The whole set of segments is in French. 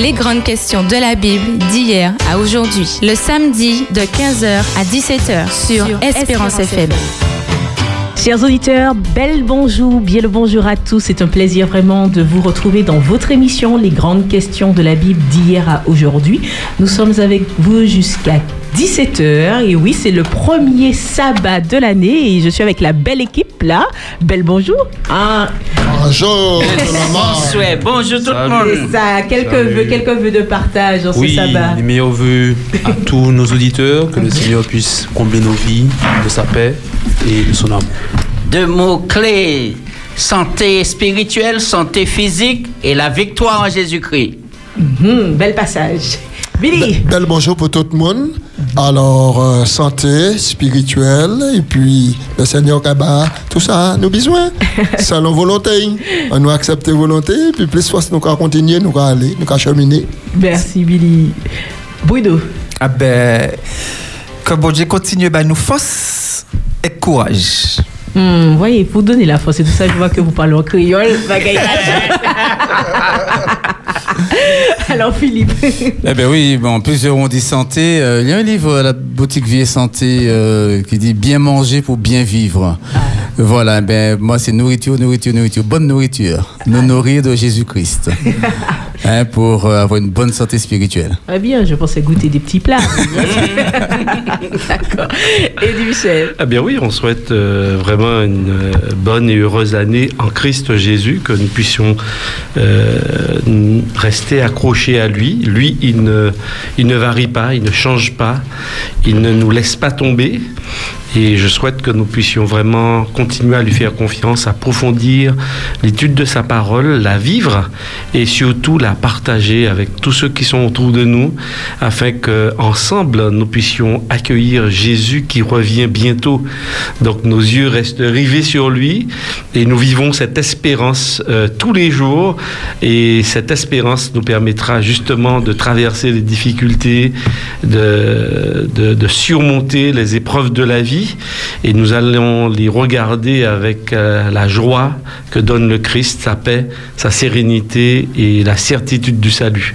Les grandes questions de la Bible d'hier à aujourd'hui. Le samedi de 15h à 17h sur, Espérance, FM. Chers auditeurs, bel bonjour, bien le bonjour à tous. C'est un plaisir vraiment de vous retrouver dans votre émission Les grandes questions de la Bible d'hier à aujourd'hui. Nous sommes avec vous jusqu'à 17h et oui, c'est le premier sabbat de l'année et je suis avec la belle équipe là. Bel bonjour. Ah. Bonjour Bonsoir, bonjour tout le monde. ça, quelques vœux, quelques vœux de partage en oui, ce sabbat. les meilleurs vœux à tous nos auditeurs, que le Seigneur puisse combler nos vies de sa paix et de son amour. Deux mots clés santé spirituelle, santé physique et la victoire en Jésus-Christ. Mhm, bel passage. Billy. Bel bonjour pour tout le monde. Alors, euh, santé, spirituelle, et puis le Seigneur Kaba, tout ça, nos besoins. Selon volonté. On nous accepter volonté, puis plus force nous qu'à continuer, nous qu'à aller, nous qu'à cheminer. Merci Billy. Bruno. Ah ben, que bon Dieu continue à nous force et courage. Hmm, voyez, vous donnez la force et tout ça, je vois que vous parlez en créole. Alors Philippe. Eh ben oui, bon, plusieurs ont dit santé. Euh, il y a un livre à la boutique Vie et Santé euh, qui dit bien manger pour bien vivre. Voilà, ben moi c'est nourriture, nourriture, nourriture, bonne nourriture. Nous nourrir de Jésus-Christ. Hein, pour euh, avoir une bonne santé spirituelle. Très bien, je pensais goûter des petits plats. D'accord. Et du Michel. Ah bien oui, on souhaite euh, vraiment une bonne et heureuse année en Christ Jésus, que nous puissions euh, rester accrochés à lui. Lui, ne, il ne varie pas, il ne change pas, il ne nous laisse pas tomber. Et je souhaite que nous puissions vraiment continuer à lui faire confiance, approfondir l'étude de sa parole, la vivre et surtout la partager avec tous ceux qui sont autour de nous, afin que ensemble nous puissions accueillir Jésus qui revient bientôt. Donc nos yeux restent rivés sur lui et nous vivons cette espérance euh, tous les jours. Et cette espérance nous permettra justement de traverser les difficultés, de, surmonter les épreuves de la vie. Et nous allons les regarder avec euh, la joie que donne le Christ, sa paix, sa sérénité et la certitude du salut.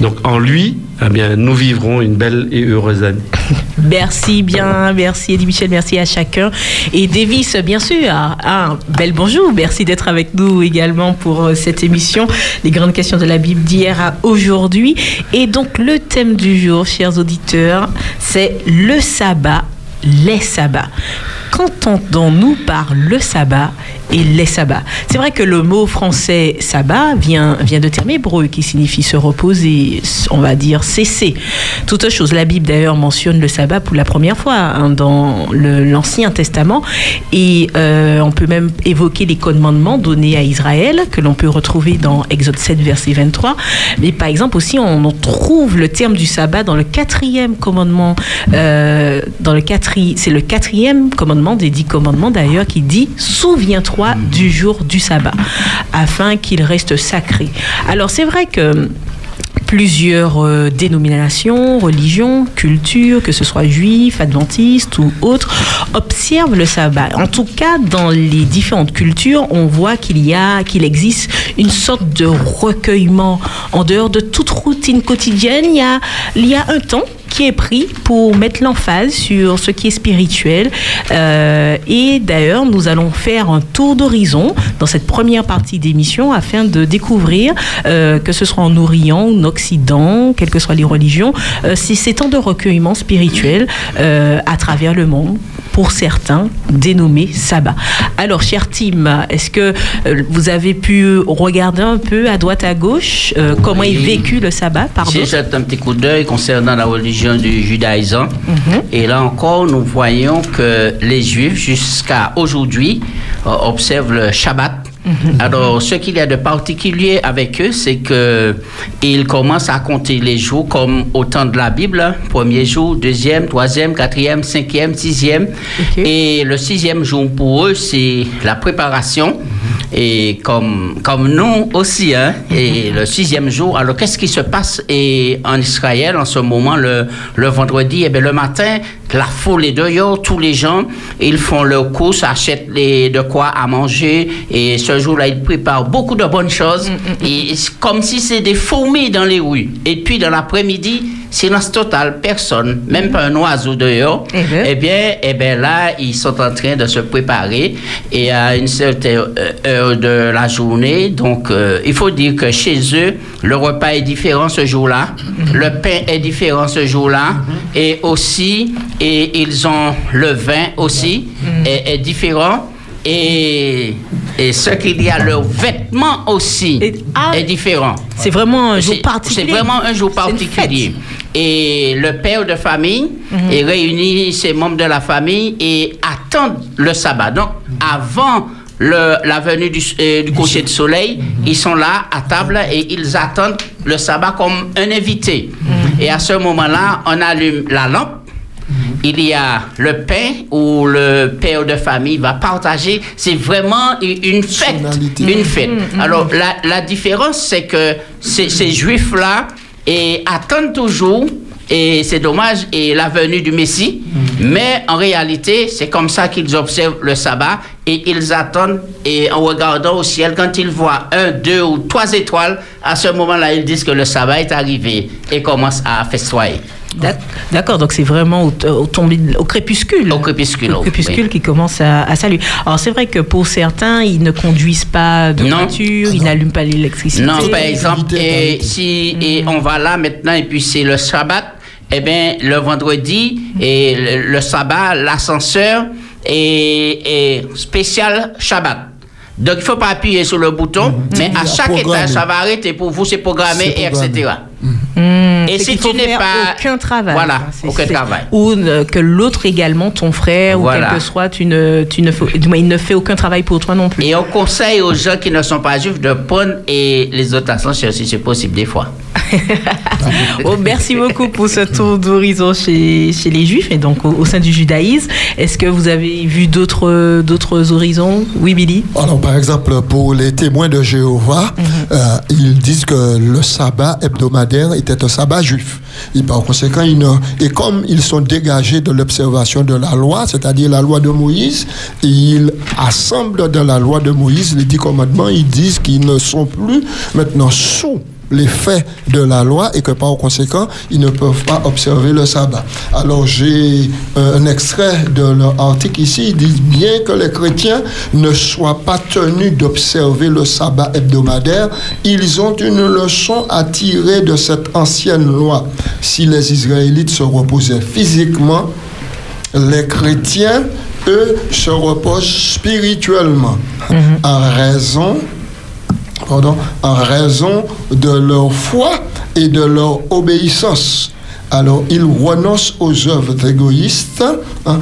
Donc en lui, eh bien, nous vivrons une belle et heureuse année. Merci bien, merci Eddie Michel, merci à chacun. Et Davis, bien sûr, ah, bel bonjour, merci d'être avec nous également pour euh, cette émission, les grandes questions de la Bible d'hier à aujourd'hui. Et donc le thème du jour, chers auditeurs, c'est le sabbat, les sabbats. Qu'entendons-nous par le sabbat et les sabbats? C'est vrai que le mot français sabbat vient, vient de terme hébreu qui signifie se reposer, on va dire cesser. Toute chose, la Bible d'ailleurs mentionne le sabbat pour la première fois hein, dans l'Ancien Testament et euh, on peut même évoquer les commandements donnés à Israël que l'on peut retrouver dans Exode 7 verset 23. Mais par exemple aussi on, trouve le terme du sabbat dans le quatrième commandement, euh, dans le quatri- c'est le quatrième commandement des dix commandements d'ailleurs qui dit souviens-toi du jour du sabbat afin qu'il reste sacré. Alors c'est vrai que plusieurs euh, dénominations, religions, cultures, que ce soit juifs, adventistes ou autres, observent le sabbat. En tout cas, dans les différentes cultures, on voit qu'il y a, qu'il existe une sorte de recueillement en dehors de toute routine quotidienne. Il y a, il y a un temps est pris pour mettre l'emphase sur ce qui est spirituel. Euh, et d'ailleurs, nous allons faire un tour d'horizon dans cette première partie d'émission afin de découvrir, euh, que ce soit en Orient ou en Occident, quelles que soient les religions, euh, ces temps de recueillement spirituel euh, à travers le monde pour certains dénommés sabbat. Alors, cher Tim, est-ce que euh, vous avez pu regarder un peu à droite à gauche euh, comment est vécu le sabbat Pardon? J'ai jeté un petit coup d'œil concernant la religion du judaïsme. Et là encore, nous voyons que les Juifs, jusqu'à aujourd'hui, euh, observent le Shabbat. Alors, ce qu'il y a de particulier avec eux, c'est que ils commencent à compter les jours comme au temps de la Bible. hein. Premier jour, deuxième, troisième, quatrième, cinquième, sixième. Et le sixième jour pour eux, c'est la préparation. et comme, comme nous aussi. Hein, et le sixième jour, alors qu'est-ce qui se passe? Et en Israël en ce moment, le, le vendredi Eh bien, le matin, la foule est dehors, tous les gens, ils font leur course, achètent les, de quoi à manger. Et ce jour-là, ils préparent beaucoup de bonnes choses. Et c'est comme si c'est des fourmis dans les rues. Et puis, dans l'après-midi, silence total, personne, même pas un oiseau dehors. Eh ben. Eh bien, eh bien là, ils sont en train de se préparer et à une certaine euh, heure de la journée. Donc, euh, il faut dire que chez eux, le repas est différent ce jour-là, le pain est différent ce jour-là, et aussi, et ils ont le vin aussi est, est différent. Et, et ce qu'il y a, leur vêtement aussi Et- ah, est différent. C'est vraiment un jour particulier. C'est vraiment un jour particulier. Et le père de famille Mhm. réunit ses membres de la famille et attend le sabbat. Donc, avant le- la venue du, euh, du coucher de soleil, ils sont là à table et ils attendent le sabbat comme un invité. Mhm. Et à ce moment-là, on allume la lampe. Il y a le pain où le père de famille va partager. C'est vraiment une fête. Une fête. Alors, la, la différence, c'est que ces, ces juifs-là et attendent toujours, et c'est dommage, et la venue du Messie, mais en réalité, c'est comme ça qu'ils observent le sabbat, et ils attendent, et en regardant au ciel, quand ils voient un, deux ou trois étoiles, à ce moment-là, ils disent que le sabbat est arrivé, et commencent à festoyer. D'ac- D'accord, donc c'est vraiment au, au, tombé de- au crépuscule. Au crépuscule, Au crépuscule oui. qui commence à, à saluer. Alors c'est vrai que pour certains, ils ne conduisent pas de Non. voiture, ils n'allument pas l'électricité. Non, par exemple, et si et on va là maintenant et puis c'est le sabbat, eh bien le vendredi et le, le sabbat, l'ascenseur est, est spécial Shabbat. Donc il faut pas appuyer sur le bouton, mais à chaque étage ça va arrêter pour vous, c'est programmé, et etc. Mmh, Et si faut tu n'es pas- aucun travail. Voilà, aucun travail. Ou euh, que l'autre également, ton frère Voilà. ou quel que soit, tu ne, tu ne moins, il ne fait aucun travail pour toi non plus. Et on conseille aux gens qui ne sont pas juifs de prendre et les autres ascenseurs si c'est possible des fois. Oh, merci beaucoup pour ce tour d'horizon chez, chez les Juifs et donc au, au sein du judaïsme. Est-ce que vous avez vu d'autres d'autres horizons? Oui, Billy? Alors, par exemple, pour les témoins de Jéhovah, euh, ils disent que le sabbat hebdomadaire était un sabbat juif. Et par conséquent, ils ne- et comme ils sont dégagés de l'observation de la loi, c'est-à-dire la loi de Moïse, ils assemblent dans la loi de Moïse les dix commandements, ils disent qu'ils ne sont plus maintenant sous l'effet de la loi et que par conséquent, ils ne peuvent pas observer le sabbat. Alors j'ai euh, un extrait de leur article ici, ils disent bien que les chrétiens ne soient pas tenus d'observer le sabbat hebdomadaire, ils ont une leçon à tirer de cette ancienne loi. Si les Israélites se reposaient physiquement, les chrétiens, eux, se reposent spirituellement en raison pardon, en raison de leur foi et de leur obéissance. Alors, ils renoncent aux œuvres égoïstes, hein,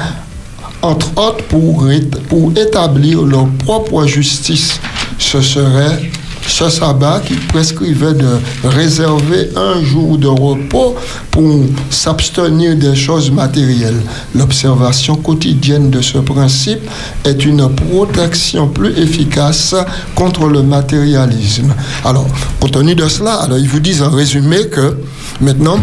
entre autres pour, pour établir leur propre justice. Ce serait ce sabbat qui prescrivait de réserver un jour de repos pour s'abstenir des choses matérielles. L'observation quotidienne de ce principe est une protection plus efficace contre le matérialisme. Alors, compte tenu de cela, alors ils vous disent en résumé que maintenant,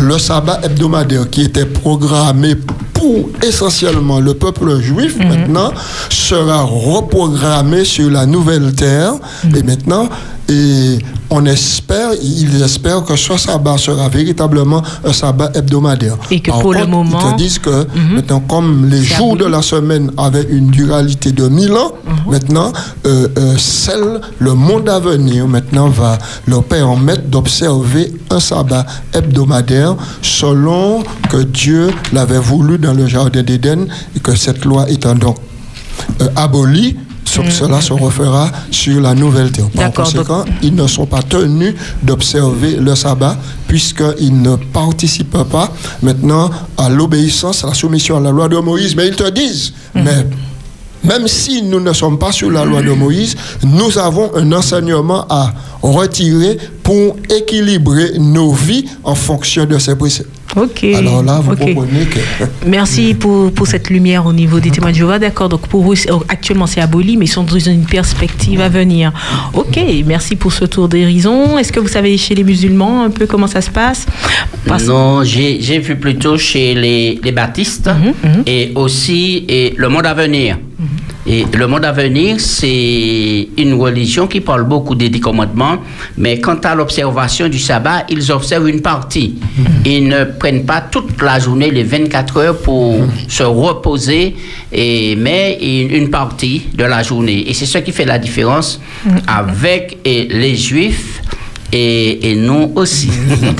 le sabbat hebdomadaire qui était programmé pour essentiellement le peuple juif, maintenant, sera reprogrammé sur la nouvelle terre. Et maintenant, et on espère, ils espèrent que ce sabbat sera véritablement un sabbat hebdomadaire. Et que Par pour le moment- Ils te disent que maintenant, comme les jours de la semaine avaient une duralité de 1000 ans, maintenant, euh, euh, celle, le monde à venir, maintenant, va leur permettre d'observer un sabbat hebdomadaire selon que Dieu l'avait voulu dans le jardin d'Éden et que cette loi étant donc euh, abolie, sur cela se refera sur la nouvelle terre. Par donc- conséquent, ils ne sont pas tenus d'observer le sabbat puisqu'ils ne participent pas maintenant à l'obéissance, à la soumission à la loi de Moïse. Mais ils te disent, mais même si nous ne sommes pas sur la loi de Moïse, nous avons un enseignement à retirer pour équilibrer nos vies en fonction de ces préceptes. Ok. Alors là, vous comprenez que... Merci pour, pour cette lumière au niveau des témoins de Jéhovah. D'accord. Donc pour vous, actuellement c'est aboli, mais ils sont dans une perspective à venir. Ok. Merci pour ce tour d'horizon. Est-ce que vous savez chez les musulmans un peu comment ça se passe? Parce- Non, j'ai vu plutôt chez les, les baptistes Mhm, et aussi et le monde à venir. Et le monde à venir, c'est une religion qui parle beaucoup des dix commandements, mais quant à l'observation du sabbat, ils observent une partie. Ils ne prennent pas toute la journée, les 24 heures, pour se reposer, et, mais une, partie de la journée. Et c'est ce qui fait la différence Mhm. avec et, les juifs et, et nous aussi.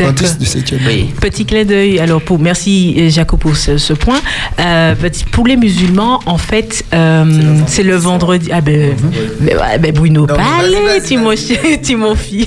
Oui. Petit clin d'œil. Alors, pour, merci Jaco pour ce, ce point. Euh, petit- pour les musulmans, en fait, euh, c'est le vendredi. Ah ben, mais, ouais, ben, Bruno, parle,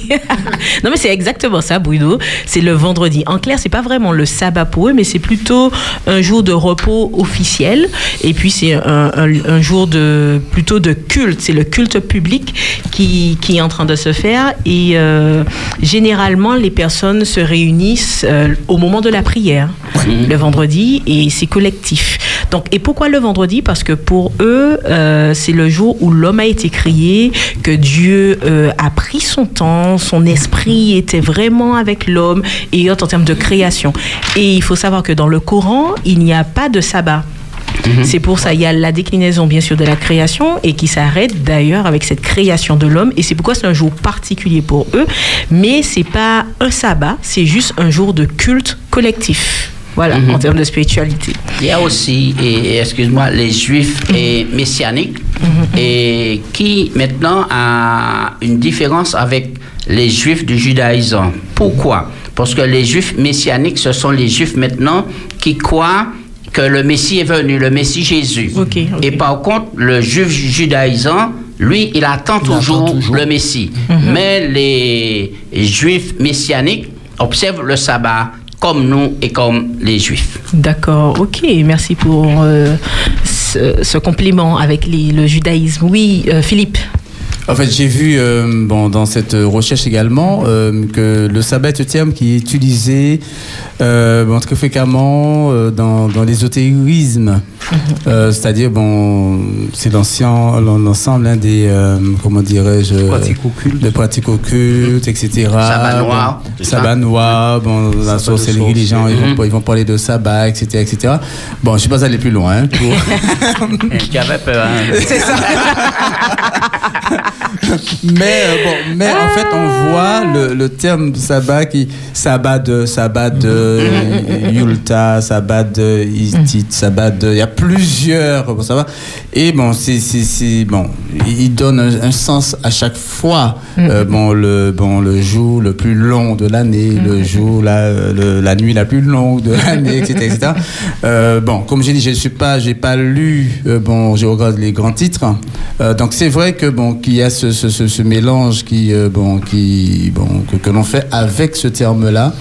non, mais c'est exactement ça, Bruno. C'est le vendredi. En clair, c'est pas vraiment le sabbat pour eux, mais c'est plutôt un jour de repos officiel. Et puis, c'est un, un- un jour de plutôt de culte. C'est le culte public qui, qui est en train de se faire. Et euh, généralement, les personnes se réunissent euh, au moment de la prière, le vendredi, et c'est collectif. Donc, et pourquoi le vendredi? Parce que pour eux, euh, c'est le jour où l'homme a été créé, que Dieu euh, a pris son temps, son esprit était vraiment avec l'homme, et autres en termes de création. Et il faut savoir que dans le Coran, il n'y a pas de sabbat. C'est pour ça, il y a la déclinaison bien sûr de la création et qui s'arrête d'ailleurs avec cette création de l'homme. Et c'est pourquoi c'est un jour particulier pour eux. Mais c'est pas un sabbat, c'est juste un jour de culte collectif. Voilà, en termes de spiritualité. Il y a aussi, excuse-moi, les juifs et messianiques, et qui maintenant a une différence avec les juifs du judaïsme. Pourquoi? Parce que les juifs messianiques, ce sont les juifs maintenant qui croient que le Messie est venu, le Messie Jésus. Et par contre, le juif judaïsant, lui, il attend Il attend toujours, le Messie. Mais les juifs messianiques observent le sabbat comme nous et comme les juifs. D'accord, ok, merci pour euh, ce, ce compliment avec les- le judaïsme. Oui, euh, Philippe. En fait, j'ai vu euh, bon, dans cette recherche également euh, que le sabbat est un terme qui est utilisé euh, bon, très fréquemment euh, dans, dans l'ésotérisme. Euh, C'est-à-dire, bon, c'est l'ancien- l'ensemble hein, des, euh, comment dirais-je, Pratiques occultes. des pratiques occultes, etc. Sabbat noir, Bon, ça. sabbat noir, bon, la de sorcellerie, les gens, ils vont, ils vont parler de sabbat, etc., etc. Bon, je ne suis pas allé plus loin. hein, pour- Tu avais peur, hein? Mais euh, bon, mais en fait, on voit le, le terme sabbat qui sabbat de sabbat de Yulta, sabbat de Istit, sabbat de. Il y a plusieurs bon, sabbat. Et bon, c'est bon, il donne un, un sens à chaque fois. Euh, bon le bon le jour le plus long de l'année, le jour la le- la nuit la plus longue de l'année, etc., etc. Euh, bon, comme j'ai dit, je suis pas, j'ai pas lu bon, je regarde les grands titres. Donc c'est vrai que bon qu'il y a ce, ce, ce, ce mélange qui euh, bon qui bon que, que l'on fait avec ce terme-là.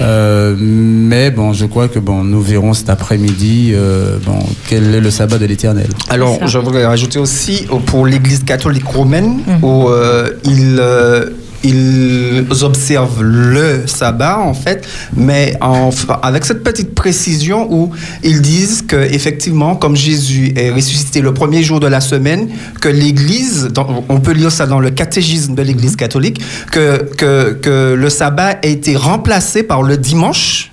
Euh, mais bon, je crois que bon nous verrons cet après-midi euh, bon quel est le sabbat de l'Éternel. Alors, je voudrais rajouter aussi pour l'Église catholique romaine, où euh, ils, euh, ils observent le sabbat, en fait, mais en- avec cette petite précision où ils disent que, effectivement, comme Jésus est ressuscité le premier jour de la semaine, que l'Église, on peut lire ça dans le catégisme de l'Église catholique, que, que, que le sabbat a été remplacé par le dimanche.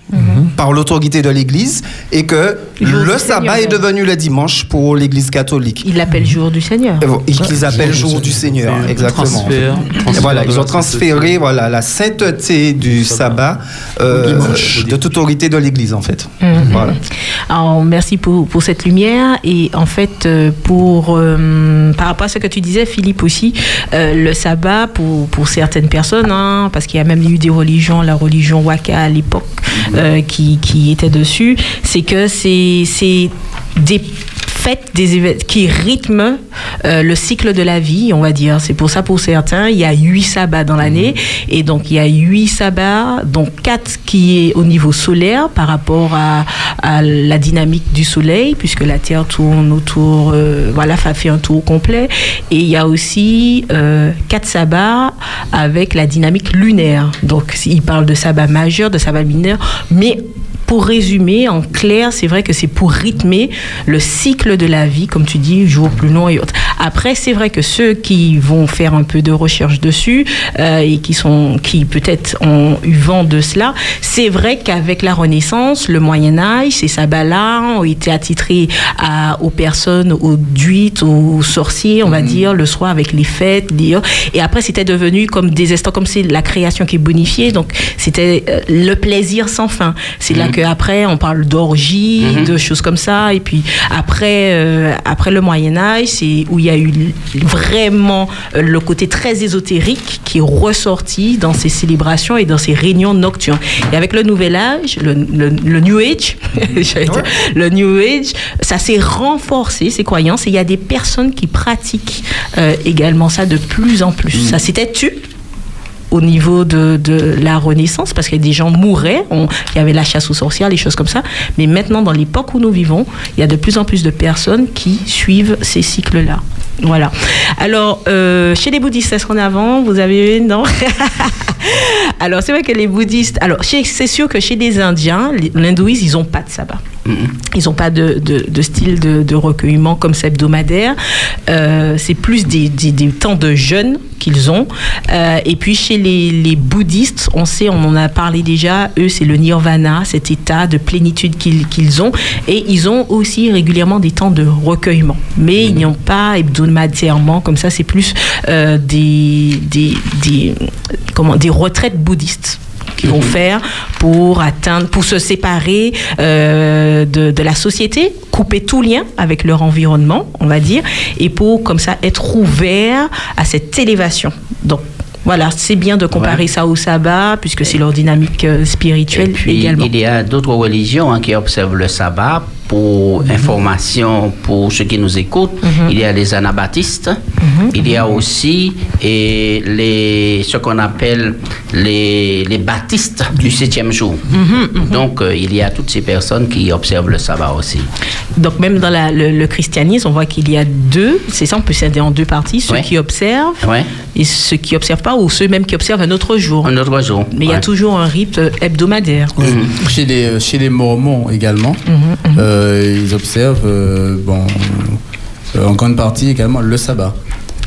Par l'autorité de l'Église et que Jour le sabbat Seigneur. est devenu le dimanche pour l'Église catholique. Il l'appelle jour du Seigneur. Et qu'ils appellent jour du jour du Seigneur, exactement. transfert, Et transfert voilà, ils ont transféré voilà, la sainteté du sabbat euh, de toute autorité de l'Église, en fait. Mhm. Voilà. Alors, merci pour, pour cette lumière. Et en fait, euh, pour, euh, par rapport à ce que tu disais, Philippe aussi, euh, le sabbat, pour, pour certaines personnes, hein, parce qu'il y a même eu des religions, la religion Waka à l'époque, qui, qui était dessus, c'est que c'est des fêtes, des qui rythment euh, le cycle de la vie, on va dire. C'est pour ça, pour certains, il y a huit sabbats dans l'année. Et donc, il y a huit sabbats, donc quatre qui est au niveau solaire par rapport à, à la dynamique du soleil, puisque la Terre tourne autour, euh, voilà, ça fait un tour complet. Et il y a aussi euh, quatre sabbats avec la dynamique lunaire. Donc, il parle de sabbat majeur, de sabbat mineur, mais pour résumer, en clair, c'est vrai que c'est pour rythmer le cycle de la vie, comme tu dis, jour plus long et autres. Après, c'est vrai que ceux qui vont faire un peu de recherche dessus euh, et qui sont, qui peut-être ont eu vent de cela, c'est vrai qu'avec la Renaissance, le Moyen Âge, ces sabbats-là ont été attitrés à, aux personnes, aux druides, aux sorciers, on va dire, le soir avec les fêtes, dire. Et après, c'était devenu comme des instants, comme c'est la création qui est bonifiée, donc c'était euh, le plaisir sans fin. C'est là qu'après, on parle d'orgie, de choses comme ça. Et puis après, euh, après le Moyen Âge, c'est où il y a eu vraiment euh, le côté très ésotérique qui est ressorti dans ces célébrations et dans ces réunions nocturnes. Et avec le Nouvel Âge, le, le- le New Age, dire, le New Age, ça s'est renforcé, ces croyances. Et il y a des personnes qui pratiquent euh, également ça de plus en plus. Ça s'était tu? Au niveau de, de la Renaissance, parce que des gens mouraient, il y avait la chasse aux sorcières, les choses comme ça. Mais maintenant, dans l'époque où nous vivons, il y a de plus en plus de personnes qui suivent ces cycles-là. Voilà. Alors, euh, chez les bouddhistes, est-ce qu'on a avant? Vous avez une Non? Alors, c'est vrai que les bouddhistes. Alors, c'est sûr que chez les Indiens, l'hindouisme, ils n'ont pas de sabbat. Ils n'ont pas de, de- de style de, de recueillement comme c'est hebdomadaire. Euh, c'est plus des, des- des temps de jeûne qu'ils ont. Euh, et puis chez les, les bouddhistes, on sait, on en a parlé déjà, eux, c'est le nirvana, cet état de plénitude qu'ils ont. Et ils ont aussi régulièrement des temps de recueillement. Mais ils n'ont pas hebdomadairement, comme ça, c'est plus euh, des, des, des, comment, des retraites bouddhistes qu'ils vont faire pour atteindre, pour se séparer euh, de, de la société, couper tout lien avec leur environnement, on va dire, et pour comme ça être ouvert à cette élévation. Donc voilà, c'est bien de comparer Ouais. ça au sabbat, puisque c'est leur dynamique euh, Et spirituelle puis, également. il y a d'autres religions hein, qui observent le sabbat. Pour information, pour ceux qui nous écoutent, il y a les anabaptistes. Il y a aussi et les, ce qu'on appelle les, les baptistes du septième jour. Donc, euh, il y a toutes ces personnes qui observent le sabbat aussi. Donc même dans la- le, le christianisme, on voit qu'il y a deux, c'est ça, on peut scinder en deux parties, ceux Ouais. qui observent Ouais. et ceux qui observent pas, ou ceux même qui observent un autre jour. Un autre jour. Mais il y a toujours un rite euh, hebdomadaire. Chez les, chez les Mormons également, euh, ils observent, euh, bon, euh, en grande partie également, le sabbat.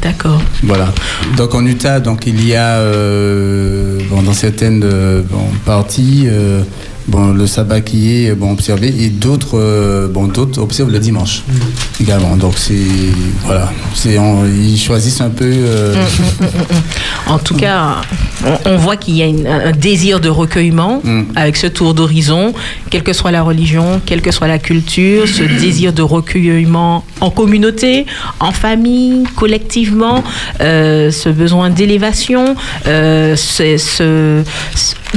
D'accord. Voilà. Donc en Utah, donc il y a euh, bon, dans certaines euh, bon, parties euh, bon, le sabbat qui est bon, observé et d'autres euh, bon, d'autres observent le dimanche également. Donc c'est voilà, c'est on- ils choisissent un peu. euh, En tout cas, on, on voit qu'il y a une- un désir de recueillement Mm. avec ce tour d'horizon, quelle que soit la religion, quelle que soit la culture, ce désir de recueillement en communauté, en famille, collectivement, euh, ce besoin d'élévation, euh, ce, ce-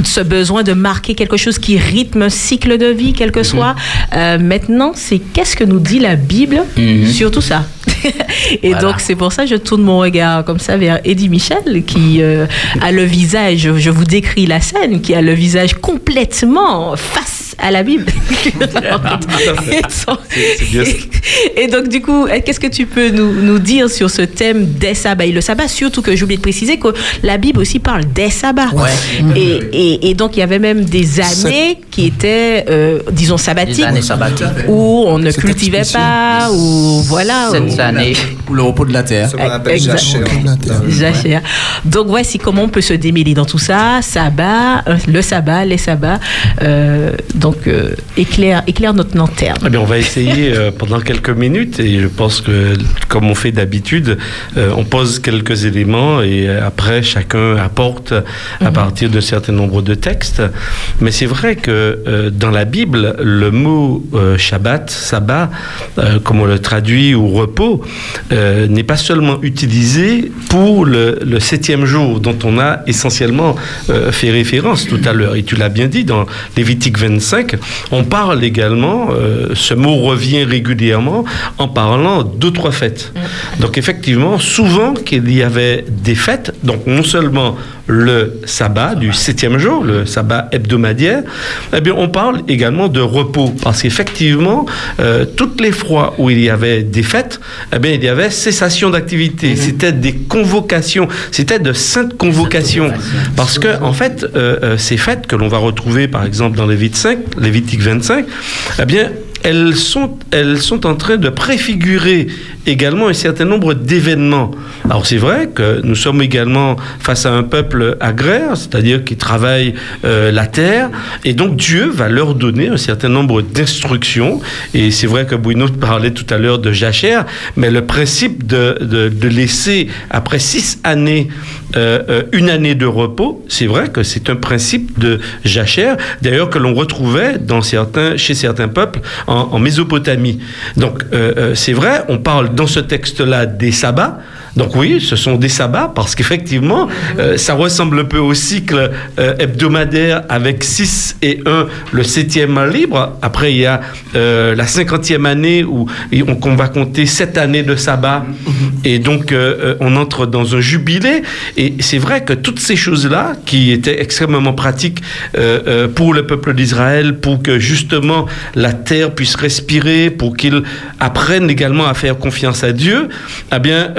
ce besoin de marquer quelque chose qui rythme un cycle de vie, quel que soit. Euh, maintenant, c'est qu'est-ce que nous dit la Bible Mhm. sur tout ça Et Voilà. donc, c'est pour ça que je tourne mon regard comme ça vers Eddie Michel, qui a le visage, je vous décris la scène, qui a le visage complètement à la Bible. Et son- c'est bien ça. Et donc, du coup, euh, qu'est-ce que tu peux nous, nous dire sur ce thème des sabbats? Et le sabbat, surtout que j'ai oublié de préciser que la Bible aussi parle des sabbats. Ouais. Et, et- et donc, il y avait même des années qui étaient, euh, disons, sabbatiques, où on ne cultivait pas, ou voilà. Cette ou- année. pour le repos de la terre. Jachère. Jachère. Donc voici comment on peut se démêler dans tout ça? Sabbat, euh, le sabbat, les sabbats. Euh, donc euh, éclaire, éclaire notre lanterne. Eh bien, on va essayer euh, pendant quelques minutes et je pense que, comme on fait d'habitude, euh, on pose quelques éléments et après chacun apporte à partir d'un certain nombre de textes. Mais c'est vrai que dans la Bible, le mot Shabbat, sabbat, comme on le traduit ou repos, n'est pas seulement utilisé pour le, le septième jour dont on a essentiellement fait référence tout à l'heure. Et tu l'as bien dit, dans Lévitique 25, on parle également, euh, ce mot revient régulièrement en parlant deux, trois fêtes. Donc effectivement, souvent qu'il y avait des fêtes, donc non seulement le sabbat du septième jour, le sabbat hebdomadaire, eh bien, on parle également de repos. Parce qu'effectivement, euh, toutes les fois où il y avait des fêtes, eh bien, il y avait cessation d'activité. C'était des convocations, c'était de saintes convocations. Parce que, en fait, euh, euh, ces fêtes que l'on va retrouver, par exemple, dans Lévitique 5, Lévitique 25, eh bien, elles sont, elles sont en train de préfigurer également un certain nombre d'événements. Alors c'est vrai que nous sommes également face à un peuple agraire, c'est-à-dire qui travaille euh, la terre, et donc Dieu va leur donner un certain nombre d'instructions. Et c'est vrai que Bruno parlait tout à l'heure de jachère, mais le principe de, de, de laisser, après six années, euh, euh, une année de repos, c'est vrai que c'est un principe de jachère, d'ailleurs que l'on retrouvait dans certains, chez certains peuples en, en Mésopotamie. Donc euh, c'est vrai, on parle dans ce texte-là des sabbats, donc oui, ce sont des sabbats parce qu'effectivement, euh, ça ressemble un peu au cycle euh, hebdomadaire avec 6 et 1, le septième libre. Après, il y a euh, la cinquantième année où on, on, va compter sept années de sabbat. Et donc, on entre dans un jubilé. Et c'est vrai que toutes ces choses-là, qui étaient extrêmement pratiques pour le peuple d'Israël, pour que justement la terre puisse respirer, pour qu'ils apprennent également à faire confiance à Dieu, eh bien,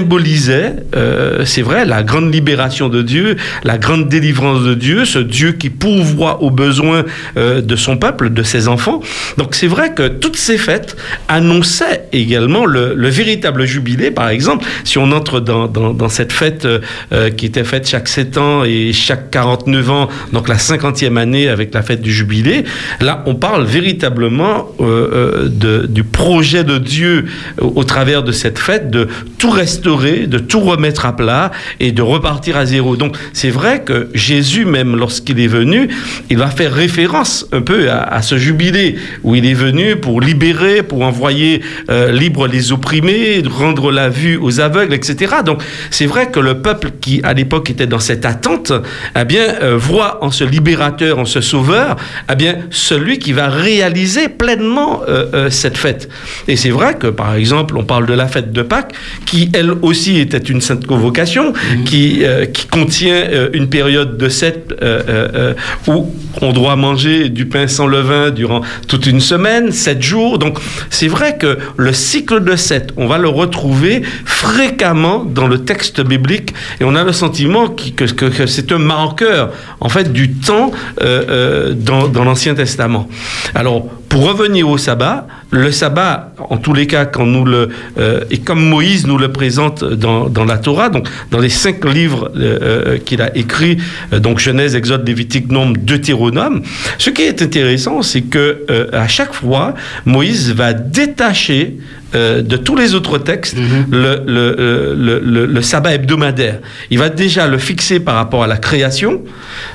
symbolisait, euh, c'est vrai, la grande libération de Dieu, la grande délivrance de Dieu, ce Dieu qui pourvoit aux besoins euh, de son peuple, de ses enfants. Donc c'est vrai que toutes ces fêtes annonçaient également le, le véritable jubilé. Par exemple, si on entre dans, cette fête euh, qui était faite chaque 7 ans et chaque 49 ans, donc la 50e année avec la fête du jubilé, là on parle véritablement du projet de Dieu au, travers de cette fête, de tout de tout remettre à plat et de repartir à zéro. Donc c'est vrai que Jésus, même lorsqu'il est venu, il va faire référence un peu à, à, ce jubilé où il est venu pour libérer, pour envoyer euh, libre les opprimés, rendre la vue aux aveugles, etc. Donc c'est vrai que le peuple qui à l'époque était dans cette attente, eh bien euh, voit en ce libérateur, en ce sauveur, eh bien celui qui va réaliser pleinement euh, euh cette fête. Et c'est vrai que par exemple, on parle de la fête de Pâques qui elle aussi était une sainte convocation mmh. qui, euh, qui contient euh, une période de sept euh, où on doit manger du pain sans levain durant toute une semaine, sept jours. Donc c'est vrai que le cycle de sept, on va le retrouver fréquemment dans le texte biblique et on a le sentiment que, que, que c'est un marqueur en fait du temps dans, dans l'Ancien Testament. Alors pour revenir au sabbat, le sabbat, en tous les cas, quand nous le euh, et comme Moïse nous le présente dans, dans la Torah, donc dans les cinq livres euh, qu'il a écrits, euh, donc Genèse, Exode, Lévitique, Nombre, Deutéronome, ce qui est intéressant, c'est que à chaque fois, Moïse va détacher euh, de tous les autres textes mm -hmm. le, le, le, le, sabbat hebdomadaire. Il va déjà le fixer par rapport à la création,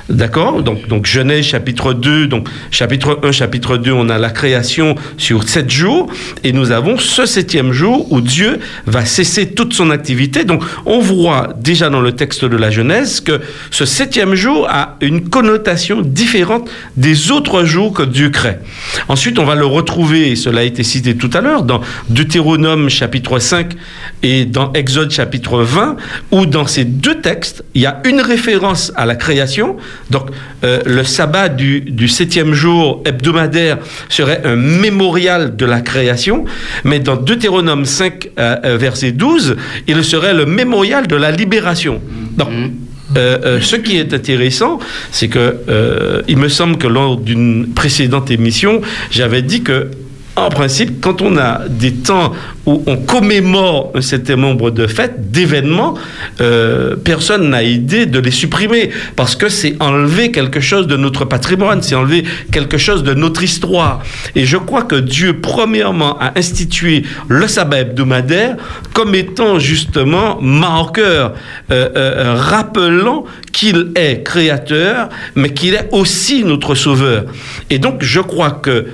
d'accord? Donc, donc Genèse chapitre 2, donc chapitre 1, chapitre 2, on a la création sur sept jours, et nous avons ce septième jour où Dieu va cesser toute son activité. Donc on voit déjà dans le texte de la Genèse que ce septième jour a une connotation différente des autres jours que Dieu crée. Ensuite, on va le retrouver, et cela a été cité tout à l'heure, dans Deutéronome chapitre 5 et dans Exode chapitre 20, où dans ces deux textes, il y a une référence à la création. Donc euh, le sabbat du, du septième jour hebdomadaire serait un mémorial de la création, mais dans Deutéronome 5, euh, verset 12, il serait le mémorial de la libération. Donc, euh, euh, ce qui est intéressant, c'est que euh, il me semble que lors d'une précédente émission, j'avais dit que en principe, quand on a des temps où on commémore un certain nombre de fêtes, d'événements, euh, personne n'a idée de les supprimer parce que c'est enlever quelque chose de notre patrimoine, c'est enlever quelque chose de notre histoire. Et je crois que Dieu, premièrement, a institué le sabbat hebdomadaire comme étant justement marqueur, euh, euh, rappelant qu'il est créateur, mais qu'il est aussi notre sauveur. Et donc, je crois que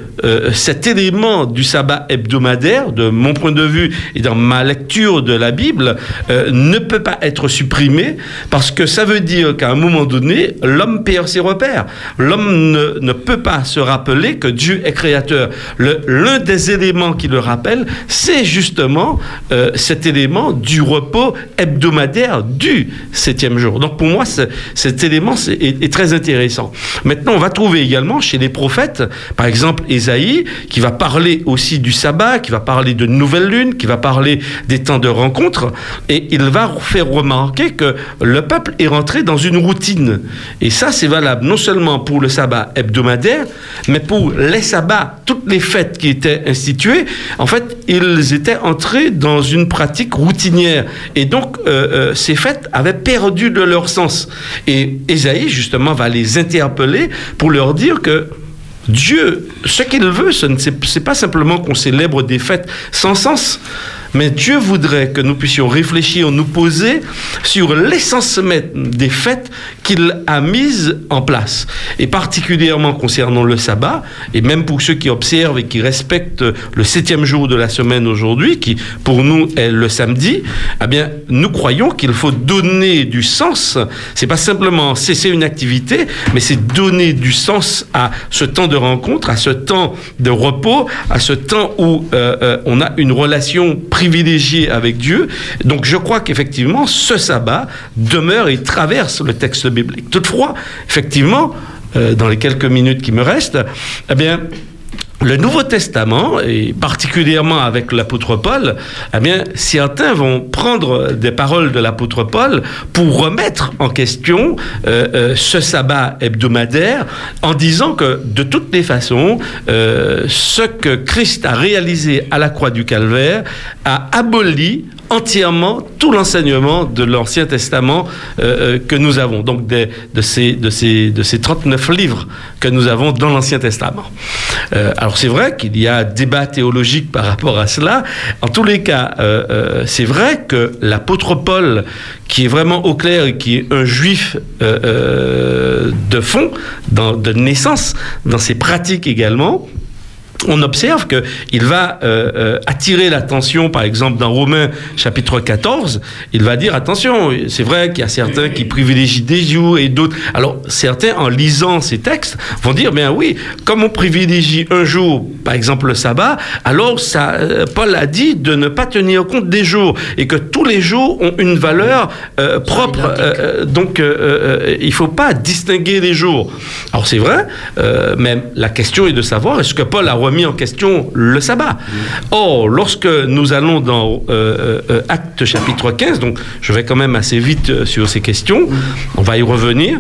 cet élément du sabbat hebdomadaire, de mon point de vue et dans ma lecture de la Bible, euh, ne peut pas être supprimé parce que ça veut dire qu'à un moment donné, l'homme perd ses repères. L'homme ne, ne peut pas se rappeler que Dieu est créateur. L'un des éléments qui le rappelle, c'est justement euh, cet élément du repos hebdomadaire du septième jour. Donc pour moi, ce- cet élément est, est très intéressant. Maintenant, on va trouver également chez les prophètes, par exemple Ésaïe, qui va parler aussi du sabbat, qui va parler de nouvelle lune, qui va parler des temps de rencontre, et il va faire remarquer que le peuple est rentré dans une routine. Et ça, c'est valable non seulement pour le sabbat hebdomadaire, mais pour les sabbats, toutes les fêtes qui étaient instituées, en fait, ils étaient entrés dans une pratique routinière. Et donc, euh, euh, ces fêtes avaient perdu de leur sens. Et Ésaïe, justement, va les interpeller pour leur dire que Dieu, ce qu'il veut, ce n'est pas simplement qu'on célèbre des fêtes sans sens, mais Dieu voudrait que nous puissions réfléchir, nous poser sur l'essence même des fêtes qu'il a mises en place. Et particulièrement concernant le sabbat, et même pour ceux qui observent et qui respectent le septième jour de la semaine aujourd'hui, qui pour nous est le samedi, eh bien, nous croyons qu'il faut donner du sens. C'est pas simplement cesser une activité, mais c'est donner du sens à ce temps de rencontre, à ce temps de repos, à ce temps où euh, euh, on a une relation privilégiée avec Dieu. Donc je crois qu'effectivement, ce sabbat demeure et traverse le texte biblique. Toutefois, effectivement, euh, dans les quelques minutes qui me restent, eh bien, le Nouveau Testament, et particulièrement avec l'apôtre Paul, eh certains vont prendre des paroles de l'apôtre Paul pour remettre en question euh, euh, ce sabbat hebdomadaire en disant que de toutes les façons, euh, ce que Christ a réalisé à la croix du Calvaire a aboli entièrement tout l'enseignement de l'Ancien Testament euh, euh, que nous avons, donc de, ces, de, ces, de ces 39 livres que nous avons dans l'Ancien Testament. Euh, alors c'est vrai qu'il y a débat théologique par rapport à cela. En tous les cas, c'est vrai que l'apôtre Paul, qui est vraiment au clair et qui est un juif de fond, de naissance, dans ses pratiques également, on observe qu'il va euh, euh, attirer l'attention, par exemple, dans Romains chapitre 14, il va dire, attention, c'est vrai qu'il y a certains qui privilégient des jours et d'autres. Alors, certains, en lisant ces textes, vont dire, bien oui, comme on privilégie un jour, par exemple le sabbat, alors ça, euh, Paul a dit de ne pas tenir compte des jours et que tous les jours ont une valeur euh, propre. Donc, il ne faut pas distinguer les jours. Alors, c'est vrai, mais la question est de savoir, est-ce que Paul a remis en question le sabbat. Or, lorsque nous allons dans euh, euh, Actes chapitre 15, donc je vais quand même assez vite euh, sur ces questions, on va y revenir,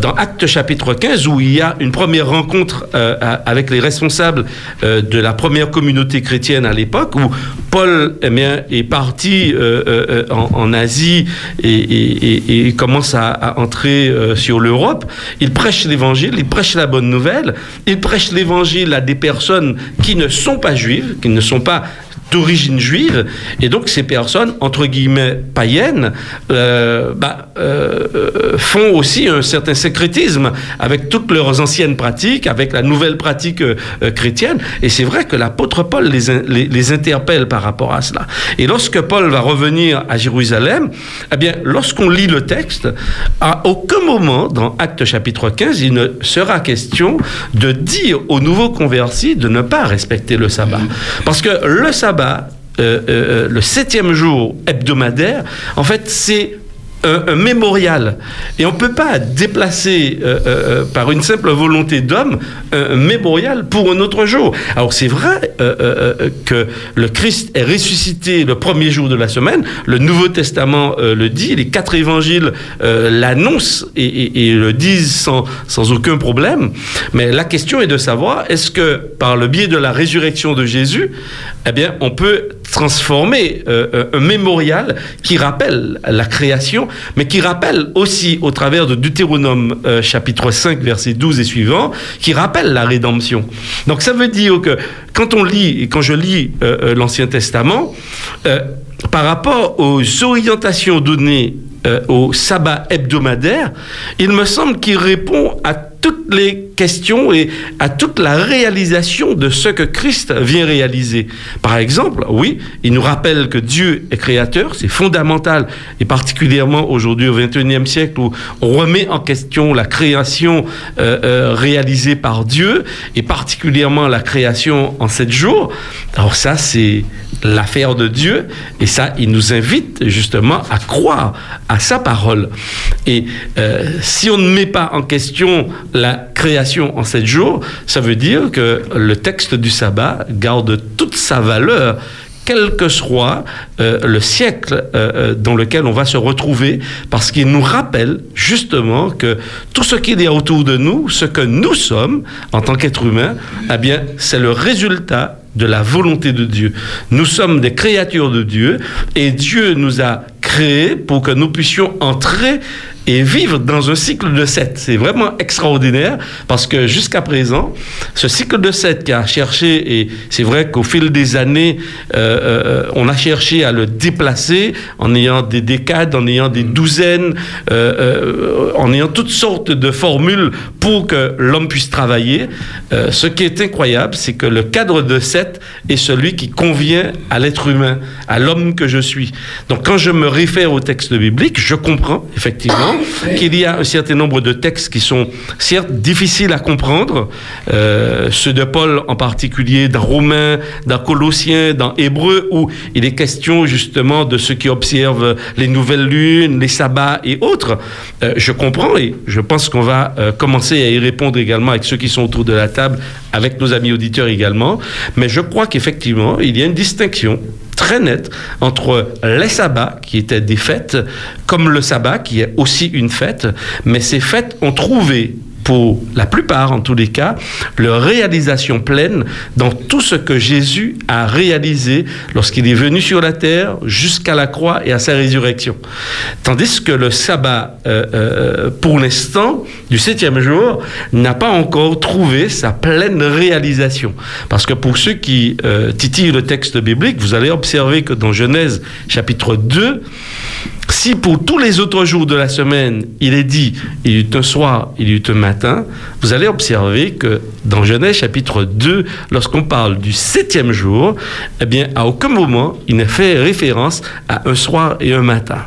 dans Actes chapitre 15, où il y a une première rencontre euh, avec les responsables euh, de la première communauté chrétienne à l'époque, où Paul eh bien, est parti euh, euh, en, Asie et, commence à, entrer euh, sur l'Europe. Il prêche l'évangile, il prêche la bonne nouvelle, il prêche l'évangile à des personnes qui ne sont pas juives, qui ne sont pas d'origine juive, et donc ces personnes, entre guillemets, païennes, euh, bah, euh, euh, font aussi un certain sécrétisme avec toutes leurs anciennes pratiques, avec la nouvelle pratique chrétienne, et c'est vrai que l'apôtre Paul les, les, interpelle par rapport à cela. Et lorsque Paul va revenir à Jérusalem, eh bien, lorsqu'on lit le texte, à aucun moment dans Actes chapitre 15, il ne sera question de dire aux nouveaux convertis de ne pas respecter le sabbat. Parce que le sabbat, euh, euh, le septième jour hebdomadaire, en fait, c'est un, un mémorial. Et on ne peut pas déplacer euh, euh, euh, par une simple volonté d'homme un, mémorial pour un autre jour. Alors c'est vrai euh, euh, euh, que le Christ est ressuscité le premier jour de la semaine. Le Nouveau Testament euh, le dit, les quatre évangiles euh, l'annoncent et, le disent sans aucun problème. Mais la question est de savoir, est-ce que par le biais de la résurrection de Jésus, eh bien, on peut transformer euh, euh, un mémorial qui rappelle la création, mais qui rappelle aussi, au travers de Deutéronome euh, chapitre 5, verset 12 et suivant, qui rappelle la rédemption. Donc ça veut dire que quand on lit, quand je lis l'Ancien Testament, par rapport aux orientations données au sabbat hebdomadaire, il me semble qu'il répond à toutes les questions et à toute la réalisation de ce que Christ vient réaliser. Par exemple, oui, il nous rappelle que Dieu est créateur, c'est fondamental, et particulièrement aujourd'hui au XXIe siècle où on remet en question la création euh, euh, réalisée par Dieu, et particulièrement la création en sept jours. Alors ça, c'est l'affaire de Dieu, et ça, il nous invite justement à croire à sa parole. Et euh, si on ne met pas en question la création en sept jours, ça veut dire que le texte du sabbat garde toute sa valeur quel que soit euh, le siècle euh, euh, dans lequel on va se retrouver, parce qu'il nous rappelle justement que tout ce qu'il y a autour de nous, ce que nous sommes en tant qu'êtres humains, eh bien, c'est le résultat de la volonté de Dieu. Nous sommes des créatures de Dieu et Dieu nous a créés pour que nous puissions entrer et vivre dans un cycle de 7. C'est vraiment extraordinaire parce que jusqu'à présent, ce cycle de 7 qui a cherché, et c'est vrai qu'au fil des années, euh, euh, on a cherché à le déplacer en ayant des décades, en ayant des douzaines, euh, en ayant toutes sortes de formules pour que l'homme puisse travailler. Ce qui est incroyable, c'est que le cadre de 7 est celui qui convient à l'être humain, à l'homme que je suis. Donc quand je me réfère au texte biblique, je comprends effectivement qu'il y a un certain nombre de textes qui sont certes difficiles à comprendre, euh, ceux de Paul en particulier, dans Romains, dans Colossiens, dans Hébreux, où il est question justement de ceux qui observent les nouvelles lunes, les sabbats et autres. Euh, je comprends et je pense qu'on va euh, commencer à y répondre également avec ceux qui sont autour de la table, avec nos amis auditeurs également. Mais je crois qu'effectivement, il y a une distinction très nette entre les sabbats, qui étaient des fêtes, comme le sabbat, qui est aussi une fête, mais ces fêtes ont trouvé pour la plupart en tous les cas, leur réalisation pleine dans tout ce que Jésus a réalisé lorsqu'il est venu sur la terre jusqu'à la croix et à sa résurrection. Tandis que le sabbat, euh, euh, pour l'instant, du septième jour, n'a pas encore trouvé sa pleine réalisation. Parce que pour ceux qui euh, titillent le texte biblique, vous allez observer que dans Genèse chapitre 2, si pour tous les autres jours de la semaine, il est dit, il y eut un soir, il y eut un matin, vous allez observer que dans Genèse chapitre 2, lorsqu'on parle du septième jour, eh bien, à aucun moment, il n'est fait référence à un soir et un matin.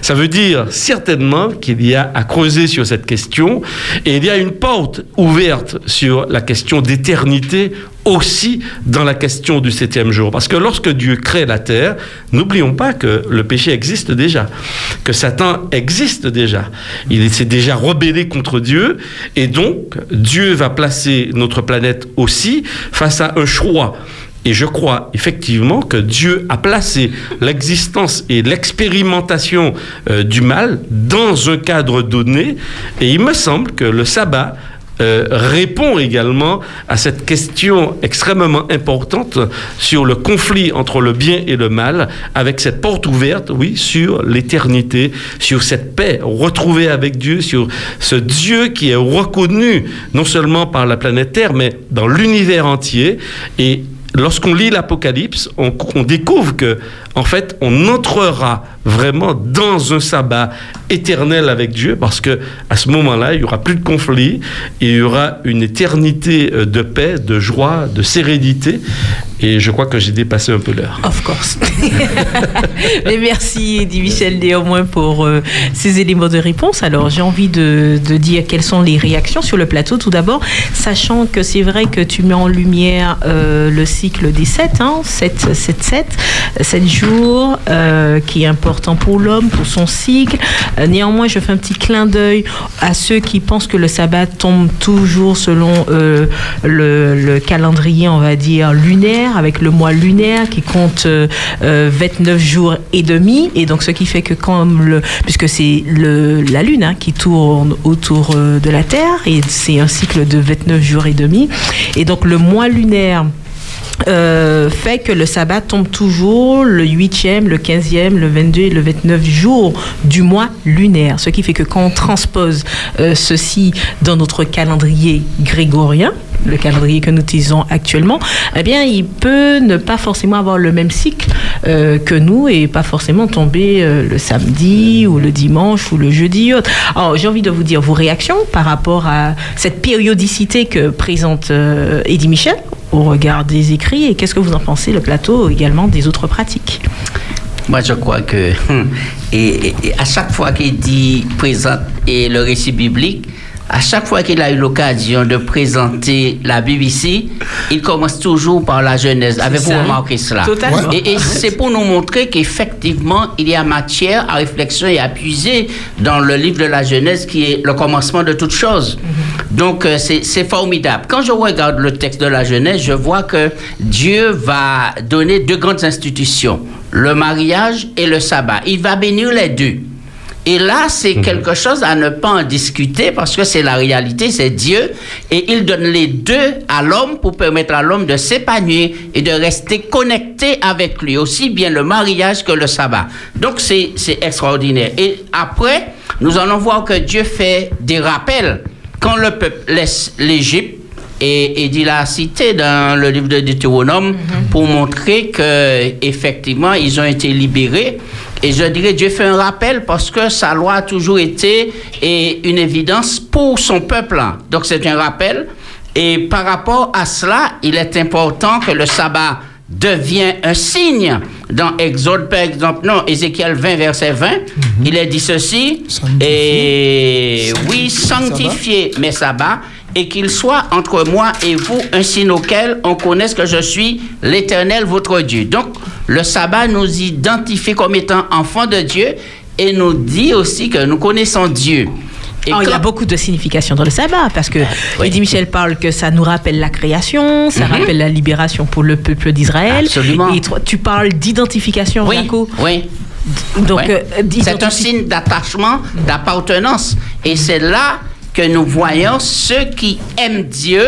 Ça veut dire certainement qu'il y a à creuser sur cette question et il y a une porte ouverte sur la question d'éternité aussi dans la question du septième jour. Parce que lorsque Dieu crée la terre, n'oublions pas que le péché existe déjà, que Satan existe déjà. Il s'est déjà rebellé contre Dieu et donc Dieu va placer notre planète aussi face à un choix. Et je crois effectivement que Dieu a placé l'existence et l'expérimentation euh, du mal dans un cadre donné. Et il me semble que le sabbat euh, répond également à cette question extrêmement importante sur le conflit entre le bien et le mal, avec cette porte ouverte, oui, sur l'éternité, sur cette paix retrouvée avec Dieu, sur ce Dieu qui est reconnu non seulement par la planète Terre, mais dans l'univers entier. Et lorsqu'on lit l'Apocalypse, on, découvre que, en fait, on entrera vraiment dans un sabbat éternel avec Dieu, parce que à ce moment-là, il y aura plus de conflit, et il y aura une éternité euh, de paix, de joie, de sérénité. Et je crois que j'ai dépassé un peu l'heure. Of course. Mais merci, dit Michel néanmoins pour euh, ces éléments de réponse. Alors, j'ai envie de, de, dire quelles sont les réactions sur le plateau. Tout d'abord, sachant que c'est vrai que tu mets en lumière euh, le cycle des 7, hein, 7, 7, 7, 7 jours, euh, qui est important pour l'homme, pour son cycle. Euh, néanmoins, je fais un petit clin d'œil à ceux qui pensent que le sabbat tombe toujours selon euh, le, le calendrier, on va dire, lunaire avec le mois lunaire qui compte euh, 29 jours et demi. Et donc, ce qui fait que puisque c'est la lune hein, qui tourne autour de la Terre et c'est un cycle de 29 jours et demi. Et donc, le mois lunaire euh, fait que le sabbat tombe toujours le 8e, le 15e, le 22 et le 29 jour du mois lunaire. Ce qui fait que quand on transpose euh, ceci dans notre calendrier grégorien, le calendrier que nous utilisons actuellement, eh bien, il peut ne pas forcément avoir le même cycle euh, que nous et pas forcément tomber le samedi ou le dimanche ou le jeudi. Alors, j'ai envie de vous dire vos réactions par rapport à cette périodicité que présente Eddie Michel au regard des écrits et qu'est-ce que vous en pensez, le plateau également des autres pratiques? Moi, je crois que et à chaque fois qu'il dit présente et le récit biblique, à chaque fois qu'il a eu l'occasion de présenter la ici, il commence toujours par la Genèse. Avez-vous remarqué cela? Totalement. Et, et c'est pour nous montrer qu'effectivement, il y a matière à réflexion et à puiser dans le livre de la Genèse qui est le commencement de toute chose. Donc, euh, c'est c'est formidable. Quand je regarde le texte de la Genèse, je vois que Dieu va donner deux grandes institutions, le mariage et le sabbat. Il va bénir les deux. Et là, c'est quelque chose à ne pas en discuter parce que c'est la réalité, c'est Dieu. Et il donne les deux à l'homme pour permettre à l'homme de s'épanouir et de rester connecté avec lui, aussi bien le mariage que le sabbat. Donc, c'est extraordinaire. Et après, nous allons voir que Dieu fait des rappels. Quand le peuple laisse l'Égypte, et, et il a cité dans le livre de Deutéronome pour montrer que effectivement ils ont été libérés. Et je dirais Dieu fait un rappel parce que sa loi a toujours été et une évidence pour son peuple. hein. Donc c'est un rappel. Et par rapport à cela, il est important que le sabbat devient un signe. Dans Exode, par exemple, non, Ézéchiel 20, verset 20, il est dit ceci, et oui, sanctifiez mes sabbats, et qu'il soit entre moi et vous un signe auquel on connaisse que je suis l'Éternel, votre Dieu. Donc, le sabbat nous identifie comme étant enfants de Dieu et nous dit aussi que nous connaissons Dieu. Et Oh, il y a beaucoup de significations dans le sabbat parce que Eddie Michel parle que ça nous rappelle la création, ça rappelle la libération pour le peuple d'Israël. Mhm. Absolument. Et toi, tu parles d'identification, Oui, Jaco. oui. Donc, Ouais. euh, c'est un signe d'attachement, d'appartenance. Et c'est là que nous voyons ceux qui aiment Dieu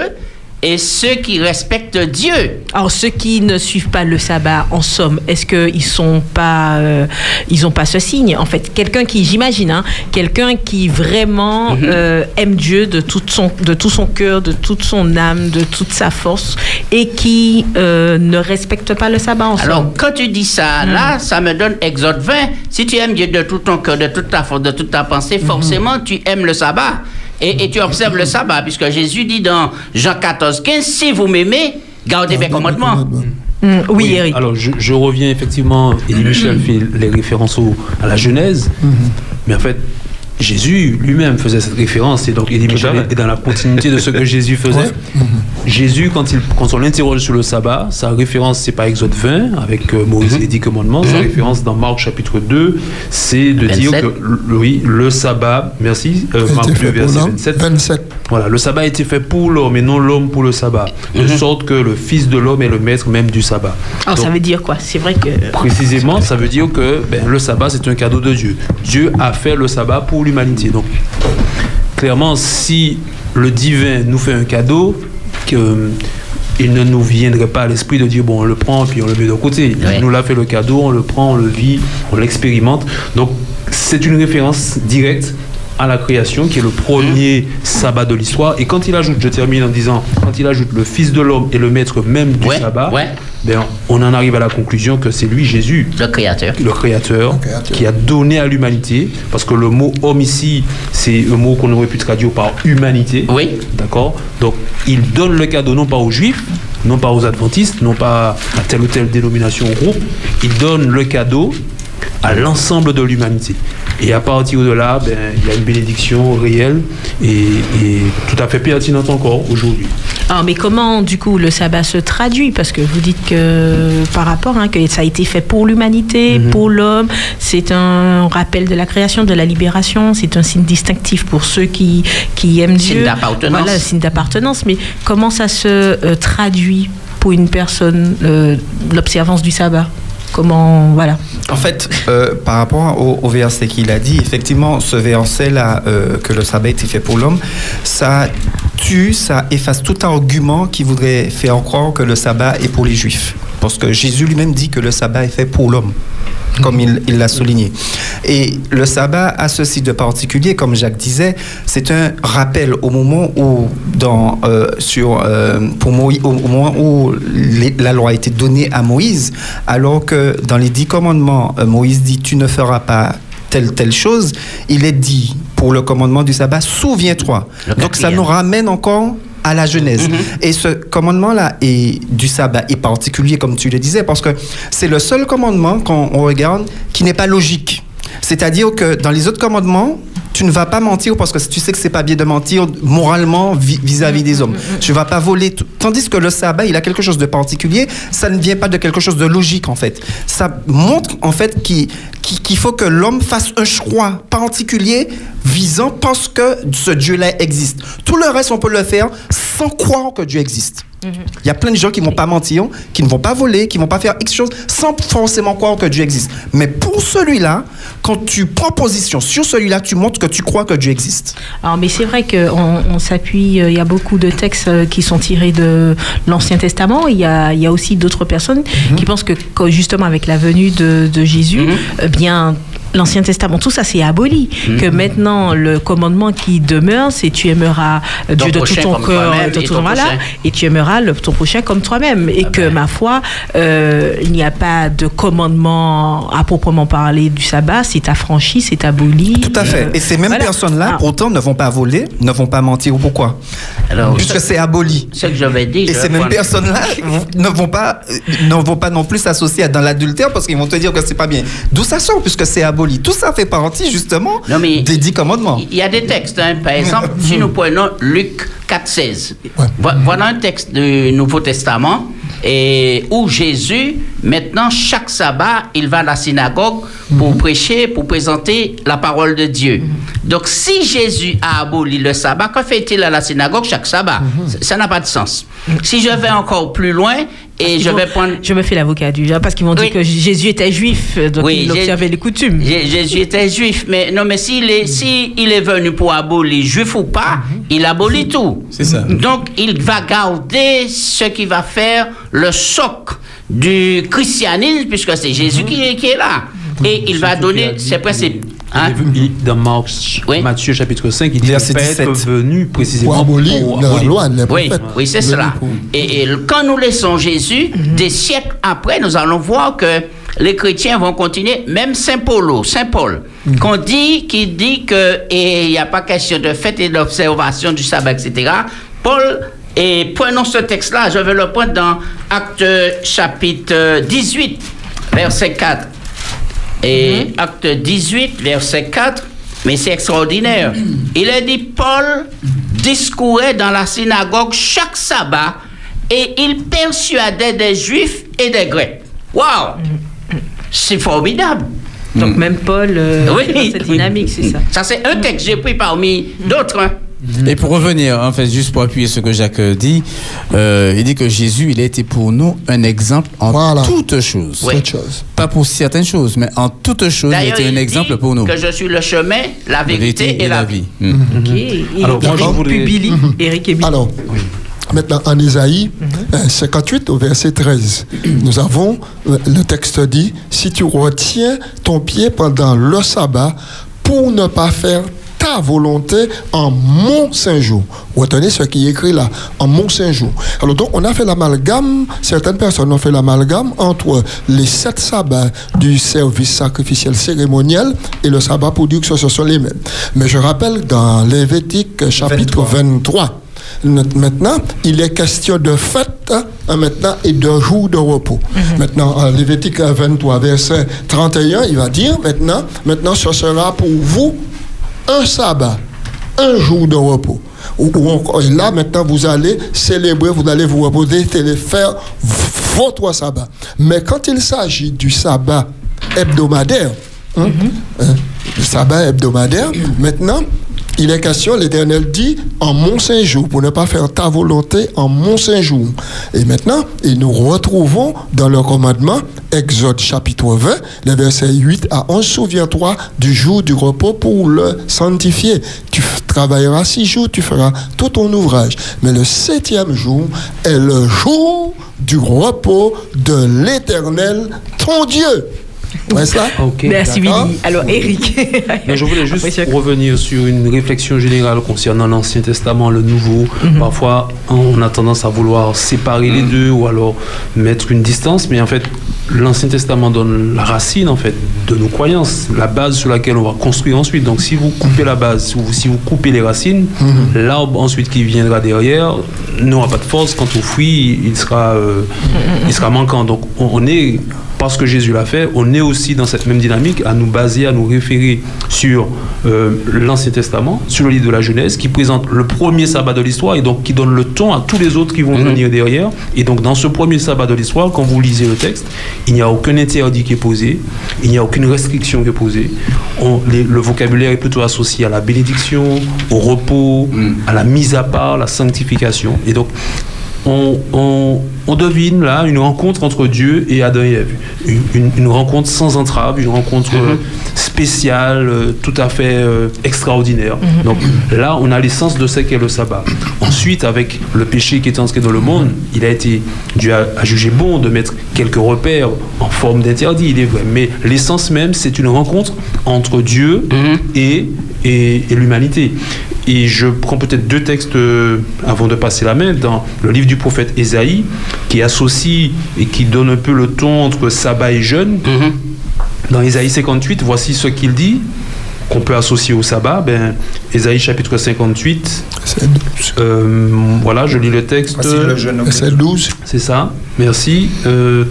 et ceux qui respectent Dieu. Alors, ceux qui ne suivent pas le sabbat, en somme, est-ce qu'ils sont pas, euh, ils ont pas ce signe? En fait, quelqu'un qui, j'imagine, hein, quelqu'un qui vraiment Mhm. euh, aime Dieu de tout son, de tout son cœur, de toute son âme, de toute sa force, et qui euh, ne respecte pas le sabbat, en Alors, somme? quand tu dis ça, là, ça me donne Exode 20. Si tu aimes Dieu de tout ton cœur, de toute ta force, de toute ta pensée, forcément, tu aimes le sabbat. Et, et tu observes le sabbat, puisque Jésus dit dans Jean 14, 15, si vous m'aimez, gardez mes commandements. Mm, oui, Eric. Alors, je, je reviens effectivement, Elie Michel fait les références au- à la Genèse, mais en fait, Jésus lui-même faisait cette référence, et donc Michel fait. est dans la continuité de ce que Jésus faisait. Jésus, quand, il, quand on l'interroge sur le sabbat, sa référence, c'est pas Exode 20, avec euh, Moïse et les dix commandements, sa référence dans Marc chapitre 2, c'est de dire 27. que, le- oui, le sabbat, merci, euh, Marc été 2, fait pour verset l'homme. 27, 27. voilà, le sabbat a été fait pour l'homme et non l'homme pour le sabbat, de sorte que le Fils de l'homme est le maître même du sabbat. Alors, ça Donc, veut dire quoi? C'est vrai que. Précisément, ça veut dire que ben, le sabbat, c'est un cadeau de Dieu. Dieu a fait le sabbat pour l'humanité. Donc, clairement, si le divin nous fait un cadeau, que, il ne nous viendrait pas à l'esprit de dire, bon, on le prend puis on le met de côté. Ouais. Il nous l'a fait le cadeau, on le prend, on le vit, on l'expérimente. Donc, c'est une référence directe à la création, qui est le premier sabbat de l'histoire. Et quand il ajoute, je termine en disant, quand il ajoute le Fils de l'homme et le maître même du Ouais, sabbat, ouais. Ben, on en arrive à la conclusion que c'est lui, Jésus, Le Créateur. le créateur, Le créateur. qui a donné à l'humanité, parce que le mot homme ici, c'est un mot qu'on aurait pu traduire par humanité. Oui. D'accord Donc, il donne le cadeau non pas aux juifs, non pas aux adventistes, non pas à telle ou telle dénomination ou groupe, il donne le cadeau à l'ensemble de l'humanité. Et à partir de là, ben, il y a une bénédiction réelle et, et tout à fait pertinente encore aujourd'hui. Ah, mais comment, du coup, le sabbat se traduit? Parce que vous dites que, par rapport, hein, que ça a été fait pour l'humanité, Mhm. pour l'homme, c'est un rappel de la création, de la libération, c'est un signe distinctif pour ceux qui, qui aiment Signe Dieu. d'appartenance. Voilà, signe d'appartenance. Mais comment ça se euh, traduit pour une personne, euh, l'observance du sabbat? Comment. En fait, euh, par rapport au, au verset qu'il a dit, effectivement, ce verset-là, euh, que le sabbat était fait pour l'homme, ça tue, ça efface tout argument qui voudrait faire croire que le sabbat est pour les juifs. Parce que Jésus lui-même dit que le sabbat est fait pour l'homme comme il l'a souligné. Et le sabbat a ceci de particulier, comme Jacques disait, c'est un rappel au moment où, dans, euh, sur, euh, pour Moïse, au, au moment où les- la loi a été donnée à Moïse, alors que dans les dix commandements, euh, Moïse dit tu ne feras pas telle telle chose, il est dit pour le commandement du sabbat, souviens-toi. Donc ça nous ramène encore à la Genèse. Et ce commandement-là est du sabbat est particulier, comme tu le disais, parce que c'est le seul commandement, quand on regarde, qui n'est pas logique. C'est-à-dire que dans les autres commandements, tu ne vas pas mentir parce que tu sais que c'est pas bien de mentir moralement vi- vis-à-vis des hommes. Tu vas pas voler. tout- Tandis que le sabbat, il a quelque chose de particulier. Ça ne vient pas de quelque chose de logique en fait. Ça montre en fait qu'il faut que l'homme fasse un choix particulier visant parce que ce Dieu-là existe. Tout le reste, on peut le faire sans croire que Dieu existe. Il y a plein de gens qui ne vont pas mentir, qui ne vont pas voler, qui ne vont pas faire X chose sans forcément croire que Dieu existe. Mais pour celui-là, quand tu prends position sur celui-là, tu montres que tu crois que Dieu existe. Alors, mais c'est vrai qu'on on, s'appuie, euh, il y a beaucoup de textes euh, qui sont tirés de l'Ancien Testament. Il y a, il y a aussi d'autres personnes qui pensent que, que justement avec la venue de, de Jésus, eh bien l'Ancien Testament, tout ça c'est aboli. Que maintenant le commandement qui demeure, c'est tu aimeras euh, Ton Dieu de tout prochain ton comme cœur, toi-même de et tout ton ton voilà, et tu aimeras le- ton prochain comme toi-même. Et que ma foi, euh, il n'y a pas de commandement à proprement parler du sabbat. C'est affranchi, c'est aboli. Tout à fait. Euh, Et ces mêmes voilà. personnes-là, Ah. pourtant, ne vont pas voler, ne vont pas mentir. Pourquoi Alors, Puisque c'est aboli. ce que je vais dire. Et ces mêmes personnes-là ne vont pas, ne vont pas non plus s'associer à dans l'adultère parce qu'ils vont te dire que c'est pas bien. D'où ça sort puisque c'est aboli. Tout ça fait partie justement Non, mais- des dix commandements. Il y a des textes, hein. par exemple, si nous prenons Luc 4,16, vo- voilà un texte du Nouveau Testament et où Jésus, maintenant, chaque sabbat, il va à la synagogue pour prêcher, pour présenter la parole de Dieu. Donc, si Jésus a aboli le sabbat, que fait-il à la synagogue chaque sabbat? Ça- Ça n'a pas de sens. Si je vais encore plus loin et je vont- vais prendre Je me fais l'avocat du diable parce qu'ils vont Oui. dire que Jésus était juif, donc Oui, il observait les coutumes. Jé- Jésus était juif, mais non, mais s'il est, si il est venu pour abolir juif ou pas, il abolit tout. C'est ça. Donc, il va garder ce qui va faire le socle du christianisme, puisque c'est Jésus qui, est- qui est là. Et il va donner ses principes. Hein? Il- Dans Marc, Oui. Matthieu chapitre 5, il dit Père 17. est venu précisément Pour abolir pour la loi, Oui, oui, c'est cela. pour- Et, et quand nous laissons Jésus, des siècles après, nous allons voir que les chrétiens vont continuer, même Saint Paul, Saint Paul, qu'on dit, qui dit que et il n'y a pas question de fête et d'observation du sabbat, etc. Paul et prenons ce texte-là, je vais le prendre dans Acte chapitre 18, verset 4. Et acte 18, verset 4, mais c'est extraordinaire. Il est dit, Paul discourait dans la synagogue chaque sabbat et il persuadait des juifs et des grecs. Waouh! C'est formidable. Donc même Paul, euh, Oui, est dans cette oui. dynamique, c'est ça. Ça, c'est un texte que j'ai pris parmi d'autres. hein. Et pour revenir, en fait, juste pour appuyer ce que Jacques dit, euh, il dit que Jésus, il a été pour nous un exemple en Voilà. toutes choses. Oui. Autre chose. Pas pour certaines choses, mais en toutes choses, il a été un exemple pour nous. que je suis le chemin, la vérité, et, la vie. Ok. Et Alors, moi, je Eric voudrais- Publi, Eric et Billy. Alors, maintenant en Ésaïe euh, 58 au verset 13, nous avons, euh, le texte dit, si tu retiens ton pied pendant le sabbat pour ne pas faire volonté en mon saint jour. Retenez ce qui est écrit là, en mon saint jour. Alors donc on a fait l'amalgame, certaines personnes ont fait l'amalgame entre les sept sabbats du service sacrificiel cérémoniel et le sabbat pour dire que ce sont les mêmes. Mais je rappelle dans Lévitique chapitre 23, Maintenant, il est question de fête hein, maintenant et de jour de repos. Maintenant, en Lévitique 23, verset 31, il va dire maintenant, maintenant ce sera pour vous un sabbat, un jour de repos. Et là, maintenant, vous allez célébrer, vous allez vous reposer, faire votre sabbat. Mais quand il s'agit du sabbat hebdomadaire, hein, hein, le sabbat hebdomadaire, maintenant, il est question, l'Éternel dit, en mon Saint-Jour, pour ne pas faire ta volonté en mon Saint-Jour. Et maintenant, et nous retrouvons dans le commandement, Exode chapitre 20, les versets 8 à 11, souviens-toi du jour du repos pour le sanctifier. Tu travailleras six jours, tu feras tout ton ouvrage. Mais le septième jour est le jour du repos de l'Éternel, ton Dieu. Ouais, ça Ok, Merci. Billy. Alors Eric. Mais je voulais juste Après, revenir sur une réflexion générale concernant l'Ancien Testament, le Nouveau. Mhm. Parfois, on a tendance à vouloir séparer les deux ou alors mettre une distance, mais en fait, l'Ancien Testament donne la racine en fait de nos croyances, la base sur laquelle on va construire ensuite. Donc, si vous coupez la base, si vous, si vous coupez les racines, l'arbre ensuite qui viendra derrière n'aura pas de force. Quant au fruit, il sera, euh, il sera manquant. Donc, on, on est parce que Jésus l'a fait, on est aussi dans cette même dynamique à nous baser, à nous référer sur euh, l'Ancien Testament, sur le livre de la Genèse, qui présente le premier sabbat de l'histoire et donc qui donne le ton à tous les autres qui vont venir derrière. Et donc dans ce premier sabbat de l'histoire, quand vous lisez le texte, il n'y a aucun interdit qui est posé, il n'y a aucune restriction qui est posée. On- les- le vocabulaire est plutôt associé à la bénédiction, au repos, à la mise à part, la sanctification. Et donc on, on- on devine là une rencontre entre Dieu et Adam et Ève. Une, une- une rencontre sans entrave, une rencontre euh, spéciale, euh, tout à fait euh, extraordinaire. Donc là, on a l'essence de ce qu'est le sabbat. Ensuite, avec le péché qui est entré dans le monde, il a été, Dieu a, a jugé bon de mettre quelques repères en forme d'interdit, il est vrai. Mais l'essence même, c'est une rencontre entre Dieu et, et, et l'humanité. Et je prends peut-être deux textes avant de passer la main dans le livre du prophète Ésaïe, qui associe et qui donne un peu le ton entre sabbat et jeûne. Dans Ésaïe 58, voici ce qu'il dit qu'on peut associer au sabbat. Ben, Ésaïe chapitre 58, euh, voilà, je lis le texte. Voici le jeune homme. Verset 12. C'est ça, merci. Euh,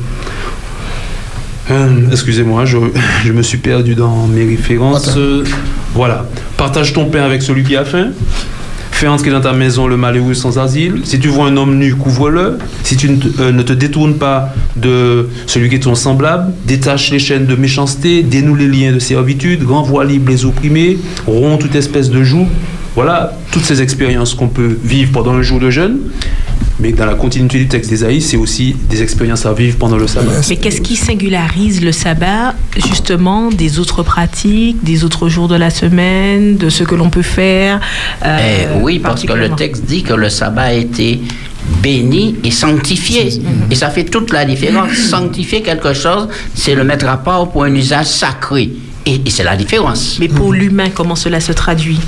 euh, Excusez-moi, je, je me suis perdu dans mes références. Attends. Euh, voilà. Partage ton pain avec celui qui a faim. Fais entrer dans ta maison le malheureux sans asile. Si tu vois un homme nu, couvre-le. Si tu ne te, euh, détournes pas de celui qui est ton semblable, détache les chaînes de méchanceté, dénoue les liens de servitude, renvoie libre les opprimés, rompt toute espèce de joug. Voilà toutes ces expériences qu'on peut vivre pendant un jour de jeûne. Mais dans la continuité du texte d'Ésaïe, c'est aussi des expériences à vivre pendant le sabbat. Mais qu'est-ce qui singularise le sabbat justement des autres pratiques, des autres jours de la semaine, de ce que l'on peut faire euh, Eh oui, parce que le texte dit que le sabbat a été béni et sanctifié. Et ça fait toute la différence. Sanctifier quelque chose, c'est le mettre à part pour un usage sacré. Et, et c'est la différence. Mais pour l'humain, comment cela se traduit?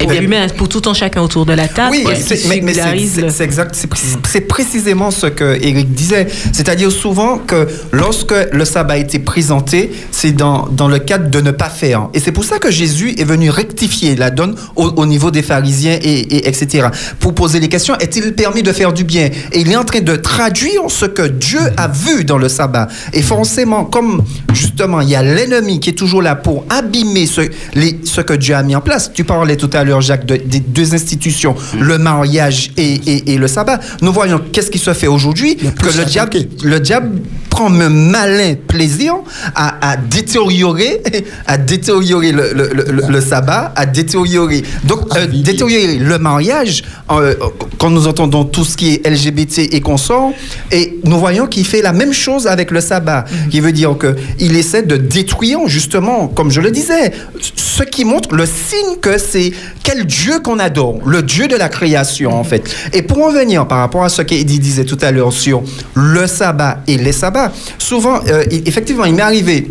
Eh Pour bien, l'humain, pour tout un chacun autour de la table, Oui, c'est- mais, mais c'est- exact, c'est précis- c'est précisément ce que Eric disait. C'est-à-dire souvent que lorsque le sabbat a été présenté, c'est dans, dans le cadre de ne pas faire. Et c'est pour ça que Jésus est venu rectifier la donne au, au niveau des pharisiens et, et etc. Pour poser les questions, est-il permis de faire du bien? Et il est en train de traduire ce que Dieu a vu dans le sabbat. Et forcément, comme justement, il y a l'ennemi qui est toujours là pour abîmer ce, les, ce que Dieu a mis en place. Tu parlais tout à l'heure, Jacques, de- des deux institutions, le mariage et, et- et le sabbat. Nous voyons qu'est-ce qui se fait aujourd'hui, que le diable, le diable prend un malin plaisir à, à détériorer, à détériorer le, le- le- le sabbat, à détériorer, donc euh, détériorer le mariage. euh, quand nous entendons tout ce qui est LGBT et consorts, et nous voyons qu'il fait la même chose avec le sabbat, qui veut dire que il essaie de détruire justement, comme je le disais, ce qui montre le signe que c'est quel Dieu qu'on adore, le Dieu de la création en fait. Et pour en venir par rapport à ce qu'Eddie disait tout à l'heure sur le sabbat et les sabbats, souvent, euh, il- effectivement, il m'est arrivé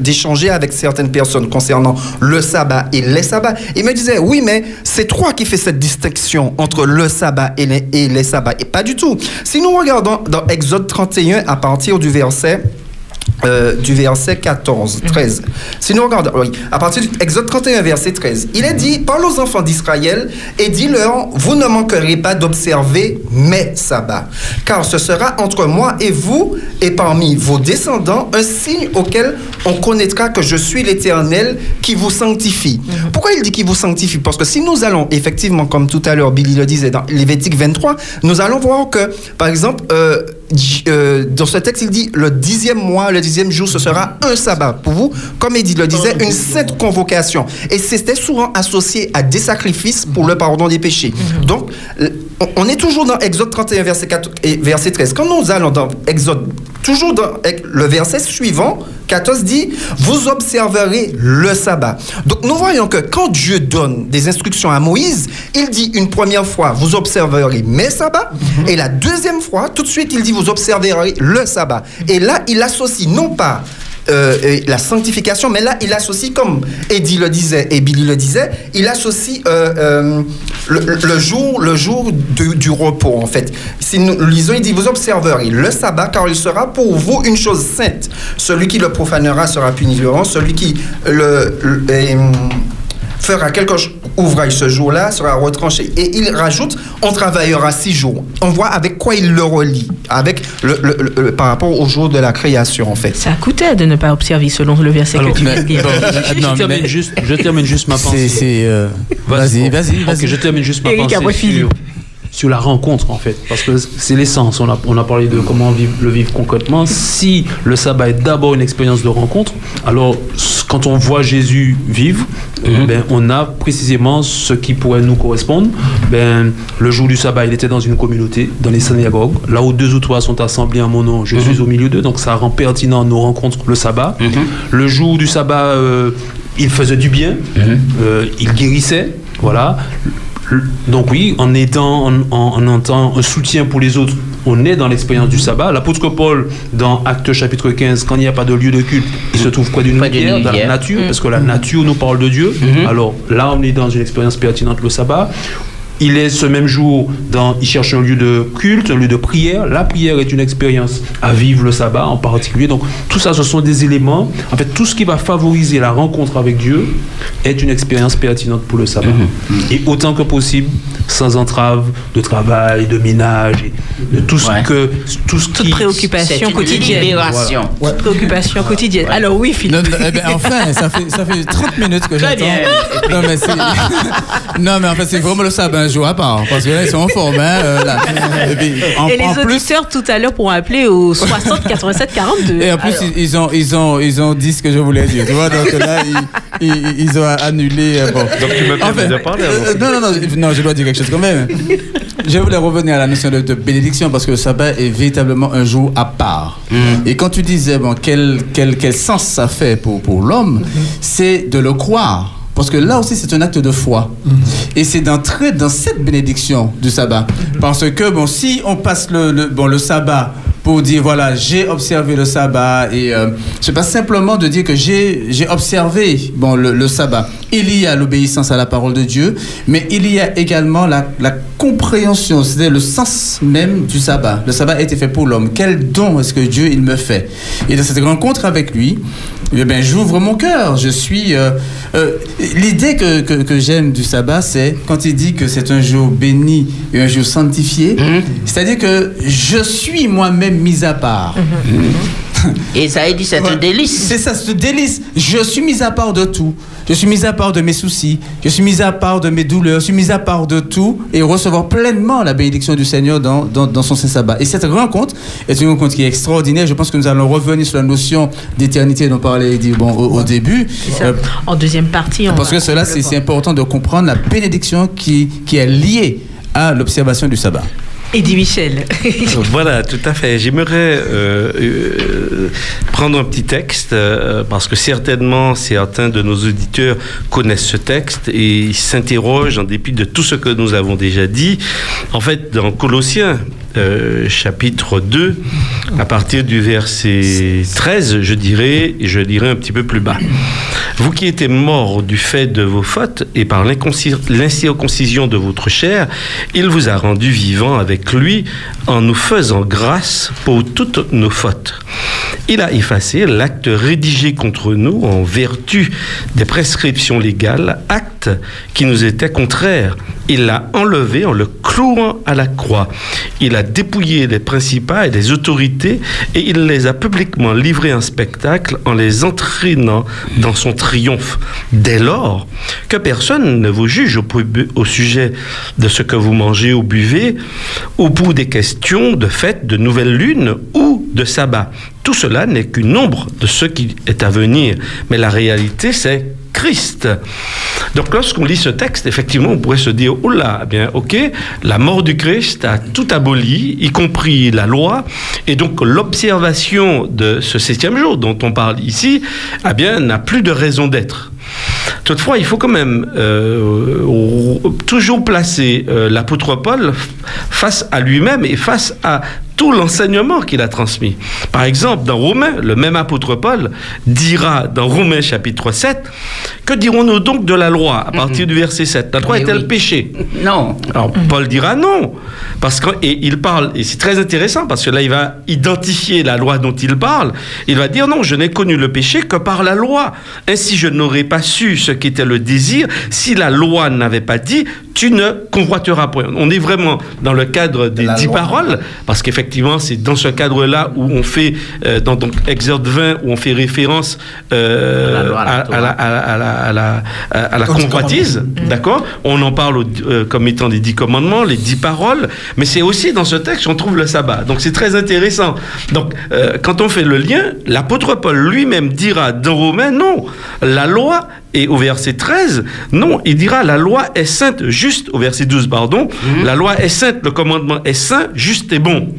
d'échanger avec certaines personnes concernant le sabbat et les sabbats. Ils me disaient, oui, mais c'est toi qui fais cette distinction entre le sabbat et les, et les sabbats. Et pas du tout. Si nous regardons dans Exode 31 à partir du verset euh, du verset 14, 13. Si nous regardons, oui, à partir du Exode 31, verset 13, il est dit Parle aux enfants d'Israël et dis-leur Vous ne manquerez pas d'observer mes sabbats, car ce sera entre moi et vous et parmi vos descendants un signe auquel on connaîtra que je suis l'Éternel qui vous sanctifie. Pourquoi il dit qu'il vous sanctifie? Parce que si nous allons, effectivement, comme tout à l'heure Billy le disait dans Lévitique 23, nous allons voir que, par exemple, euh, euh, dans ce texte, il dit le dixième mois, le dixième jour, ce sera un sabbat. Pour vous, comme Edith le disait, une sainte convocation. Et c'était souvent associé à des sacrifices pour le pardon des péchés. Donc, euh, on- est toujours dans Exode 31, verset, 4 et verset 13. Quand nous allons dans Exode, toujours dans le verset suivant, 14 dit, vous observerez le sabbat. Donc nous voyons que quand Dieu donne des instructions à Moïse, il dit une première fois, vous observerez mes sabbats, et la deuxième fois, tout de suite, il dit, vous observerez le sabbat. Et là, il associe non pas euh, la sanctification, mais là, il associe, comme Eddie le disait et Billy le disait, il associe euh, euh, le, jour, le jour du repos, en fait. Si nous lisons, il dit, vous observerez le sabbat, car il sera pour vous une chose sainte. Celui qui le profanera sera puni celui qui le... euh, fera quelque ouvrage ce jour-là sera retranché. Et il rajoute, on travaillera six jours. On voit avec quoi il le relie, avec le, le- le- le- par rapport au jour de la création, en fait. Ça coûtait de ne pas observer selon le verset Alors, que tu mais- bon, je, non, termine juste, je termine juste ma pensée. c'est, euh, vas-y, vas-y, vas-y. Ok, je termine juste ma Eric, pensée. Sur, la rencontre, en fait. Parce que c'est l'essence. On a, on a parlé de comment vivre, le vivre concrètement. Si le sabbat est d'abord une expérience de rencontre, alors quand on voit Jésus vivre, Mhm. ben, on a précisément ce qui pourrait nous correspondre. Ben, le jour du sabbat, il était dans une communauté, dans les synagogues. Là où deux ou trois sont assemblés en mon nom, je Mhm. suis au milieu d'eux. Donc ça rend pertinent nos rencontres le sabbat. Mhm. Le jour du sabbat, euh, il faisait du bien, Mhm. euh, il guérissait, voilà. Donc oui, en étant en, en, en étant un soutien pour les autres, on est dans l'expérience du sabbat. L'apôtre Paul, dans Actes chapitre 15, quand il n'y a pas de lieu de culte, il se trouve près d'une rivière, dans la nature, parce que la nature nous parle de Dieu. Mhm. Alors là, on est dans une expérience pertinente, le sabbat. Il est ce même jour, dans, il cherche un lieu de culte, un lieu de prière. La prière est une expérience à vivre le sabbat en particulier. Donc tout ça, ce sont des éléments. En fait, tout ce qui va favoriser la rencontre avec Dieu est une expérience pertinente pour le sabbat. Mhm. Et autant que possible, sans entrave de travail, de ménage, et de tout ce Ouais. que tout ce Toute qui préoccupation quotidienne. libération. Toute préoccupation quotidienne. Alors oui, Philippe. Non, non, eh ben, enfin, ça fait, ça fait 30 minutes que j'attends. Non, mais c'est, non, mais en fait, c'est vraiment le sabbat jour à part. Parce que là, ils sont en forme, hein, euh, là. Et, puis, en, Et les en plus, auditeurs tout à l'heure pourront appeler au 60 87 42. et en plus, Alors, ils, ils ont, ils, ont, ils ont dit ce que je voulais dire. Tu vois, donc là, ils, ils, ils ont annulé. euh, bon. Donc tu me En permets fait, de parler euh, avant. non, non, non, non, je dois dire quelque chose quand même. Je voulais revenir à la notion de, de bénédiction parce que le sabbat est véritablement un jour à part. Et quand tu disais, bon, quel, quel, quel sens ça fait pour, pour l'homme, c'est de le croire. Parce que là aussi, c'est un acte de foi. Et c'est d'entrer dans cette bénédiction du sabbat. Parce que, bon, si on passe le, le- bon, le sabbat pour dire, voilà, j'ai observé le sabbat, et euh, c'est pas simplement de dire que j'ai j'ai observé bon, le, le sabbat. Il y a l'obéissance à la parole de Dieu, mais il y a également la, la compréhension, c'est-à-dire le sens même du sabbat. Le sabbat a été fait pour l'homme. Quel don est-ce que Dieu il me fait? Et dans cette rencontre avec lui, eh ben, j'ouvre mon cœur. Je suis. euh, euh, L'idée que, que, que j'aime du sabbat, c'est quand il dit que c'est un jour béni et un jour sanctifié, c'est-à-dire que je suis moi-même mis à part. Et ça dit, c'est un délice. C'est ça, c'est un délice. Je suis mis à part de tout. Je suis mis à part de mes soucis. Je suis mis à part de mes douleurs. Je suis mis à part de tout et recevoir pleinement la bénédiction du Seigneur dans, dans, dans son saint sabbat. Et cette rencontre est une rencontre qui est extraordinaire. Je pense que nous allons revenir sur la notion d'éternité dont parlait bon, au, au début. Euh, en deuxième partie, on parce que cela, c'est important de comprendre la bénédiction qui, qui est liée à l'observation du sabbat. Eddie Michel. Voilà, tout à fait. J'aimerais euh, euh, prendre un petit texte euh, parce que certainement certains de nos auditeurs connaissent ce texte et s'interrogent en dépit de tout ce que nous avons déjà dit. En fait, dans Colossiens, euh, chapitre 2, à partir du verset 13, je dirais, un petit peu plus bas. Vous qui étiez morts du fait de vos fautes et par l'incirconcision de votre chair, il vous a rendu vivants avec lui en nous faisant grâce pour toutes nos fautes. Il a effacé l'acte rédigé contre nous en vertu des prescriptions légales, qui nous était contraire. Il l'a enlevé en le clouant à la croix. Il a dépouillé les principats et les autorités et il les a publiquement livrés en spectacle en les entraînant dans son triomphe. Dès lors, que personne ne vous juge au, au sujet de ce que vous mangez ou buvez, au bout des questions de fête, de nouvelle lune ou de sabbat. Tout cela n'est qu'une ombre de ce qui est à venir. Mais la réalité, c'est Christ. Donc lorsqu'on lit ce texte, effectivement, on pourrait se dire, oh là, eh bien, ok, la mort du Christ a tout aboli, y compris la loi, et donc l'observation de ce septième jour dont on parle ici, eh bien, n'a plus de raison d'être. Toutefois, il faut quand même euh, toujours placer euh, l'apôtre Paul face à lui-même et face à tout l'enseignement qu'il a transmis. Par exemple, dans Romains, le même apôtre Paul dira dans Romains chapitre 7, que dirons-nous donc de la loi à partir du verset 7 La loi est-elle péché? Non. Alors Paul dira non. Parce que, et il parle, et c'est très intéressant parce que là il va identifier la loi dont il parle. Il va dire non, je n'ai connu le péché que par la loi. Ainsi je n'aurais pas su ce qu'était le désir si la loi n'avait pas dit tu ne convoiteras point. On est vraiment dans le cadre des dix paroles parce qu'effectivement c'est dans ce cadre-là où on fait, euh, dans donc, Exode 20, où on fait référence euh, à, la, convoitise, d'accord? On en parle euh, comme étant les dix commandements, les dix paroles, mais c'est aussi dans ce texte qu'on trouve le sabbat. Donc c'est très intéressant. Donc euh, quand on fait le lien, l'apôtre Paul lui-même dira dans Romains, non, la loi et au verset 13, non, il dira la loi est sainte, juste, au verset 12, pardon, Mhm. la loi est sainte, le commandement est saint, juste et bon.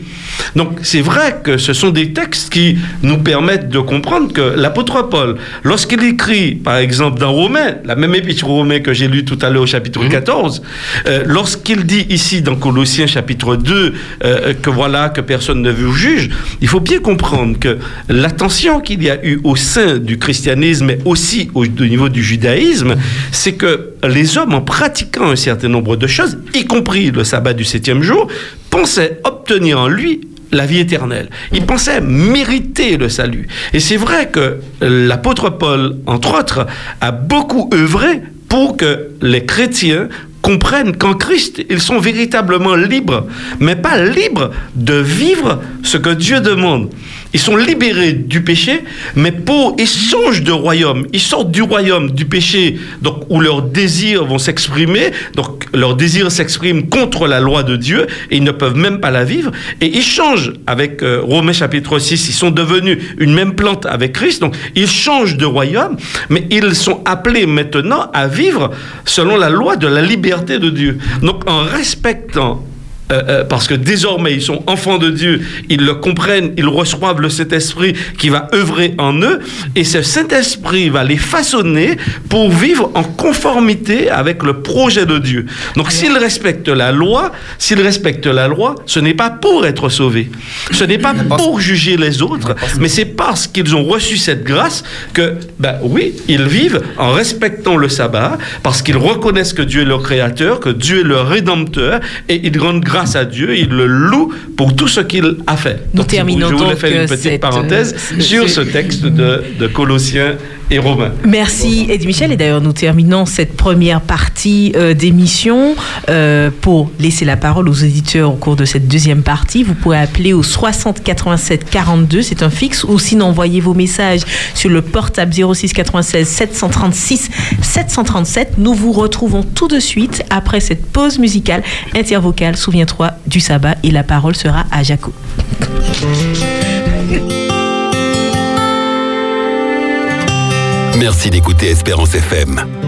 Donc c'est vrai que ce sont des textes qui nous permettent de comprendre que l'apôtre Paul, lorsqu'il écrit, par exemple, dans Romains, la même épître aux Romains que j'ai lu tout à l'heure au chapitre 14, euh, lorsqu'il dit ici dans Colossiens chapitre 2 euh, que voilà, que personne ne vous juge, il faut bien comprendre que l'attention qu'il y a eu au sein du christianisme, mais aussi au, au niveau du judaïsme, c'est que les hommes, en pratiquant un certain nombre de choses, y compris le sabbat du septième jour, pensaient obtenir en lui la vie éternelle. Ils pensaient mériter le salut. Et c'est vrai que l'apôtre Paul, entre autres, a beaucoup œuvré pour que les chrétiens comprennent qu'en Christ, ils sont véritablement libres, mais pas libres de vivre ce que Dieu demande. Ils sont libérés du péché, mais pour, ils changent de royaume. Ils sortent du royaume du péché, donc où leurs désirs vont s'exprimer. Donc leurs désirs s'expriment contre la loi de Dieu et ils ne peuvent même pas la vivre. Et ils changent avec euh, Romains chapitre 6. Ils sont devenus une même plante avec Christ. Donc ils changent de royaume, mais ils sont appelés maintenant à vivre selon la loi de la liberté de Dieu. Donc en respectant euh, euh, parce que désormais ils sont enfants de Dieu, ils le comprennent, ils reçoivent le Saint-Esprit qui va œuvrer en eux, et ce Saint-Esprit va les façonner pour vivre en conformité avec le projet de Dieu. Donc s'ils respectent la loi, s'ils respectent la loi, ce n'est pas pour être sauvés, ce n'est pas pour juger les autres, mais c'est parce qu'ils ont reçu cette grâce que, ben oui, ils vivent en respectant le sabbat, parce qu'ils reconnaissent que Dieu est leur créateur, que Dieu est leur rédempteur, et ils rendent grâce à Dieu, ils le louent pour tout ce qu'il a fait. Nous Donc, terminons je voulais donc, faire une euh, petite parenthèse euh, sur ce- ce texte de, de Colossiens et Romains. Merci Eddie Michel. Et d'ailleurs, nous terminons cette première partie euh, d'émission. Euh, pour laisser la parole aux auditeurs au cours de cette deuxième partie, vous pouvez appeler au 60 87 42, c'est un fixe, ou sinon envoyez vos messages sur le portable 06 96 736 737. Nous vous retrouvons tout de suite après cette pause musicale intervocale. Souviens-toi du sabbat et la parole sera à Jaco. Merci d'écouter Espérance FM.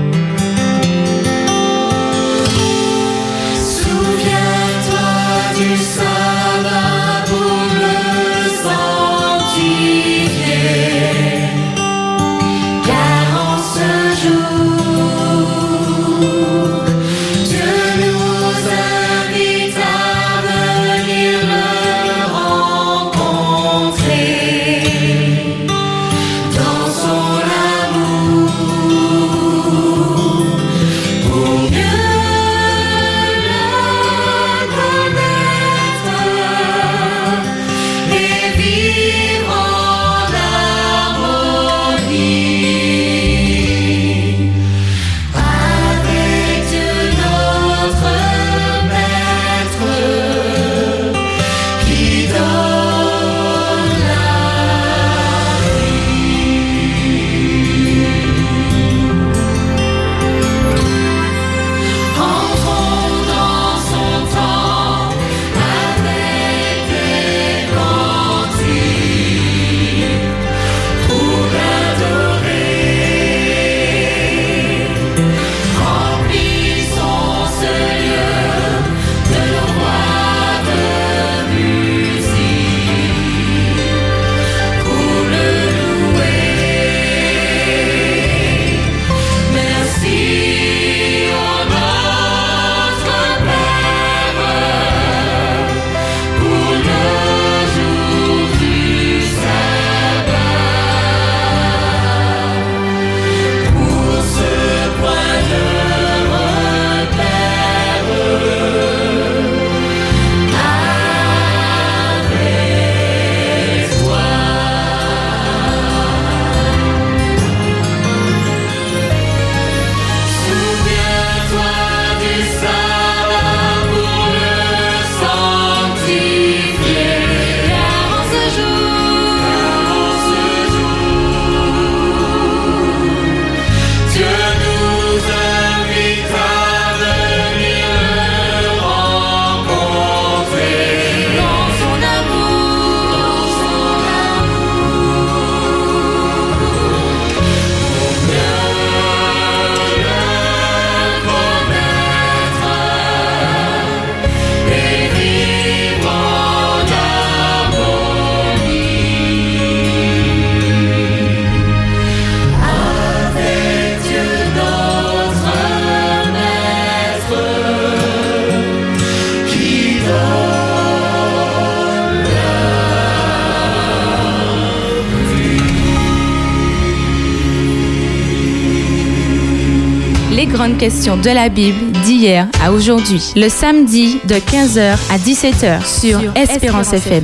Les grandes questions de la Bible d'hier à aujourd'hui. Le samedi de 15h à 17h sur Espérance FM.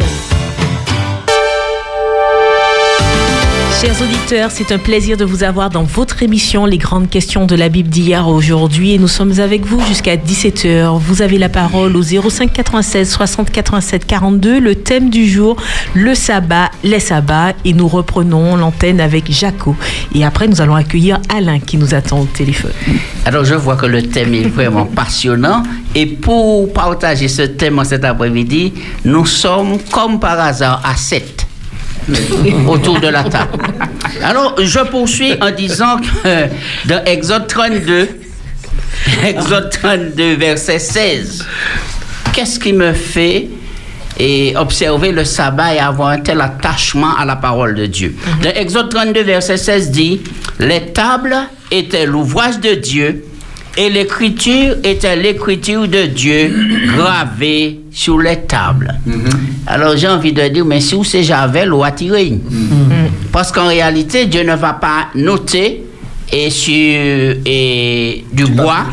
Chers auditeurs, c'est un plaisir de vous avoir dans votre émission Les grandes questions de la Bible d'hier aujourd'hui et nous sommes avec vous jusqu'à 17h. Vous avez la parole au 05 96 60 87 42, le thème du jour, le sabbat, les sabbats et nous reprenons l'antenne avec Jaco. Et après, nous allons accueillir Alain qui nous attend au téléphone. Alors, je vois que le thème est vraiment passionnant. Et pour partager ce thème cet après-midi, nous sommes comme par hasard à 7 autour de la table. Alors, je poursuis en disant que dans Exode 32, Exode 32, verset 16, qu'est-ce qui me fait et observer le sabbat et avoir un tel attachement à la parole de Dieu? Dans Exode 32, verset 16 dit, les tables étaient l'ouvrage de Dieu et l'écriture était l'écriture de Dieu gravée sur les tables. Alors j'ai envie de dire, mais si vous c'est Javel ou attiré. Parce qu'en réalité, Dieu ne va pas noter et sur et du bois,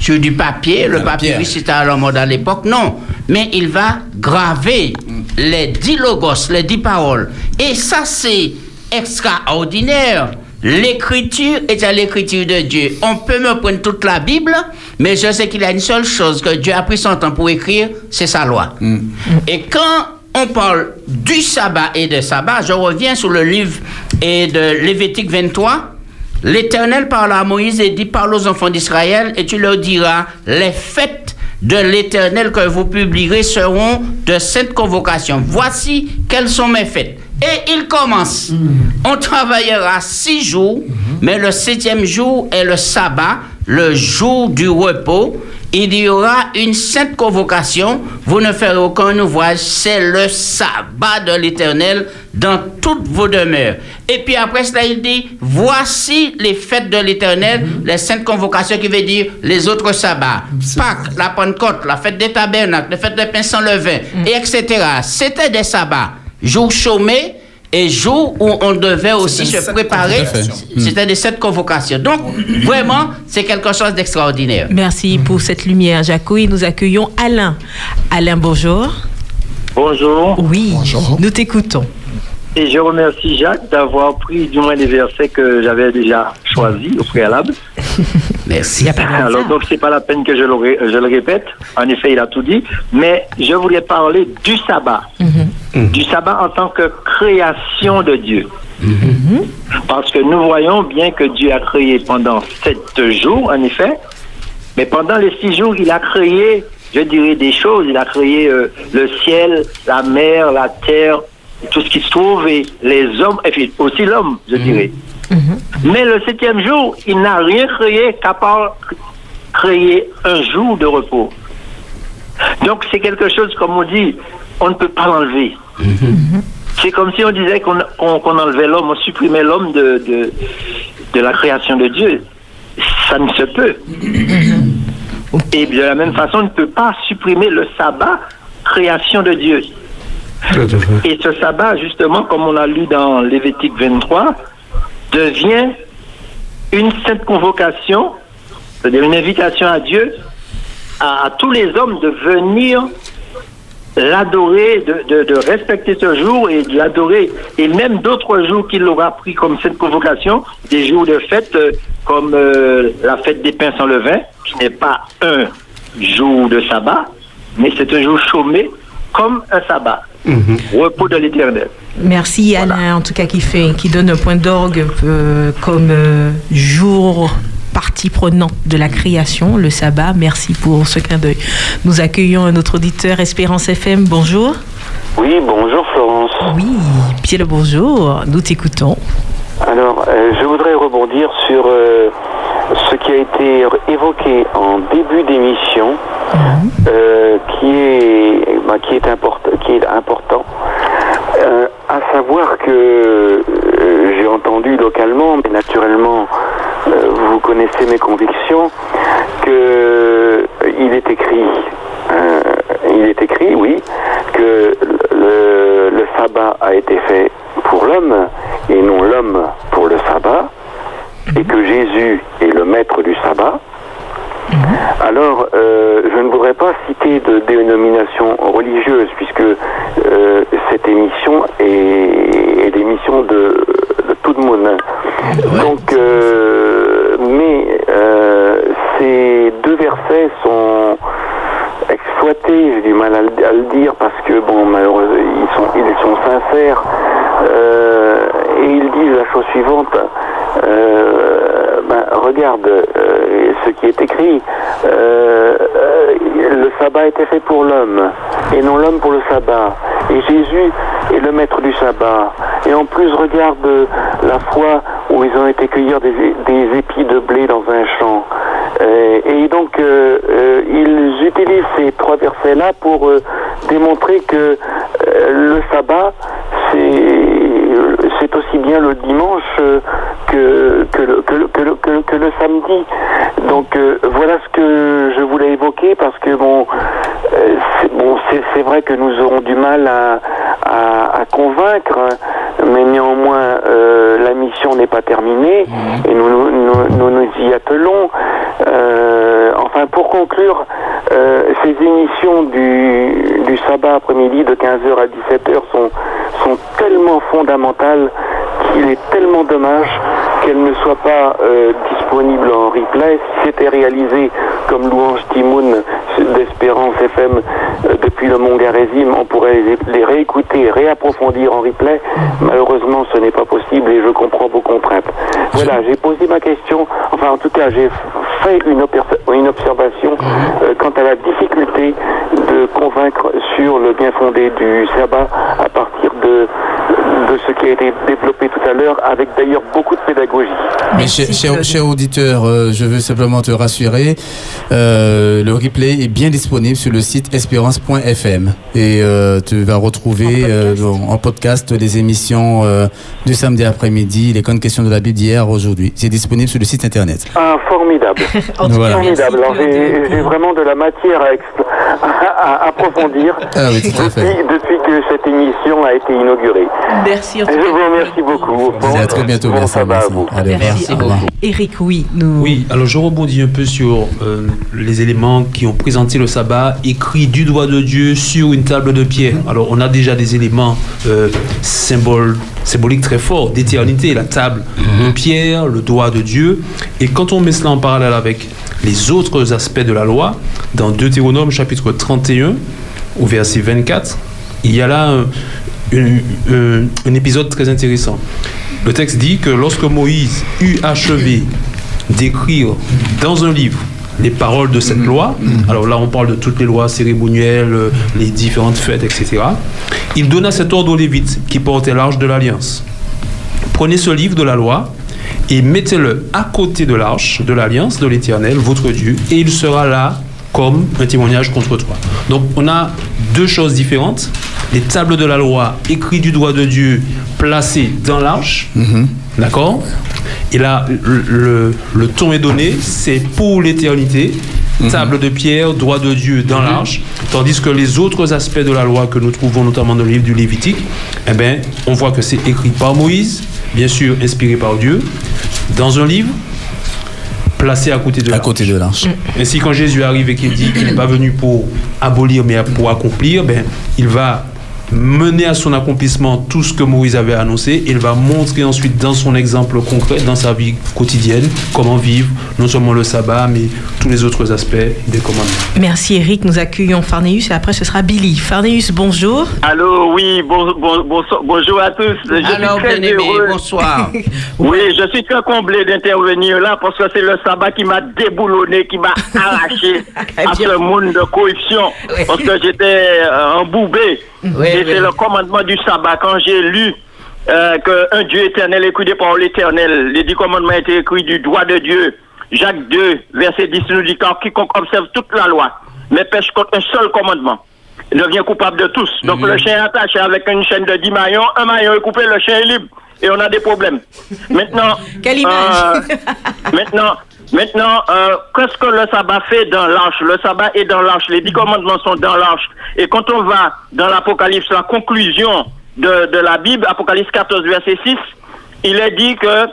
sur du papier. Le papier, c'était à la mode à l'époque. Non, mais il va graver les dix logos, les dix paroles. Et ça, c'est extraordinaire. L'écriture est à l'écriture de Dieu. On peut me prendre toute la Bible, mais je sais qu'il y a une seule chose que Dieu a pris son temps pour écrire, c'est sa loi. Et quand on parle du sabbat et de sabbat, je reviens sur le livre et de Lévitique 23. L'Éternel parle à Moïse et dit parle aux enfants d'Israël et tu leur diras les fêtes de l'Éternel que vous publierez seront de cette convocation. Voici quelles sont mes fêtes. Et il commence. On travaillera six jours, mais le septième jour est le sabbat, le jour du repos. Il y aura une sainte convocation. Vous ne ferez aucun ouvrage. C'est le sabbat de l'Éternel dans toutes vos demeures. Et puis après cela, il dit, voici les fêtes de l'Éternel, les saintes convocations qui veut dire les autres sabbats. Pâques, la Pentecôte, la fête des tabernacles, la fête des pains sans levain, et etc. C'était des sabbats. Jour chômé et jour où on devait aussi se préparer. C'était des sept convocations. Donc, vraiment, c'est quelque chose d'extraordinaire. Merci pour cette lumière, Jaco. Et nous accueillons Alain. Alain, bonjour. Bonjour. Oui, nous t'écoutons. Et je remercie Jacques d'avoir pris du moins les versets que j'avais déjà choisis au préalable. Merci. Alors donc c'est pas la peine que je le, ré- je le répète. En effet, il a tout dit. Mais je voulais parler du sabbat. Du sabbat en tant que création de Dieu. Parce que nous voyons bien que Dieu a créé pendant sept jours, en effet. Mais pendant les six jours, il a créé, je dirais, des choses. Il a créé euh, le ciel, la mer, la terre, tout ce qui se trouve, et les hommes, et puis aussi l'homme, je dirais. Mais le septième jour, il n'a rien créé qu'à part créer un jour de repos. Donc c'est quelque chose, comme on dit, on ne peut pas l'enlever. C'est comme si on disait qu'on enlevait l'homme, on supprimait l'homme de, de, de la création de Dieu. Ça ne se peut. Et de la même façon, on ne peut pas supprimer le sabbat, création de Dieu. Et ce sabbat, justement, comme on a lu dans Lévitique 23, devient une sainte convocation, c'est-à-dire une invitation à Dieu, à, tous les hommes de venir l'adorer, de respecter ce jour et de l'adorer, et même d'autres jours qu'il aura pris comme cette convocation, des jours de fête euh, comme euh, la fête des pains sans levain, qui n'est pas un jour de sabbat, mais c'est un jour chômé comme un sabbat, repos de l'éternel. Merci Alain, en tout cas qui fait, qui donne un point d'orgue euh, comme euh, jour partie prenante de la création, le sabbat. Merci pour ce clin d'œil. Nous accueillons un autre auditeur, Espérance FM. Bonjour. Oui, bonjour Florence. Oui, bien le bonjour. Nous t'écoutons. Alors, euh, je voudrais rebondir sur euh, a été évoqué en début d'émission, euh, qui est bah, qui est important, qui est important, à savoir que euh, j'ai entendu localement, mais naturellement, euh, vous connaissez mes convictions, que il est écrit, il est écrit, oui, que le sabbat a été fait pour l'homme et non l'homme pour le sabbat, et que Jésus est le maître du sabbat, Alors, euh, je ne voudrais pas citer de dénomination religieuse, puisque euh, cette émission est, est l'émission de, de tout le monde. Donc, euh, mais euh, ces deux versets sont j'ai du mal à le, dire, parce que, bon, malheureusement, ils sont, ils sont sincères. Euh, et ils disent la chose suivante. Euh, ben, regarde euh, ce qui est écrit. Le sabbat était fait pour l'homme et non l'homme pour le sabbat. Et Jésus est le maître du sabbat. Et en plus, regarde la fois où ils ont été cueillir des épis de blé dans un champ. Euh, et donc, euh, euh, ils utilisent ces trois versets-là pour démontrer que le sabbat, c'est c'est aussi bien le dimanche euh, que, que, le, que, le- que le- que- que le samedi. Donc euh, voilà ce que je voulais évoquer parce que bon, euh, c'est bon, c'est- c'est vrai que nous aurons du mal à, à- à convaincre, mais néanmoins euh, la mission n'est pas terminée et nous nous, nous- nous nous y attelons. Enfin, pour conclure, ces émissions du, du sabbat après-midi de 15h à 17h sont, sont tellement fondamentales mondiale qu'il est tellement dommage qu'elles ne soient pas euh, disponibles en replay. Si c'était réalisé comme Louange Timoun d'Espérance FM euh, depuis le Mont Garésime, on pourrait les, réécouter, réapprofondir en replay. Malheureusement, ce n'est pas possible et je comprends vos contraintes. Voilà, j'ai posé ma question, enfin en tout cas, j'ai fait une observation euh, quant à la difficulté de convaincre sur le bien fondé du sabbat à partir de, de ce qui a été développé tout à l'heure, avec d'ailleurs beaucoup de pédagogie. Mais cher, cher, cher auditeur, euh, je veux simplement te rassurer, euh, le replay est bien disponible sur le site espérance.fm et euh, tu vas retrouver euh, en podcast les émissions euh, du samedi après-midi, les grandes questions de la Bible d'hier, aujourd'hui. C'est disponible sur le site internet. Ah, formidable. Voilà. Formidable. Alors, j'ai vraiment de la matière à, expl- à- à approfondir Ah oui, tout à fait. depuis, depuis que cette émission a été inaugurée. Merci. en tout Je vous remercie beaucoup. Bon, À très bientôt, bon merci. à merci. vous. Allez. Eric, oui, nous. Oui, alors je rebondis un peu sur euh, les éléments qui ont présenté le sabbat écrit du doigt de Dieu sur une table de pierre. Alors on a déjà des éléments euh, symbole- symboliques très forts d'éternité, la table de pierre, le doigt de Dieu. Et quand on met cela en parallèle avec les autres aspects de la loi, dans Deutéronome chapitre 31 au verset 24, il y a là un, un- un épisode très intéressant. Le texte dit que lorsque Moïse eut achevé d'écrire dans un livre les paroles de cette loi, alors là on parle de toutes les lois cérémonielles, euh, les différentes fêtes, etc., il donna cet ordre aux Lévites qui portaient l'arche de l'alliance. Prenez ce livre de la loi et mettez-le à côté de l'arche de l'alliance de l'Éternel, votre Dieu, et il sera là comme un témoignage contre toi. Donc on a deux choses différentes. Les tables de la loi écrites du doigt de Dieu placées dans l'arche. D'accord? Et là, le, le- le ton est donné, c'est pour l'éternité. Table de pierre, doigt de Dieu dans l'arche. Tandis que les autres aspects de la loi que nous trouvons notamment dans le livre du Lévitique, eh ben, on voit que c'est écrit par Moïse, bien sûr inspiré par Dieu, dans un livre, placé à côté de À l'arche. côté de l'arche. Ainsi, quand Jésus arrive et qu'il dit qu'il n'est pas venu pour abolir, mais pour accomplir, ben, il va mener à son accomplissement tout ce que Moïse avait annoncé. Il va montrer ensuite dans son exemple concret, dans sa vie quotidienne, comment vivre non seulement le sabbat, mais tous les autres aspects des commandements. Merci Eric, nous accueillons Farnéus et après ce sera Billy. Farnéus, bonjour. Allô, oui, bon, bon- bonso- bonjour à tous. Je Alors, suis très bien-aimé, heureux. bonsoir. Oui, je suis très comblé d'intervenir là parce que c'est le sabbat qui m'a déboulonné, qui m'a arraché à ce monde de corruption parce que j'étais euh, embourbé. Oui, Et oui. c'est le commandement du sabbat. Quand j'ai lu euh, qu'un Dieu éternel écrit des paroles éternelles, les dix commandements étaient écrits du droit de Dieu. Jacques 2, verset 10 nous dit car quiconque observe toute la loi, mais pêche contre un seul commandement devient coupable de tous. Donc le chien est attaché avec une chaîne de 10 maillons, un maillon est coupé, le chien est libre. Et on a des problèmes. Maintenant, Quelle image euh, maintenant, maintenant, euh, qu'est-ce que le sabbat fait dans l'arche? Le sabbat est dans l'arche. Les dix commandements sont dans l'arche. Et quand on va dans l'Apocalypse, la conclusion de, de la Bible, Apocalypse 14, verset 6, il est dit que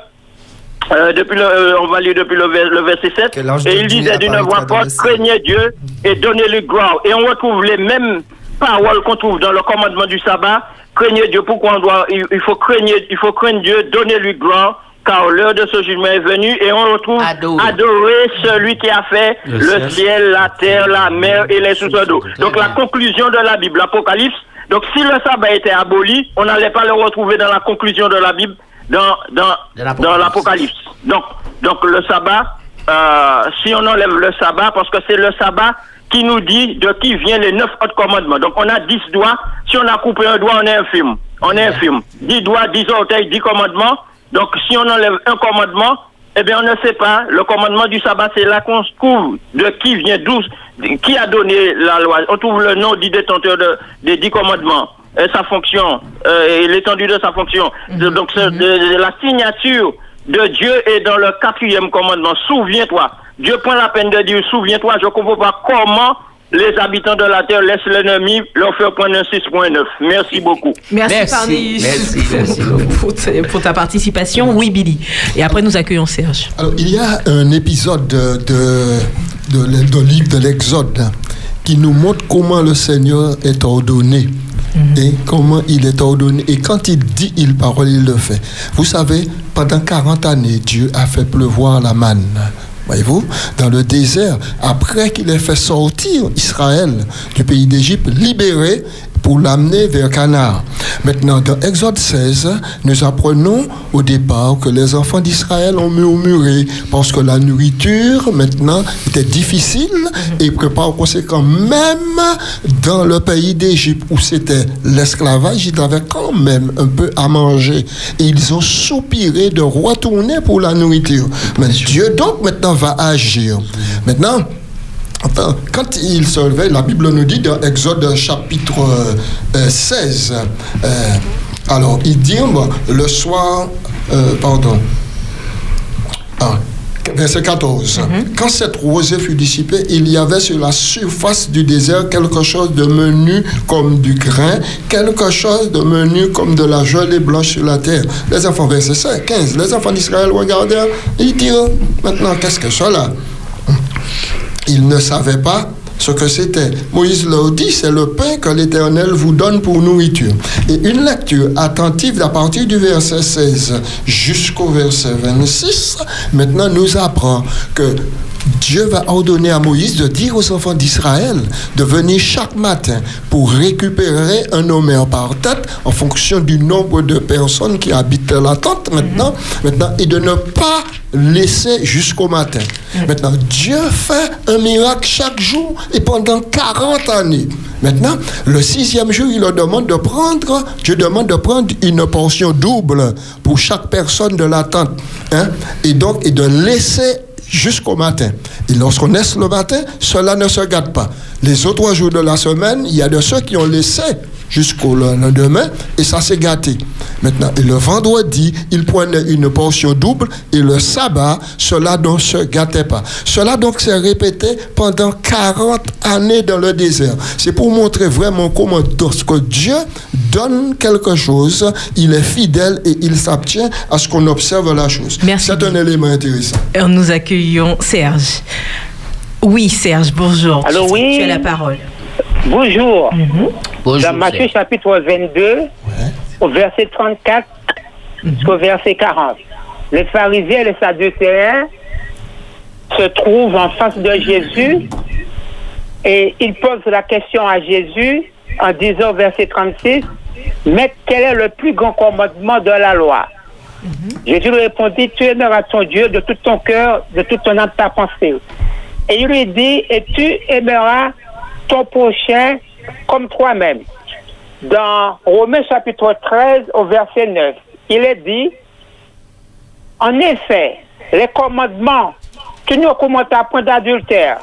euh, depuis le, euh, on va lire depuis le, le verset 7. âge Et il disait d'une voix forte, craignez Dieu et donnez-lui gloire. Et on retrouve les mêmes paroles qu'on trouve dans le commandement du sabbat. Craignez Dieu. Pourquoi on doit, il, il faut craigner, il faut craindre Dieu, donnez-lui gloire. Car l'heure de ce jugement est venue et on retrouve adorer, celui qui a fait Le le, ciel. la terre, la mer et les sources d'eau. Donc la conclusion de la Bible, l'Apocalypse. Donc si le sabbat était aboli, on n'allait pas le retrouver dans la conclusion de la Bible, dans, dans, dans l'Apocalypse. Donc, donc le sabbat, euh, si on enlève le sabbat, parce que c'est le sabbat qui nous dit de qui viennent les neuf autres commandements. Donc on a dix doigts. Si on a coupé un doigt, on est infime. On est infime. Dix doigts, dix orteils, dix commandements. Donc si on enlève un commandement, eh bien on ne sait pas. Le commandement du sabbat, c'est là qu'on se trouve de qui vient, d'où, qui a donné la loi? On trouve le nom du détenteur de- des dix commandements. Et sa fonction, euh, et l'étendue de sa fonction. Donc, c'est de- de- la signature de Dieu est dans le quatrième commandement. Souviens-toi. Dieu prend la peine de dire souviens-toi. Je ne comprends pas comment les habitants de la terre laissent l'ennemi leur faire prendre un 6.9. Merci beaucoup. Merci, Parnis, pour, ta- pour ta participation. Oui, Billy. Et après, nous accueillons Serge. Alors, il y a un épisode de, de, de, l'e- de livre de l'Exode qui nous montre comment le Seigneur est ordonné. Et comment il est ordonné. Et quand il dit il parole, il le fait. Vous savez, pendant 40 années, Dieu a fait pleuvoir la manne. Voyez-vous, dans le désert, après qu'il ait fait sortir Israël du pays d'Égypte, libéré pour l'amener vers Canaan. Maintenant, dans Exode 16, nous apprenons au départ que les enfants d'Israël ont murmuré parce que la nourriture, maintenant, était difficile et que par conséquent, même dans le pays d'Égypte où c'était l'esclavage, ils avaient quand même un peu à manger. Et ils ont soupiré de retourner pour la nourriture. Mais Dieu, donc, maintenant, va agir. Maintenant, Enfin, quand il se levait, la Bible nous dit dans Exode chapitre euh, 16, euh, alors il dit, bon, le soir, euh, pardon, ah, verset 14, quand cette rosée fut dissipée, il y avait sur la surface du désert quelque chose de menu comme du grain, quelque chose de menu comme de la gelée blanche sur la terre. Les enfants, verset 5, 15, les enfants d'Israël regardèrent, ils dirent, maintenant, qu'est-ce que cela? Ils ne savaient pas ce que c'était. Moïse leur dit, c'est le pain que l'Éternel vous donne pour nourriture. Et une lecture attentive à partir du verset 16 jusqu'au verset 26, maintenant nous apprend que Dieu va ordonner à Moïse de dire aux enfants d'Israël de venir chaque matin pour récupérer un homère par tête en fonction du nombre de personnes qui habitent la tente maintenant, maintenant et de ne pas laisser jusqu'au matin. Maintenant, Dieu fait un miracle chaque jour et pendant 40 années. Maintenant, le sixième jour, il leur demande de prendre, Dieu demande de prendre une portion double pour chaque personne de la tente. Hein? Et donc, et de laisser jusqu'au matin. Et lorsqu'on laisse le matin, cela ne se gâte pas. Les autres jours de la semaine, il y a de ceux qui ont laissé jusqu'au lendemain et ça s'est gâté. Maintenant, et le vendredi, ils prenaient une portion double et le sabbat, cela ne se gâtait pas. Cela donc s'est répété pendant 40 années dans le désert. C'est pour montrer vraiment comment lorsque Dieu donne quelque chose, il est fidèle et il s'abstient à ce qu'on observe la chose. C'est un élément intéressant. Et nous accueillons Serge. Oui, Serge, bonjour. Allô, Tu- oui. Tu as la parole. Bonjour. Bonjour, Dans Matthieu Serge. chapitre 22, au verset 34 jusqu'au verset 40. Les pharisiens et les sadducéens se trouvent en face de Jésus et ils posent la question à Jésus en disant verset 36, Mais quel est le plus grand commandement de la loi? Jésus lui répondit, Tu aimeras ton Dieu de tout ton cœur, de toute ton âme, ta pensée. Et il lui dit, et tu aimeras ton prochain comme toi-même. Dans Romains chapitre 13 au verset 9, il est dit, en effet, les commandements, tu ne commettas point d'adultère,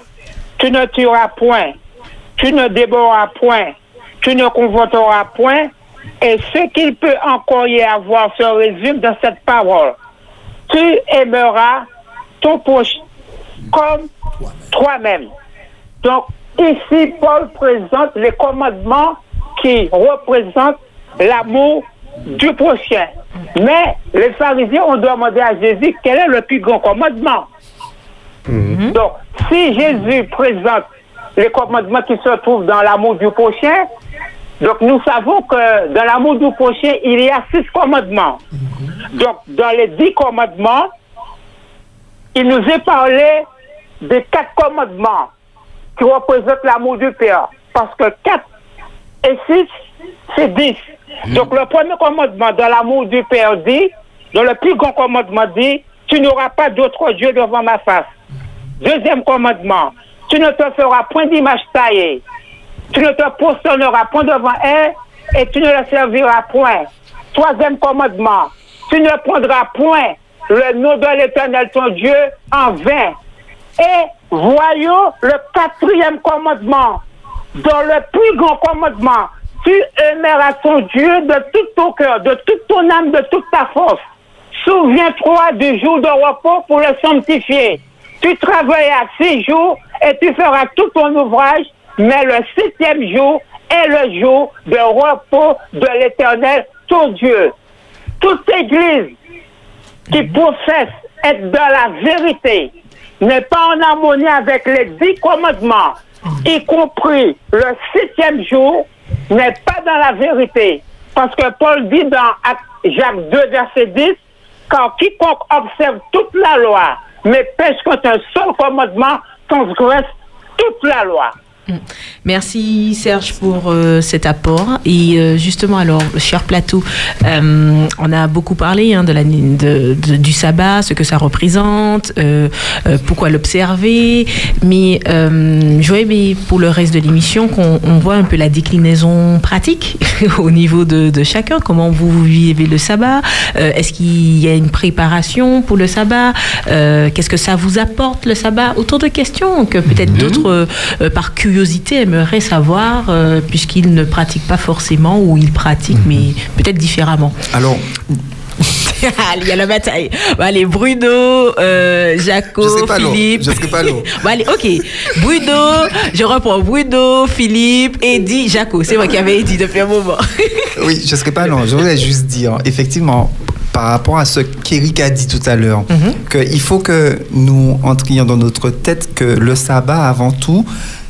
tu ne tueras point, tu ne dévoreras point, tu ne convoiteras point, et ce qu'il peut encore y avoir se résume dans cette parole. Tu aimeras ton prochain comme toi-même. Donc, ici, Paul présente les commandements qui représentent l'amour du prochain. Mais les pharisiens ont demandé à Jésus quel est le plus grand commandement. Donc, si Jésus présente les commandements qui se trouvent dans l'amour du prochain, donc nous savons que dans l'amour du prochain, il y a six commandements. Donc, dans les dix commandements, il nous est parlé des quatre commandements qui représentent l'amour du Père. Parce que quatre et six, c'est dix. Donc, le premier commandement dans l'amour du Père dit, dans le plus grand commandement dit, tu n'auras pas d'autre Dieu devant ma face. Deuxième commandement, tu ne te feras point d'image taillée. Tu ne te prosterneras point devant elle et tu ne la serviras point. Troisième commandement, tu ne prendras point le nom de l'éternel ton Dieu en vain. Et voyons le quatrième commandement. Dans le plus grand commandement, tu aimeras ton Dieu de tout ton cœur, de toute ton âme, de toute ta force. Souviens-toi du jour de repos pour le sanctifier. Tu travailleras six jours et tu feras tout ton ouvrage, mais le septième jour est le jour de repos de l'éternel, ton Dieu. Toute église qui professe être dans la vérité n'est pas en harmonie avec les dix commandements, y compris le septième jour, n'est pas dans la vérité. Parce que Paul dit dans Jacques 2, verset 10, car quiconque observe toute la loi, mais pêche contre un seul commandement, transgresse toute la loi. Merci Serge pour euh, cet apport. Et euh, justement, alors, cher plateau, euh, on a beaucoup parlé hein, de la, de- de- du sabbat, ce que ça représente, euh, euh, pourquoi l'observer. Mais euh, j'aurais aimé pour le reste de l'émission qu'on on voit un peu la déclinaison pratique au niveau de, de chacun. Comment vous vivez le sabbat? Euh, Est-ce qu'il y a une préparation pour le sabbat? Euh, Qu'est-ce que ça vous apporte le sabbat? Autant de questions que peut-être d'autres, euh, euh, par curiosité, aimeraient savoir, euh, puisqu'ils ne pratiquent pas forcément ou ils pratiquent, mais peut-être différemment. Alors, il y a la bataille. Bon, allez, Bruno, euh, Jaco, Je serai pas Philippe. je serai pas long. Bon, allez, ok. Bruno, je reprends. Bruno, Philippe, Eddie, Jaco. C'est moi qui avais dit depuis un moment. oui, je ne serais pas long. Je voulais juste dire, effectivement, par rapport à ce qu'Éric a dit tout à l'heure, qu'il faut que nous entrions dans notre tête que le sabbat, avant tout,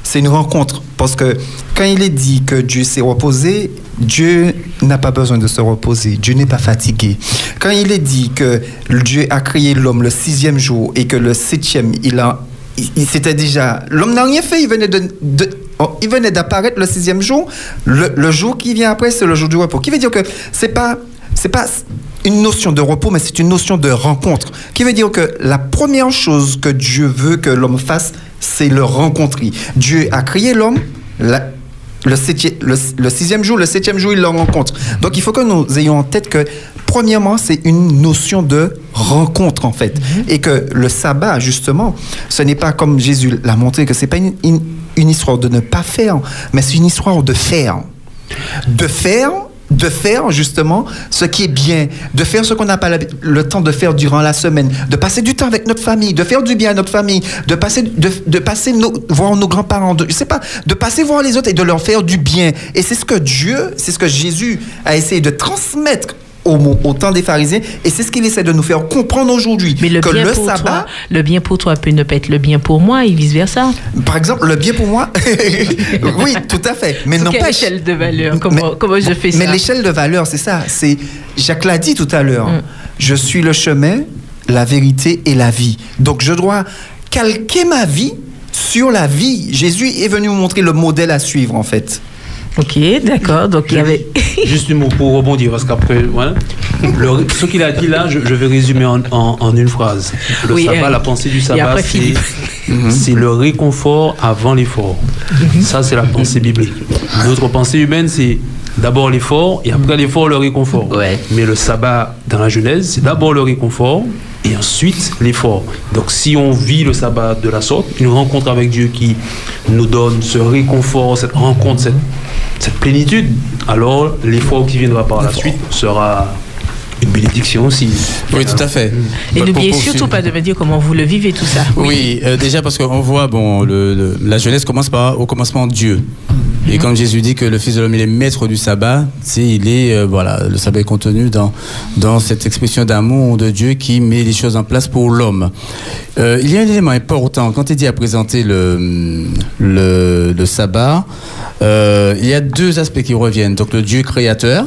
c'est une rencontre. Parce que quand il est dit que Dieu s'est reposé, Dieu n'a pas besoin de se reposer. Dieu n'est pas fatigué. Quand il est dit que Dieu a créé l'homme le sixième jour et que le septième, il a il- c'était déjà. L'homme n'a rien fait, il venait de- oh, il venait d'apparaître le sixième jour. Le, le jour qui vient après, c'est le jour du repos. Qui veut dire que c'est pas. C'est pas une notion de repos, mais c'est une notion de rencontre. Qui veut dire que la première chose que Dieu veut que l'homme fasse, c'est le rencontrer. Dieu a créé l'homme, la- le, septième- le, le sixième jour, le septième jour, il le rencontre. Donc il faut que nous ayons en tête que, premièrement, c'est une notion de rencontre, en fait. Et que le sabbat, justement, ce n'est pas comme Jésus l'a montré, que ce n'est pas une, une- une histoire de ne pas faire, mais c'est une histoire de faire. De faire de faire justement ce qui est bien, de faire ce qu'on n'a pas le temps de faire durant la semaine, de passer du temps avec notre famille, de faire du bien à notre famille, de passer, de, passer voir nos grands-parents, je sais pas, de passer voir les autres et de leur faire du bien. Et c'est ce que Dieu, c'est ce que Jésus a essayé de transmettre au, au temps des pharisiens, et c'est ce qu'il essaie de nous faire comprendre aujourd'hui. Mais le que bien le pour sabbat, toi, le bien pour toi peut ne pas être le bien pour moi et vice versa. par exemple, le bien pour moi, oui, tout à fait. Mais non quelle pas échelle de valeur Comment, comment je fais ça? Mais l'échelle de valeur, c'est ça. C'est Jacques l'a dit tout à l'heure. Mm. Je suis le chemin, la vérité et la vie. Donc je dois calquer ma vie sur la vie. Jésus est venu nous montrer le modèle à suivre en fait. Ok, d'accord. Donc il y avait. Juste un mot pour rebondir, parce qu'après, voilà. Le- ce qu'il a dit là, je, je vais résumer en, en- en une phrase. Le Oui, sabbat, euh, la pensée du sabbat, c'est le réconfort avant l'effort. Ça, c'est la pensée biblique. Notre pensée humaine, c'est d'abord l'effort et après l'effort, le réconfort. Mais le sabbat, dans la Genèse, c'est d'abord le réconfort et ensuite l'effort. Donc, si on vit le sabbat de la sorte, une rencontre avec Dieu qui nous donne ce réconfort, cette rencontre, cette, cette plénitude, alors l'effort qui viendra par la suite sera une bénédiction aussi. Oui, tout à fait. Et Pour n'oubliez surtout pas de me dire comment vous le vivez tout ça. Oui, euh, déjà parce qu'on voit, bon, le, le- la jeunesse commence par au commencement Dieu. Et comme Jésus dit que le Fils de l'homme il est maître du sabbat, il est euh, voilà, le sabbat est contenu dans dans cette expression d'amour de Dieu qui met les choses en place pour l'homme. Euh, il y a un élément important quand il dit à présenter le le, le sabbat. euh, il y a deux aspects qui reviennent. Donc le Dieu créateur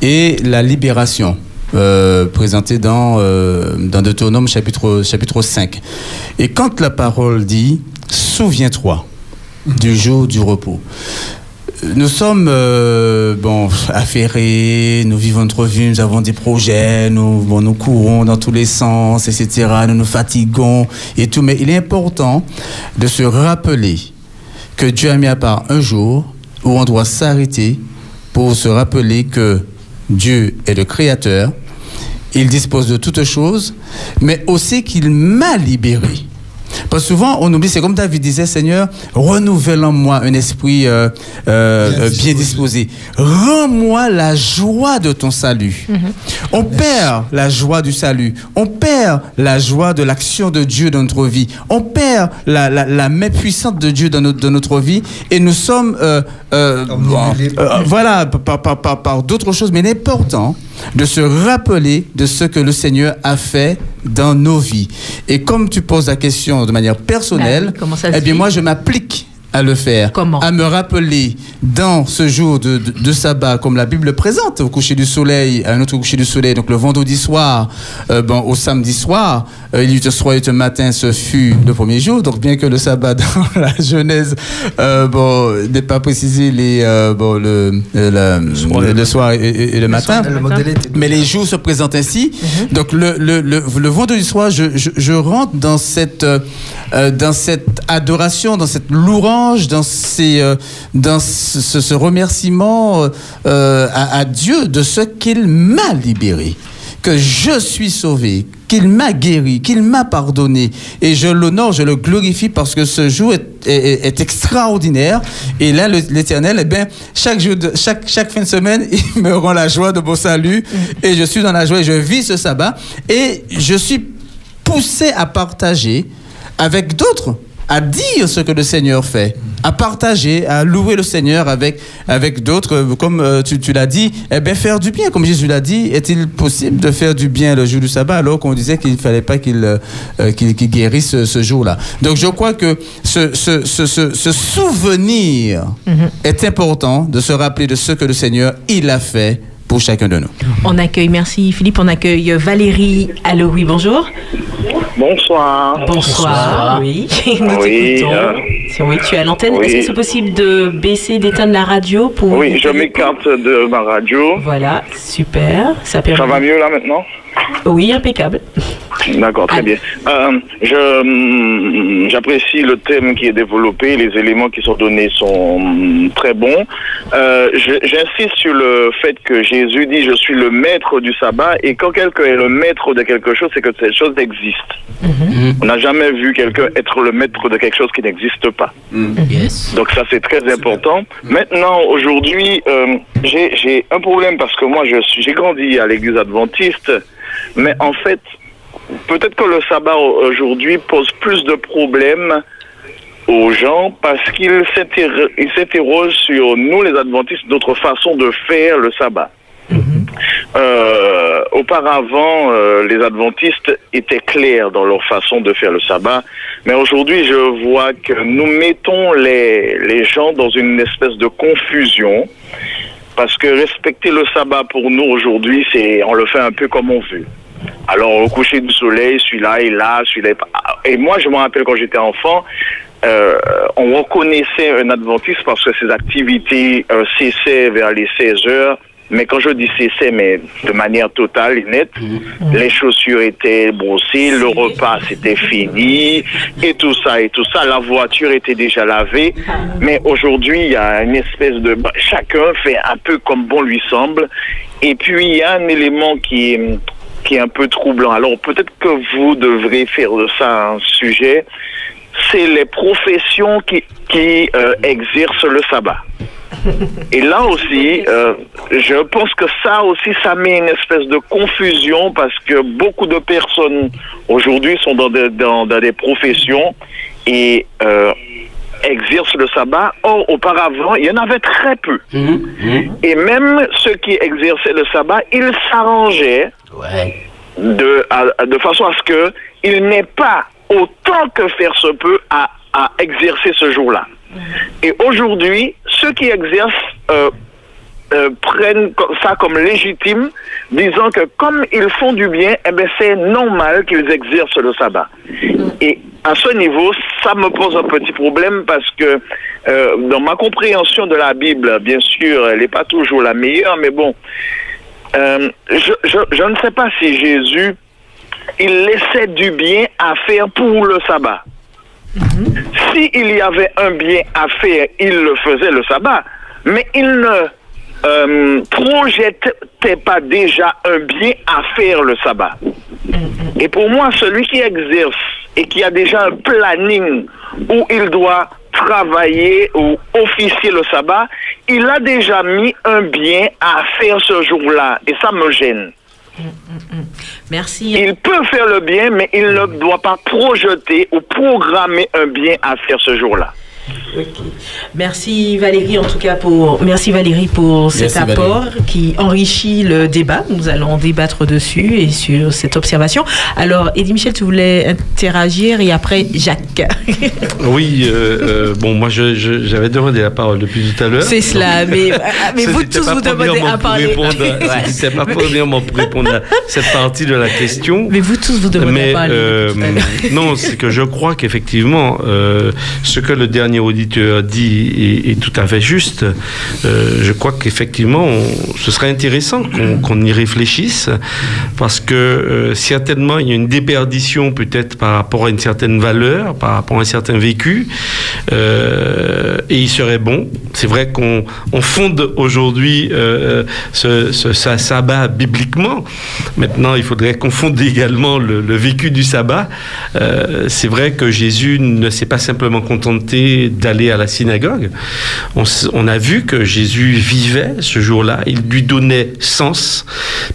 et la libération. Euh, présentée dans, euh, dans Deutéronome chapitre, chapitre 5. Et quand la parole dit Souviens-toi du jour du repos. Nous sommes euh, bon, affairés, nous vivons notre vie, nous avons des projets, nous, nous courons dans tous les sens, etc. Nous nous fatiguons et tout. Mais il est important de se rappeler que Dieu a mis à part un jour où on doit s'arrêter pour se rappeler que Dieu est le Créateur, il dispose de toutes choses, mais aussi qu'il m'a libéré. Parce que souvent, on oublie, c'est comme David disait, Seigneur, renouvelle en moi un esprit euh, euh, euh, bien disposé. Rends-moi la joie de ton salut. On perd la joie du salut. On perd la joie de l'action de Dieu dans notre vie. On perd la, la, la main puissante de Dieu dans notre, dans notre vie. Et nous sommes, euh, euh, bon, euh, voilà, par, par, par, par d'autres choses. Mais il est important de se rappeler de ce que le Seigneur a fait dans nos vies. Et comme tu poses la question de manière personnelle, Bah oui, eh bien moi je m'applique à le faire. À me rappeler dans ce jour de, de, de sabbat, comme la Bible le présente, au coucher du soleil, à un autre coucher du soleil, donc le vendredi soir, euh, bon, au samedi soir, euh, il un soir et un matin, ce fut le premier jour. Donc bien que le sabbat dans la Genèse, euh, bon, n'est pas précisé les, euh, bon, le, la- le, le soir et, et- et le matin, le mais les jours se présentent ainsi. Donc le, le, le, le vendredi soir, je, je, je rentre dans cette, dans cette adoration, dans cette louange, euh, dans ce, remerciement euh, euh, à, Dieu de ce qu'il m'a libéré, que je suis sauvé, qu'il m'a guéri, qu'il m'a pardonné. Et je l'honore, je le glorifie parce que ce jour est, extraordinaire. Et là, l'Éternel, eh bien, chaque, chaque fin de semaine, il me rend la joie de mon salut. Et je suis dans la joie et je vis ce sabbat. Et je suis poussé à partager avec d'autres, à dire ce que le Seigneur fait, à partager, à louer le Seigneur avec, avec d'autres, comme euh, tu, tu l'as dit, eh bien faire du bien, comme Jésus l'a dit, est-il possible de faire du bien le jour du sabbat alors qu'on disait qu'il ne fallait pas qu'il euh, euh, guérisse ce, ce jour-là? Donc je crois que ce, ce, ce, ce, ce souvenir est important de se rappeler de ce que le Seigneur, il a fait pour chacun de nous. On accueille, merci Philippe, on accueille Valérie. Allô, oui, bonjour. Bonsoir. Bonsoir. Oui, nous Oui, t'écoutons. euh, Si Oui, tu es à l'antenne. oui. Est-ce que c'est possible de baisser, d'éteindre la radio pour. Oui, je m'écarte de ma radio. Voilà, super. Ça, permet... Ça va mieux là maintenant? Oui, impeccable. D'accord, très bien. Euh, je, hum, j'apprécie le thème qui est développé, les éléments qui sont donnés sont hum, très bons. Euh, je- j'insiste sur le fait que Jésus dit je suis le maître du sabbat et quand quelqu'un est le maître de quelque chose, c'est que cette chose existe. On n'a jamais vu quelqu'un être le maître de quelque chose qui n'existe pas. Donc ça c'est très important. Maintenant, aujourd'hui, euh, j'ai j'ai un problème parce que moi je suis- j'ai grandi à l'église adventiste, mais en fait, peut-être que le sabbat au- aujourd'hui pose plus de problèmes aux gens parce qu'ils s'interro- ils s'interrogent sur nous les adventistes, notre façon de faire le sabbat. Euh, auparavant, euh, les adventistes étaient clairs dans leur façon de faire le sabbat, mais aujourd'hui, je vois que nous mettons les, les gens dans une espèce de confusion, parce que respecter le sabbat pour nous aujourd'hui, c'est on le fait un peu comme on veut. Alors, au coucher du soleil, celui-là est là, celui-là est pas. Et moi, je me rappelle quand j'étais enfant, euh, on reconnaissait un adventiste parce que ses activités euh, cessaient vers les 16 heures. Mais quand je dis cessaient, mais de manière totale et nette, les chaussures étaient brossées, le repas c'était fini, et tout ça, et tout ça. La voiture était déjà lavée. Mais aujourd'hui, il y a une espèce de... Chacun fait un peu comme bon lui semble. Et puis, il y a un élément qui est qui est un peu troublant. Alors peut-être que vous devrez faire de ça un sujet. C'est les professions qui, qui euh, exercent le sabbat. Et là aussi, euh, je pense que ça aussi, ça met une espèce de confusion parce que beaucoup de personnes aujourd'hui sont dans, des- dans, des professions et euh, exercent le sabbat. Or, auparavant, il y en avait très peu. Et même ceux qui exerçaient le sabbat, ils s'arrangeaient de, à- de façon à ce que il n'ait pas autant que faire se peut à, à exercer ce jour-là. Et aujourd'hui, ceux qui exercent euh, euh, prennent ça comme légitime, disant que comme ils font du bien, eh ben c'est normal qu'ils exercent le sabbat. Et à ce niveau, ça me pose un petit problème parce que euh, dans ma compréhension de la Bible, bien sûr, elle n'est pas toujours la meilleure, mais bon, euh, je, je, je ne sais pas si Jésus, il laissait du bien à faire pour le sabbat. S'il y avait un bien à faire, il le faisait le sabbat, mais il ne euh, projetait pas déjà un bien à faire le sabbat? Et pour moi, celui qui exerce et qui a déjà un planning où il doit travailler ou officier le sabbat, il a déjà mis un bien à faire ce jour-là. Et ça me gêne. Merci. Il peut faire le bien, mais il ne doit pas projeter ou programmer un bien à faire ce jour-là. Merci Valérie en tout cas pour merci Valérie pour cet Merci, apport qui enrichit le débat. Nous allons débattre dessus et sur cette observation. Alors Eddie Michel, tu voulais interagir et après Jacques. Oui, euh, euh, bon, moi j'avais demandé la parole depuis tout à l'heure. C'est cela, mais- ah, mais vous tous, vous demandez à parler. Ouais. C'était pas premièrement pour répondre à cette partie de la question. Mais vous tous vous demandez Mais, à parler. euh, tout à non, c'est que je crois qu'effectivement, euh, ce que le dernier auditeur dit est, tout à fait juste. Euh, je crois qu'effectivement, ce serait intéressant qu'on y réfléchisse, parce que euh, certainement, il y a une déperdition peut-être par rapport à une certaine valeur, par rapport à un certain vécu, euh, et il serait bon. C'est vrai qu'on on fonde aujourd'hui ce, sabbat bibliquement. Maintenant, il faudrait qu'on fonde également le, vécu du sabbat. C'est vrai que Jésus ne s'est pas simplement contenté d'aller à la synagogue. On, a vu que Jésus vivait ce jour-là. Il lui donnait sens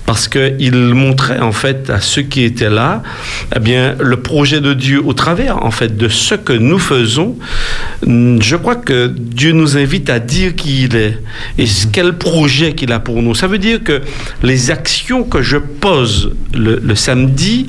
parce qu'il montrait en fait à ceux qui étaient là, eh bien, le projet de Dieu au travers en fait de ce que nous faisons. Je crois que Dieu nous invite à dire qui il est et ce- quel projet qu'il a pour nous. Ça veut dire que les actions que je pose le, le samedi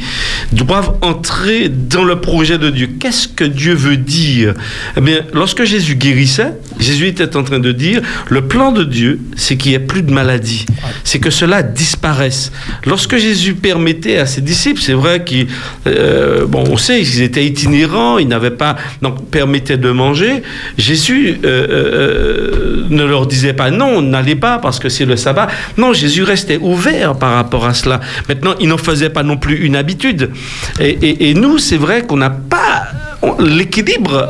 doivent entrer dans le projet de Dieu. Qu'est-ce que Dieu veut dire? Eh bien, lorsque Jésus guérissait, Jésus était en train de dire le plan de Dieu, c'est qu'il n'y ait plus de maladie, c'est que cela disparaisse. Lorsque Jésus permettait à ses disciples, c'est vrai qu'ils, euh, bon, on sait, étaient itinérants, ils n'avaient pas, donc permettait de manger. Jésus euh, euh, ne leur disait pas non, n'allez pas parce que c'est le sabbat. Non, Jésus restait ouvert par rapport à cela. Maintenant, il n'en faisait pas non plus une habitude. Et, nous, c'est vrai qu'on n'a pas l'équilibre.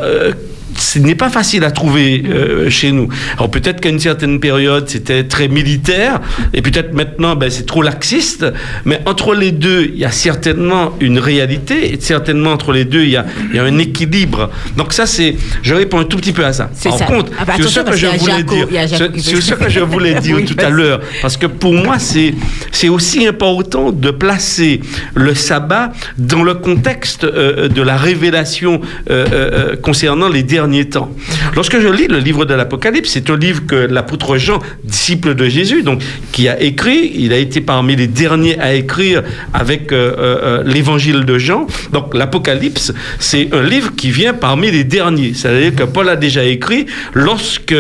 Ce n'est pas facile à trouver euh, chez nous. Alors peut-être qu'à une certaine période, c'était très militaire, et peut-être maintenant, ben, c'est trop laxiste, mais entre les deux, il y a certainement une réalité, et certainement entre les deux, il y a, il y a un équilibre. Donc ça, c'est... Je réponds un tout petit peu à ça. C'est ça. contre, Ah bah, attention, ce que je voulais Jaco, dire, Jaco ce- que je voulais dire Oui, tout à l'heure, parce que pour moi, c'est c'est aussi important de placer le sabbat dans le contexte euh, de la révélation euh, euh, concernant les derniers temps. Lorsque je lis le livre de l'Apocalypse, c'est un livre que l'apôtre Jean, disciple de Jésus, donc qui a écrit, il a été parmi les derniers à écrire avec euh, euh, euh, l'évangile de Jean. Donc l'Apocalypse, c'est un livre qui vient parmi les derniers. C'est-à-dire que Paul a déjà écrit lorsque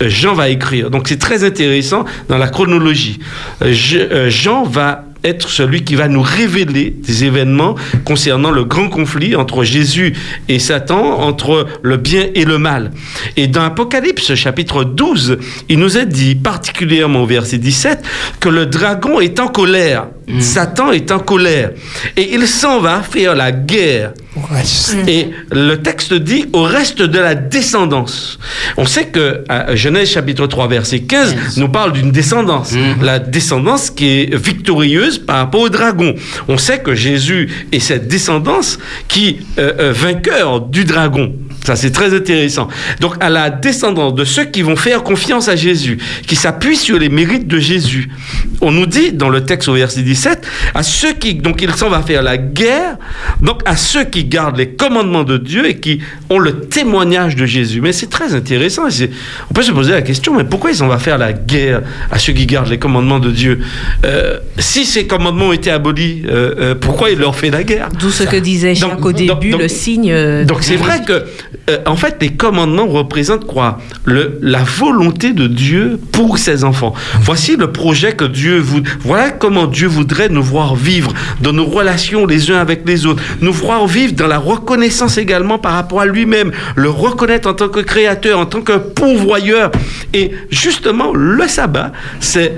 Jean va écrire. Donc c'est très intéressant dans la chronologie. Je- Jean va être celui qui va nous révéler des événements concernant le grand conflit entre Jésus et Satan, entre le bien et le mal. Et dans Apocalypse chapitre 12, il nous est dit, particulièrement au verset 17, que le dragon est en colère, Satan est en colère, et il s'en va faire la guerre. Et le texte dit au reste de la descendance. On sait que à Genèse chapitre 3 verset 15 nous parle d'une descendance. La descendance qui est victorieuse par rapport au dragon. On sait que Jésus est cette descendance qui euh, euh, vainqueur du dragon. Ça, c'est très intéressant. Donc, à la descendance de ceux qui vont faire confiance à Jésus, qui s'appuient sur les mérites de Jésus. On nous dit dans le texte au verset 17, à ceux qui, donc il s'en va faire la guerre, donc à ceux qui gardent les commandements de Dieu et qui ont le témoignage de Jésus. Mais c'est très intéressant. On peut se poser la question, mais pourquoi il s'en va faire la guerre à ceux qui gardent les commandements de Dieu? Euh, Si ces commandements ont été abolis, euh, euh, pourquoi il leur fait la guerre? D'où ce que disait Jacques au début, le signe. donc c'est vrai que, euh, en fait, les commandements représentent quoi? La volonté de Dieu pour ses enfants. Voici le projet que Dieu vous. Voilà comment Dieu voudrait nous voir vivre dans nos relations les uns avec les autres. Nous voir vivre dans la reconnaissance également par rapport à lui-même. Le reconnaître en tant que créateur, en tant que pourvoyeur. Et justement, le sabbat, c'est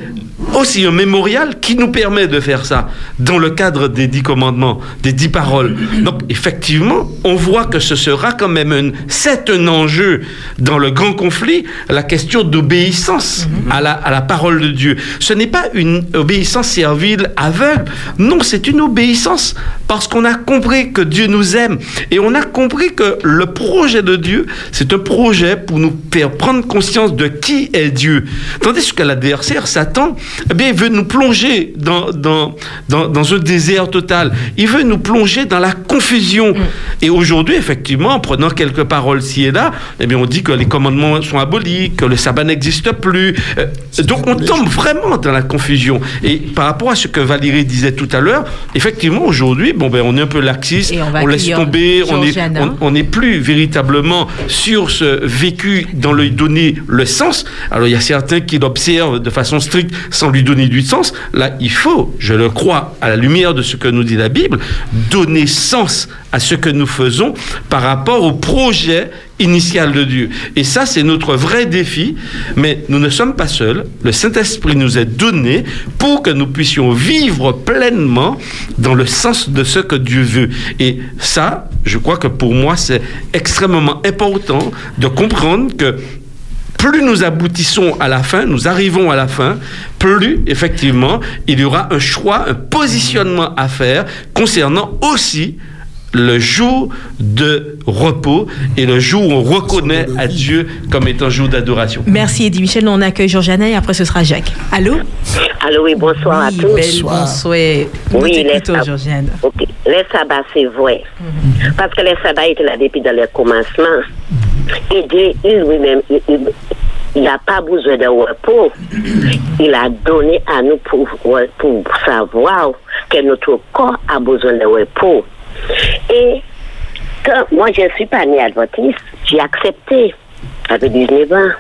aussi un mémorial qui nous permet de faire ça dans le cadre des dix commandements, des dix paroles. Donc effectivement, on voit que ce sera quand même un, c'est un enjeu dans le grand conflit, la question d'obéissance à, la, à la parole de Dieu. Ce n'est pas une obéissance servile aveugle, non, c'est une obéissance parce qu'on a compris que Dieu nous aime et on a compris que le projet de Dieu, c'est un projet pour nous faire prendre conscience de qui est Dieu. Tandis que l'adversaire, Satan, eh bien, il veut nous plonger dans, dans, dans, dans un désert total. Il veut nous plonger dans la confusion. Et aujourd'hui, effectivement, en prenant quelques paroles ci et là, eh bien, on dit que les commandements sont abolis, que le sabbat n'existe plus. Euh, donc, on tombe vraiment dans la confusion. Et par rapport à ce que Valérie disait tout à l'heure, effectivement, aujourd'hui, bon, ben, on est un peu laxiste, Et on on laisse tomber, on n'est plus véritablement sur ce vécu dans lui donner le sens. Alors il y a certains qui l'observent de façon stricte sans lui donner du sens. Là, il faut, je le crois, à la lumière de ce que nous dit la Bible, donner sens à ce que nous faisons par rapport au projet initial de Dieu. Et ça, c'est notre vrai défi. Mais nous ne sommes pas seuls. Le Saint-Esprit nous est donné pour que nous puissions vivre pleinement dans le sens de ce que Dieu veut. Et ça, je crois que pour moi, c'est extrêmement important de comprendre que plus nous aboutissons à la fin, nous arrivons à la fin, plus effectivement il y aura un choix, un positionnement à faire concernant aussi le jour de repos et le jour où on reconnaît à Dieu comme étant jour d'adoration. Merci Eddie Michel. Nous, on accueille Georgiana et après ce sera Jacques. Allô? Allô, oui, bonsoir à tous. bonsoir. Nous Oui, les t'écoutons, sab- Georgiane. Ok, les sabbats, c'est vrai. Parce que les sabbats étaient là depuis dans le commencement. Il lui-même, il- n'a pas besoin de repos. Il a donné à nous pour, pour savoir que notre corps a besoin de repos. Et quand moi, je ne suis pas née adventiste, j'ai accepté. J'avais 19 ans.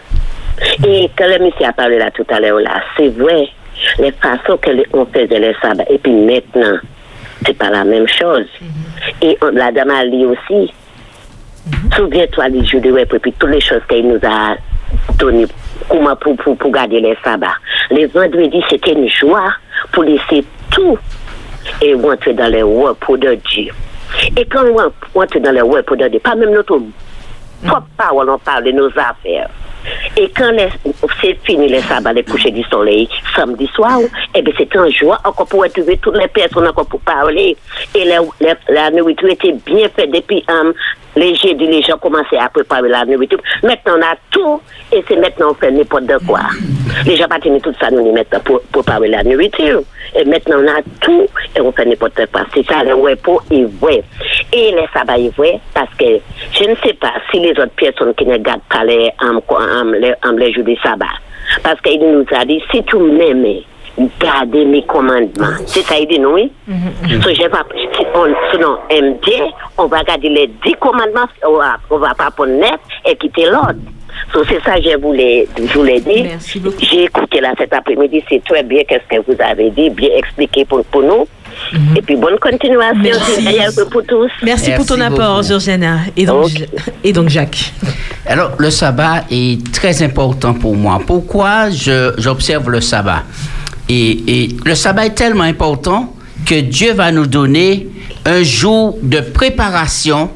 Et quand le monsieur a parlé là tout à l'heure, là, c'est vrai, les façons qu'on faisait les sabbats, et puis maintenant, c'est pas la même chose. Et la dame a dit aussi, souviens-toi les jours de repos, et toutes les choses qu'il nous a données comment pour, pour, pour garder les sabbats. Les vendredis, c'était une joie pour laisser tout et rentrer dans les repos de Dieu. Et quand on rentre dans les repos de Dieu, pas même notre propre parole, on parle de nos affaires. Et quand c'est fini les sabbats, les couchers du soleil, samedi soir, eh bien c'est en joie encore pour retrouver toutes les personnes encore pour parler. Et la, la, la nourriture était bien faite depuis um, les jeudis, les gens commençaient à préparer la nourriture. Maintenant on a tout et c'est maintenant on fait n'importe quoi. Les gens pas tenir tout ça nous les pour, préparer la nourriture. Et maintenant on a tout et on fait n'importe quoi. C'est ça le repos est vrai. Et les sabbats est vrai parce que je ne sais pas si les autres personnes qui ne gardent pas les, les, les jours du sabbat. Parce qu'il nous a dit, si tu m'aimes, gardez mes commandements. C'est ça, il dit, non, oui? So, je vais pas, si on, sinon, MD, on va garder les dix commandements, on va, on va pas prendre neuf et quitter l'autre. So, c'est ça que je voulais, je voulais dire. J'ai écouté là cet après-midi, c'est très bien qu'est-ce que vous avez dit, bien expliqué pour, pour nous. Et puis, bonne continuation. Merci. Pour tous. Merci, pour ton apport. Georgiana. Et donc, et donc Jacques. Alors, le sabbat est très important pour moi. Pourquoi je- j'observe le sabbat? Et, et le sabbat est tellement important que Dieu va nous donner un jour de préparation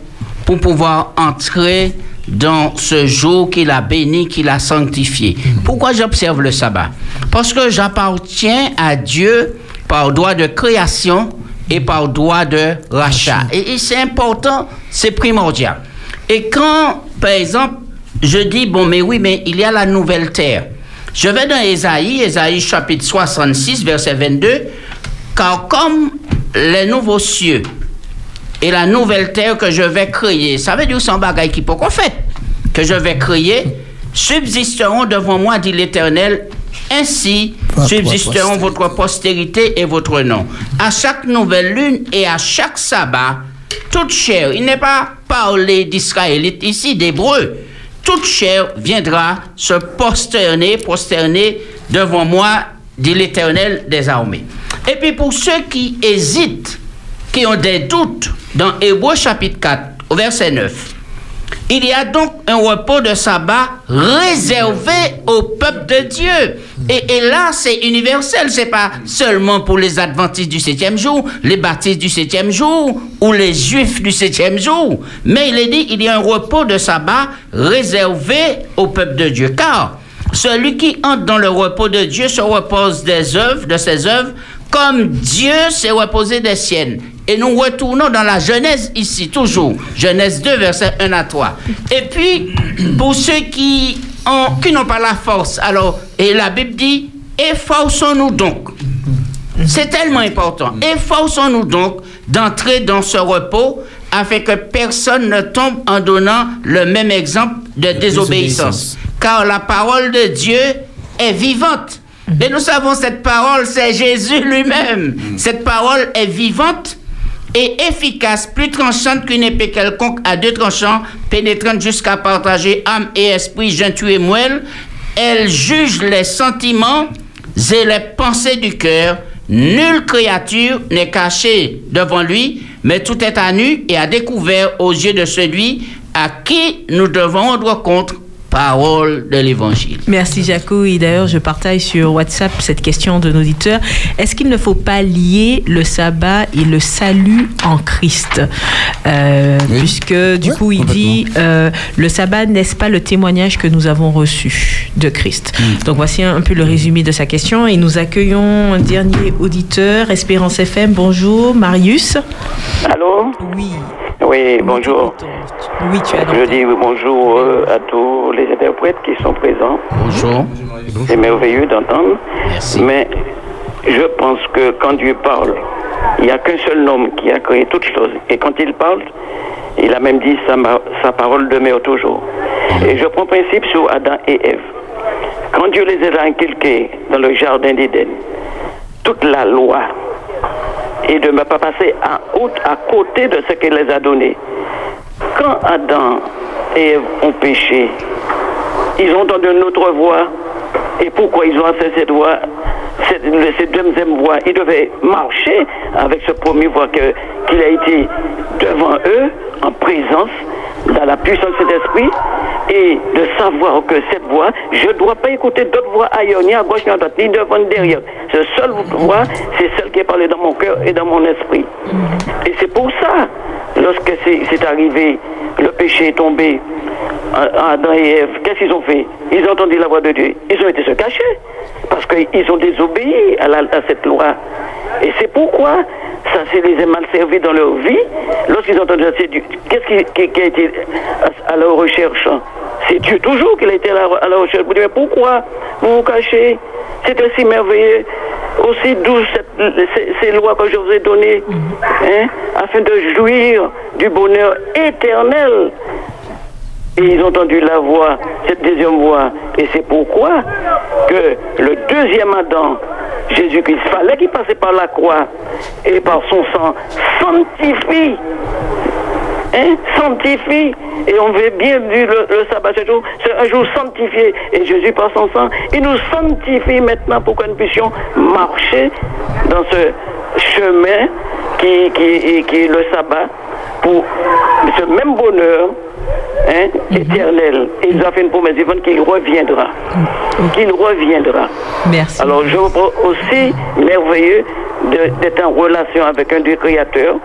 pour pouvoir entrer dans ce jour qu'il a béni, qu'il a sanctifié. Pourquoi j'observe le sabbat? Parce que j'appartiens à Dieu par droit de création et par droit de rachat. Et, et c'est important, c'est primordial. Et quand, par exemple, je dis, bon, mais oui, mais il y a la nouvelle terre. Je vais dans Ésaïe, Ésaïe chapitre 66, verset 22, car comme les nouveaux cieux et la nouvelle terre que je vais créer, ça veut dire sans bagaille qui peut qu'on fait, que je vais créer, subsisteront devant moi, dit l'Éternel, ainsi subsisteront votre postérité et votre nom. À chaque nouvelle lune et à chaque sabbat, toute chair, il n'est pas parlé d'Israélites ici, d'Hébreux, toute chair viendra se prosterner, prosterner devant moi, dit l'Éternel des armées. Et puis pour ceux qui hésitent, qui ont des doutes, dans Hébreux chapitre 4, au verset 9, il y a donc un repos de sabbat réservé au peuple de Dieu. Et, et là, c'est universel. C'est pas seulement pour les adventistes du septième jour, les baptistes du septième jour ou les juifs du septième jour. Mais il est dit, il y a un repos de sabbat réservé au peuple de Dieu. Car celui qui entre dans le repos de Dieu se repose des œuvres, de ses œuvres, comme Dieu s'est reposé des siennes. Et nous retournons dans la Genèse ici, toujours. Genèse 2, verset 1 à 3. Et puis, pour ceux qui ont- qui n'ont pas la force, alors, et la Bible dit, efforçons-nous donc. C'est tellement important. Efforçons-nous donc d'entrer dans ce repos afin que personne ne tombe en donnant le même exemple de désobéissance. Car la parole de Dieu est vivante. Et nous savons cette parole, c'est Jésus lui-même. Cette parole est vivante et efficace, plus tranchante qu'une épée quelconque à deux tranchants, pénétrante jusqu'à partager âme et esprit, jointure et moelle. Elle juge les sentiments et les pensées du cœur. Nulle créature n'est cachée devant lui, mais tout est à nu et à découvert aux yeux de celui à qui nous devons rendre compte. Parole de l'Évangile. Merci Jaco. Et d'ailleurs, je partage sur WhatsApp cette question de nos auditeurs. Est-ce qu'il ne faut pas lier le sabbat et le salut en Christ? Euh, Puisque du coup, il dit euh, le sabbat n'est-ce pas le témoignage que nous avons reçu de Christ? Donc voici un, un peu le résumé de sa question. Et nous accueillons un dernier auditeur, Espérance FM. Bonjour, Marius. Allô? Oui. Oui, bonjour. Oui, tu as Je dis bonjour euh, à tous les interprètes qui sont présents. Bonjour. C'est merveilleux d'entendre. Mais je pense que quand Dieu parle, il n'y a qu'un seul homme qui a créé toutes choses. Et quand il parle, il a même dit sa, sa parole demeure toujours. Et je prends principe sur Adam et Ève. Quand Dieu les a inculqués dans le jardin d'Éden, toute la loi et de ne pas passer à, côté de ce qu'il les a donné. Quand Adam et Ève ont péché, ils ont entendu une autre voix. Et pourquoi ils ont fait cette voix cette, deuxième voix, ils devaient marcher avec ce premier voix qu'il a été devant eux, en présence, dans la puissance de cet esprit, et de savoir que cette voix, je ne dois pas écouter d'autres voix ailleurs, ni à gauche, ni à droite, ni devant, ni derrière. Cette seule voix, c'est celle qui est parlée dans mon cœur et dans mon esprit. Et c'est pour ça, lorsque c'est arrivé, le péché est tombé, à Adam et Ève, qu'est-ce qu'ils ont fait? Ils ont entendu la voix de Dieu. Ils ont été se cacher parce qu'ils ont désobéi à, la- à cette loi. Et c'est pourquoi ça se les a mal servi dans leur vie. Lorsqu'ils ont entendu ça, c'est Dieu. Qu'est-ce qui, qui- qui a été à, à leur recherche? C'est Dieu toujours qui a été à la, à la recherche. Vous dites, mais pourquoi vous vous cachez? C'était si merveilleux, aussi douce ces, ces lois que je vous ai données, hein, afin de jouir du bonheur éternel. Et ils ont entendu la voix, cette deuxième voix. Et c'est pourquoi que le deuxième Adam, Jésus-Christ, fallait qu'il passe par la croix et par son sang sanctifie. Hein, sanctifie. Et on veut bien vu le, le sabbat ce jour. C'est un jour sanctifié. Et Jésus, par son sang, il nous sanctifie maintenant pour que nous puissions marcher dans ce chemin qui, qui, qui est le sabbat pour ce même bonheur hein, éternel. Et il nous a fait une promesse vivante qu'il reviendra. Qu'il reviendra. Merci. Alors je vous trouve aussi merveilleux d'être en relation avec un Dieu créateur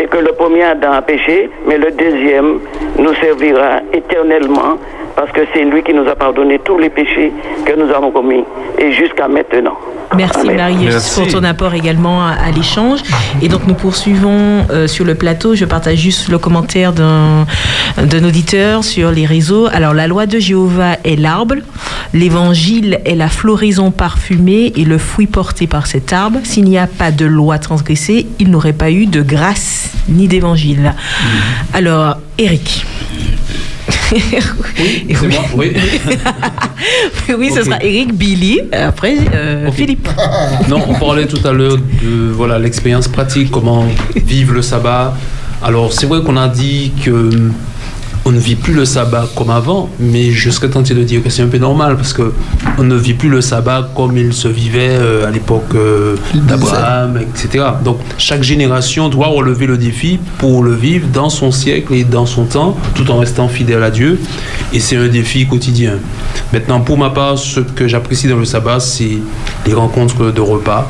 et que le premier Adam a péché, mais le deuxième nous servira éternellement parce que c'est lui qui nous a pardonné tous les péchés que nous avons commis et jusqu'à maintenant. Merci. Marie pour ton apport également à, à l'échange. Et donc nous poursuivons euh, sur le plateau. Je partage juste le commentaire d'un d'un auditeur sur les réseaux. Alors la loi de Jéhovah est l'arbre, l'évangile est la floraison parfumée et le fruit porté par cet arbre. S'il n'y a pas de loi transgressée, il n'aurait pas eu de grâce ni d'évangile. Alors Eric. Oui, oui. oui, ce Ok. sera Eric, Billy, après euh, Philippe. Non, on parlait tout à l'heure de voilà l'expérience pratique, comment vivre le sabbat. Alors c'est vrai qu'on a dit que on ne vit plus le sabbat comme avant, mais je serais tenté de dire que c'est un peu normal parce que on ne vit plus le sabbat comme il se vivait euh, à l'époque euh, d'Abraham, etc. Donc chaque génération doit relever le défi pour le vivre dans son siècle et dans son temps, tout en restant fidèle à Dieu. Et c'est un défi quotidien. Maintenant, pour ma part, ce que j'apprécie dans le sabbat, c'est les rencontres de repas.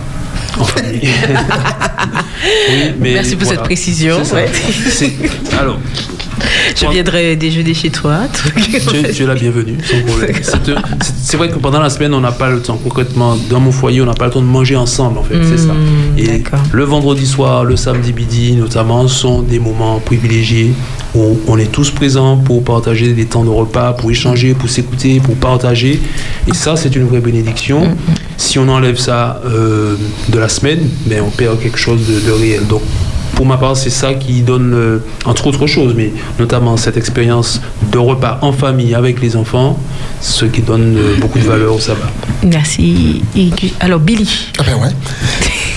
En famille. Oui, mais Merci pour voilà. cette précision. Ouais. Alors, Je viendrai déjeuner chez toi. tu es, tu es la bienvenue, sans problème. C'est vrai que pendant la semaine, on n'a pas le temps. Concrètement, dans mon foyer, on n'a pas le temps de manger ensemble, en fait. c'est ça. Hmm, Et le vendredi soir, le samedi midi, notamment, sont des moments privilégiés où on est tous présents pour partager des temps de repas, pour échanger, pour s'écouter, pour partager. Et ça, c'est une vraie bénédiction. Si on enlève ça euh, de la semaine, ben, on perd quelque chose de, de réel. Donc, pour ma part, c'est ça qui donne, euh, entre autres choses, mais notamment cette expérience de repas en famille avec les enfants, ce qui donne euh, beaucoup de valeur au sabbat. Merci. Alors Billy. Ah ben ouais.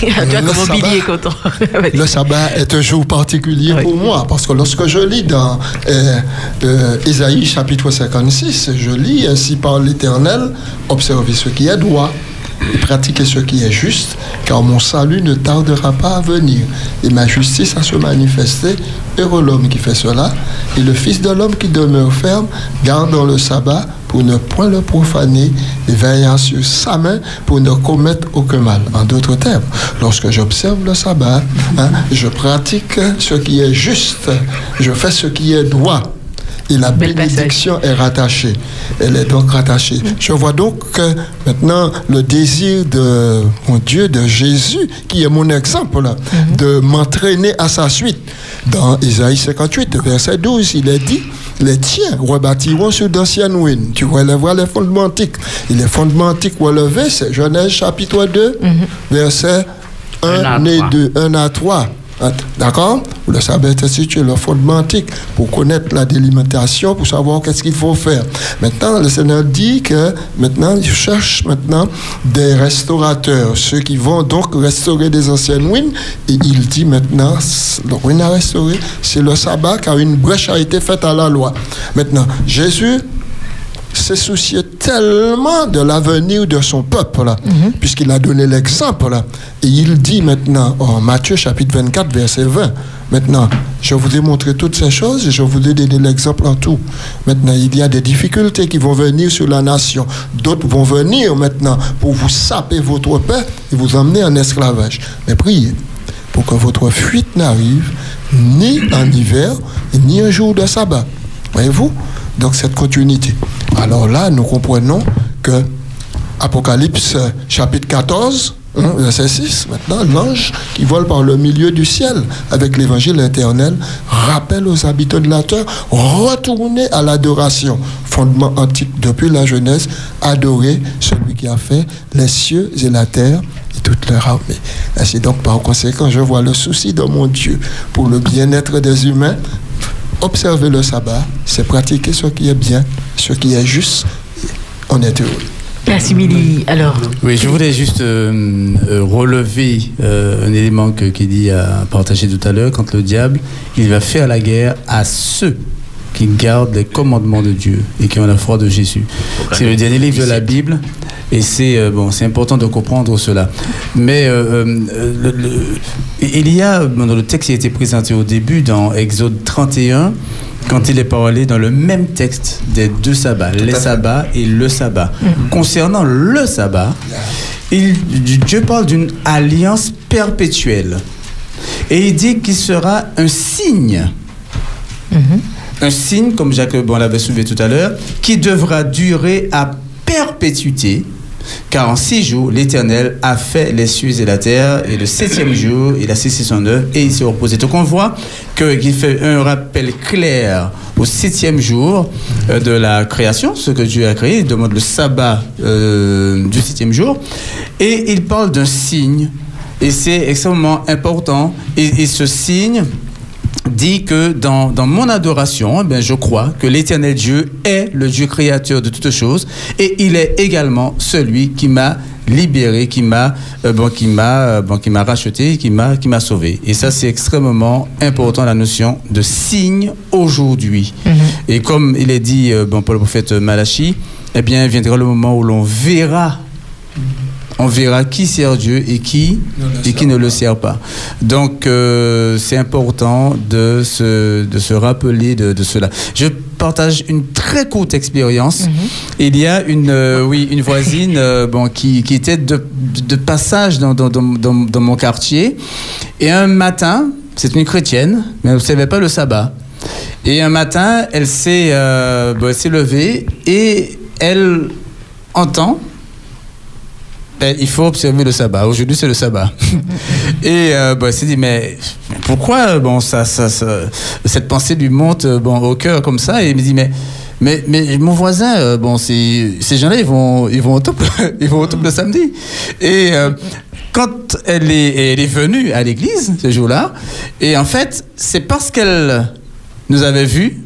tu vois Le comment sabbat. Billy est content. Le sabbat est un jour particulier pour moi parce que lorsque je lis dans euh, euh, Ésaïe chapitre 56, je lis ainsi par l'Éternel, observez ce qui est droit et pratiquez ce qui est juste, car mon salut ne tardera pas à venir et ma justice à se manifester. Heureux l'homme qui fait cela et le Fils de l'homme qui demeure ferme, gardant le sabbat pour ne point le profaner et veillant sur sa main pour ne commettre aucun mal. En d'autres termes, lorsque j'observe le sabbat, hein, je pratique ce qui est juste, je fais ce qui est droit. Et la bénédiction est rattachée. Elle est donc rattachée. Je vois donc que maintenant le désir de mon Dieu, de Jésus, qui est mon exemple, là, de m'entraîner à sa suite. Dans Isaïe 58, verset 12, il est dit les tiens rebâtiront sur d'anciennes ruines. Tu relèveras les fondements antiques. Et les fondements antiques relevés, c'est Genèse chapitre 2, verset 1 et 2, 1 à 3. D'accord Le sabbat est institué le fondement pour connaître la délimitation, pour savoir qu'est-ce qu'il faut faire. Maintenant, le Seigneur dit que maintenant, il cherche maintenant des restaurateurs, ceux qui vont donc restaurer des anciennes ruines. Et il dit maintenant, le ruine à restaurer, c'est le sabbat, car une brèche a été faite à la loi. Maintenant, Jésus s'est soucié tellement de l'avenir de son peuple, là, puisqu'il a donné l'exemple. Et il dit maintenant, en Matthieu chapitre 24, verset 20, maintenant, je vous ai montré toutes ces choses et je vous ai donné l'exemple en tout. Maintenant, il y a des difficultés qui vont venir sur la nation. D'autres vont venir maintenant pour vous saper votre paix et vous emmener en esclavage. Mais priez pour que votre fuite n'arrive ni en hiver, ni un jour de sabbat. Voyez-vous? Donc cette continuité. Alors là, nous comprenons que Apocalypse chapitre 14, hein, verset 6, maintenant, l'ange qui vole par le milieu du ciel avec l'évangile éternel rappelle aux habitants de la terre, retournez à l'adoration. Fondement antique depuis la Genèse, adorer celui qui a fait les cieux et la terre et toute leur armée. Ainsi donc, par conséquent, je vois le souci de mon Dieu pour le bien-être des humains. Observer le sabbat, c'est pratiquer ce qui est bien, ce qui est juste. On est heureux. Merci Billy. Alors. Oui, je voulais juste euh, euh, relever euh, un élément que Kédi a partagé tout à l'heure. Quand le diable, il va faire la guerre à ceux qui gardent les commandements de Dieu et qui ont la foi de Jésus. C'est le dernier livre de la Bible. Et c'est euh, bon, c'est important de comprendre cela. Mais euh, euh, le- le- il y a bon, dans le texte qui a été présenté au début dans Exode 31, quand il est parlé dans le même texte des deux sabbats, les sabbats et le sabbat. Concernant le sabbat, il- Dieu parle d'une alliance perpétuelle. Et il dit qu'il sera un signe un signe, comme Jacques bon, l'avait soulevé tout à l'heure, qui devra durer à perpétuité. Car en six jours, l'Éternel a fait les cieux et la terre, et le septième jour, il a cessé son œuvre, et il s'est reposé. Donc on voit qu'il fait un rappel clair au septième jour euh, de la création, ce que Dieu a créé, il demande le sabbat euh, du septième jour, et il parle d'un signe, et c'est extrêmement important, et ce signe, dit que dans, dans mon adoration, eh bien, je crois que l'éternel Dieu est le Dieu créateur de toutes choses et il est également celui qui m'a libéré, qui m'a euh, bon, qui m'a euh, bon, qui m'a racheté, qui m'a qui m'a sauvé. Et ça c'est extrêmement important la notion de signe aujourd'hui. Et comme il est dit euh, bon, par le prophète Malachi, eh bien viendra le moment où l'on verra on verra qui sert Dieu et qui, et qui ne le sert pas. Donc, euh, c'est important de se, de se rappeler de, de cela. Je partage une très courte expérience. Il y a une, euh, oui, une voisine euh, bon, qui, qui était de, de passage dans, dans, dans, mon quartier. Et un matin, c'est une chrétienne, mais elle ne savait pas le sabbat. Et un matin, elle s'est euh, bon, elle s'est levée et elle entend il faut observer le sabbat. Aujourd'hui, c'est le sabbat. et euh, elle s'est dit, mais pourquoi bon, ça, ça, ça- cette pensée lui monte euh, bon, au cœur comme ça? Et il me dit, mais, mais, mais mon voisin, euh, bon, ces gens-là, ils vont, ils, vont au temple, ils vont au temple le samedi. Et euh, quand elle est, elle est venue à l'église ce jour-là, et en fait, c'est parce qu'elle nous avait vus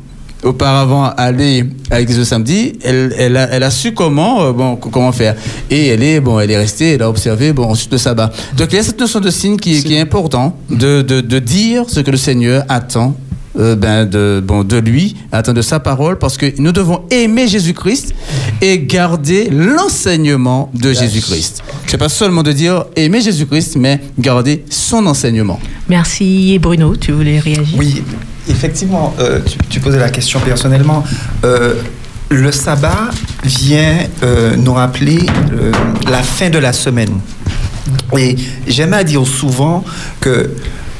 auparavant aller à l'église le samedi, elle, elle, a, elle a su comment, euh, bon, c- comment faire. Et elle est, bon, elle est restée, elle a observé bon, ensuite le sabbat. Donc il y a cette notion de signe qui, qui est important, de, de, de dire ce que le Seigneur attend. euh, ben de, bon, de lui, attend de sa parole, parce que nous devons aimer Jésus-Christ et garder l'enseignement de Jésus-Christ. C'est pas seulement de dire aimer Jésus-Christ, mais garder son enseignement. Merci. Et Bruno, tu voulais réagir? Oui, effectivement, euh, tu, posais la question personnellement. Euh, le sabbat vient euh, nous rappeler la fin de la semaine. Et j'aime à dire souvent que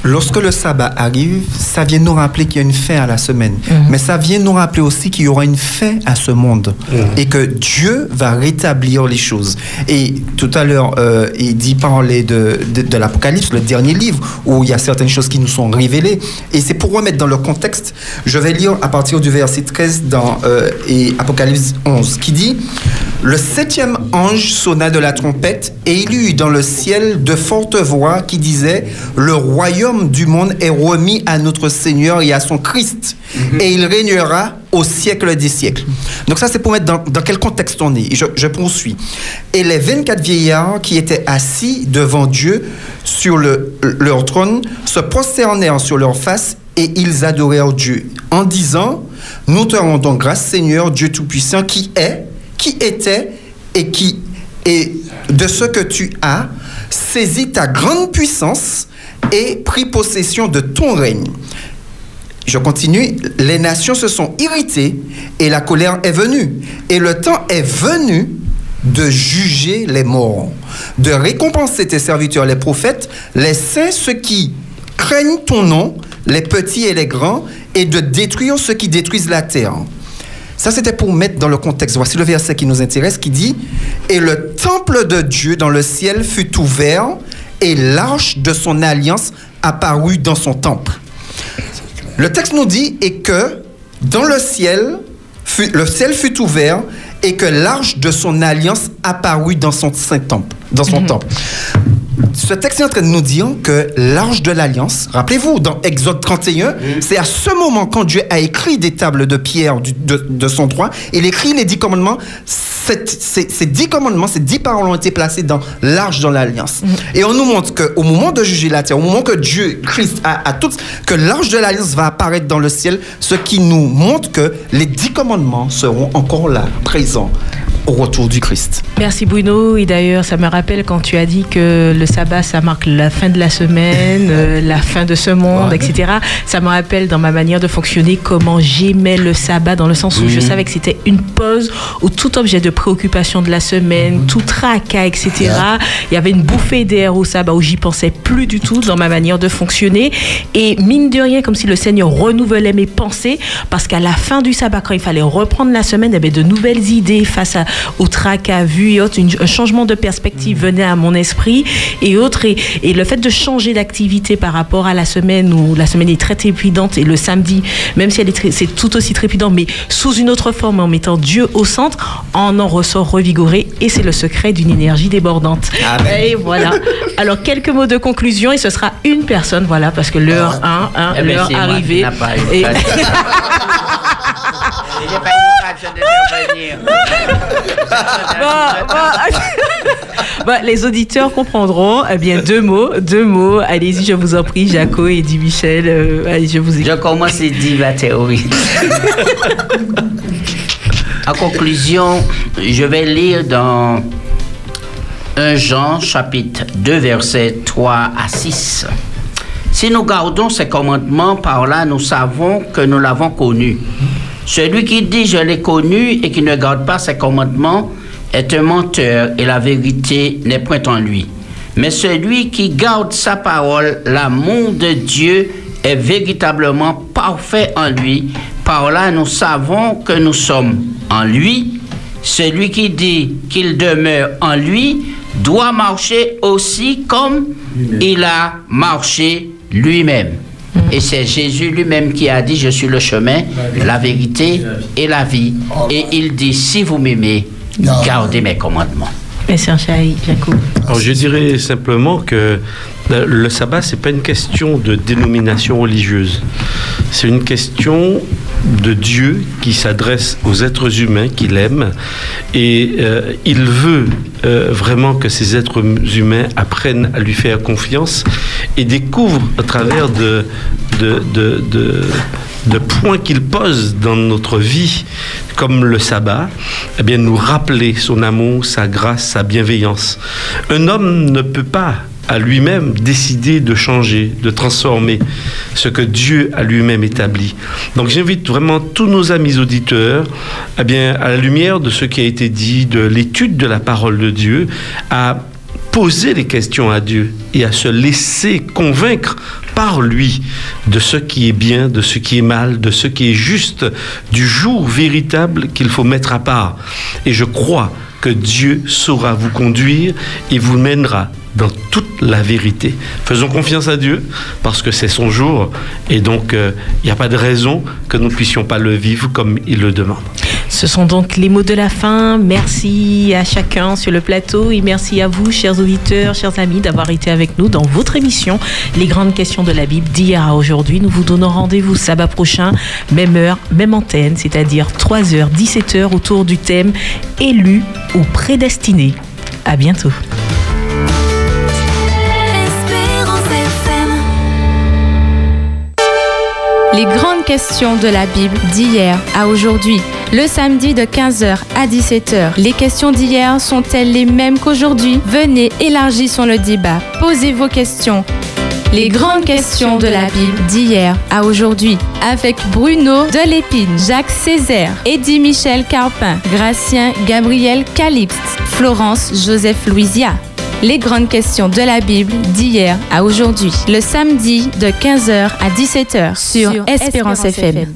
lorsque le sabbat arrive, ça vient nous rappeler qu'il y a une fin à la semaine. Mais ça vient nous rappeler aussi qu'il y aura une fin à ce monde. Et que Dieu va rétablir les choses. Et tout à l'heure, euh, il dit parler de, de, de l'Apocalypse, le dernier livre, où il y a certaines choses qui nous sont révélées. Et c'est pour remettre dans le contexte, je vais lire à partir du verset 13 dans euh, et Apocalypse 11, qui dit Le septième ange sonna de la trompette, et il y eut dans le ciel de fortes voix qui disaient Le royaume du monde est remis à notre Seigneur et à son Christ, et il régnera au siècle des siècles. Donc ça, c'est pour mettre dans, dans quel contexte on est. Je poursuis. Et les 24 vieillards qui étaient assis devant Dieu sur le, leur trône se prosternèrent sur leur face et ils adorèrent Dieu en disant, nous te rendons grâce Seigneur Dieu Tout-Puissant qui est, qui était et qui est de ce que tu as, saisi ta grande puissance et pris possession de ton règne. Je continue. Les nations se sont irritées et la colère est venue. Et le temps est venu de juger les morts, de récompenser tes serviteurs, les prophètes, les saints, ceux qui craignent ton nom, les petits et les grands, et de détruire ceux qui détruisent la terre. Ça, c'était pour mettre dans le contexte. Voici le verset qui nous intéresse qui dit Et le temple de Dieu dans le ciel fut ouvert, et l'arche de son alliance apparut dans son temple. Le texte nous dit et que dans le ciel, fut- le ciel fut ouvert et que l'arche de son alliance apparut dans son saint temple, dans son temple. Ce texte est en train de nous dire que l'arche de l'alliance, rappelez-vous, dans Exode 31, c'est à ce moment quand Dieu a écrit des tables de pierre du- de, de son droit, il écrit les dix commandements, cette- ces, ces dix commandements, ces dix paroles ont été placées dans l'arche de l'alliance. Et on nous montre qu'au moment de juger la terre, au moment que Dieu, Christ, a, a tout, que l'arche de l'alliance va apparaître dans le ciel, ce qui nous montre que les dix commandements seront encore là, présents au retour du Christ. Merci Bruno. Et d'ailleurs, ça me rappelle quand tu as dit que le sabbat, ça marque la fin de la semaine, euh, la fin de ce monde, etc. Ça me rappelle dans ma manière de fonctionner comment j'aimais le sabbat dans le sens où je Mhm. savais que c'était une pause où tout objet de préoccupation de la semaine, tout tracas, etc. Il y avait une bouffée d'air au sabbat où j'y pensais plus du tout dans ma manière de fonctionner. Et mine de rien, comme si le Seigneur renouvelait mes pensées, parce qu'à la fin du sabbat, quand il fallait reprendre la semaine, il y avait de nouvelles idées face à, au tracas vu et autres. Une- un changement de perspective venait à mon esprit et autres. Et, et le fait de changer d'activité par rapport à la semaine où la semaine est très trépidante et le samedi, même si elle est c'est tout aussi trépidant, mais sous une autre forme, en mettant Dieu au centre, on en ressort revigoré et c'est le secret d'une énergie débordante. Et voilà. Alors, quelques mots de conclusion et ce sera une personne, voilà, parce que l'heure 1, Eh ben, l'heure moi arrivée. pas Et- eu. Bon, bon. Les auditeurs comprendront. Eh bien, deux mots, deux mots. Allez-y, je vous en prie, Jaco et dit Michel. euh, allez, je vous Je commence à dire la théorie. en conclusion, je vais lire dans 1 Jean chapitre 2 versets 3 à 6. Si nous gardons ces commandements, par là nous savons que nous l'avons connu. Celui qui dit je l'ai connu et qui ne garde pas ses commandements est un menteur et la vérité n'est point en lui. Mais celui qui garde sa parole, l'amour de Dieu est véritablement parfait en lui. Par là nous savons que nous sommes en lui. Celui qui dit qu'il demeure en lui doit marcher aussi comme il a marché lui-même. Et c'est Jésus lui-même qui a dit, je suis le chemin, la vérité et la vie. Et il dit, si vous m'aimez, gardez mes commandements. Alors je dirais simplement que le- le sabbat, c'est pas une question de dénomination religieuse. C'est une question de Dieu qui s'adresse aux êtres humains qu'il aime et euh, il veut euh, vraiment que ces êtres humains apprennent à lui faire confiance et découvrent à travers de, de, de, de- points qu'il pose dans notre vie, comme le sabbat, eh bien, nous rappeler son amour, sa grâce, sa bienveillance. Un homme ne peut pas à lui-même décider de changer, de transformer ce que Dieu a lui-même établi. Donc j'invite vraiment tous nos amis auditeurs, eh bien, à la lumière de ce qui a été dit, de l'étude de la parole de Dieu, à poser les questions à Dieu et à se laisser convaincre par lui de ce qui est bien, de ce qui est mal, de ce qui est juste, du jour véritable qu'il faut mettre à part. Et je crois Dieu saura vous conduire et vous mènera dans toute la vérité. Faisons confiance à Dieu parce que c'est son jour et donc euh, il n'y a pas de raison que nous ne puissions pas le vivre comme il le demande. Ce sont donc les mots de la fin. Merci à chacun sur le plateau et merci à vous, chers auditeurs, chers amis, d'avoir été avec nous dans votre émission Les grandes questions de la Bible d'hier à aujourd'hui. Nous vous donnons rendez-vous sabbat prochain, même heure, même antenne, c'est-à-dire 3h, 17h autour du thème élu ou prédestiné. À bientôt. Les grandes questions de la Bible d'hier à aujourd'hui. Le samedi de 15h à 17h. Les questions d'hier sont-elles les mêmes qu'aujourd'hui? Venez, élargissons le débat. Posez vos questions. Les grandes questions de la Bible d'hier à aujourd'hui. Avec Bruno Delépine, Jacques Césaire, Eddie Michel Carpin, Gracien Gabriel Calixte, Florence Joseph Louisia. Les grandes questions de la Bible d'hier à aujourd'hui. Le samedi de 15h à 17h sur Espérance FM.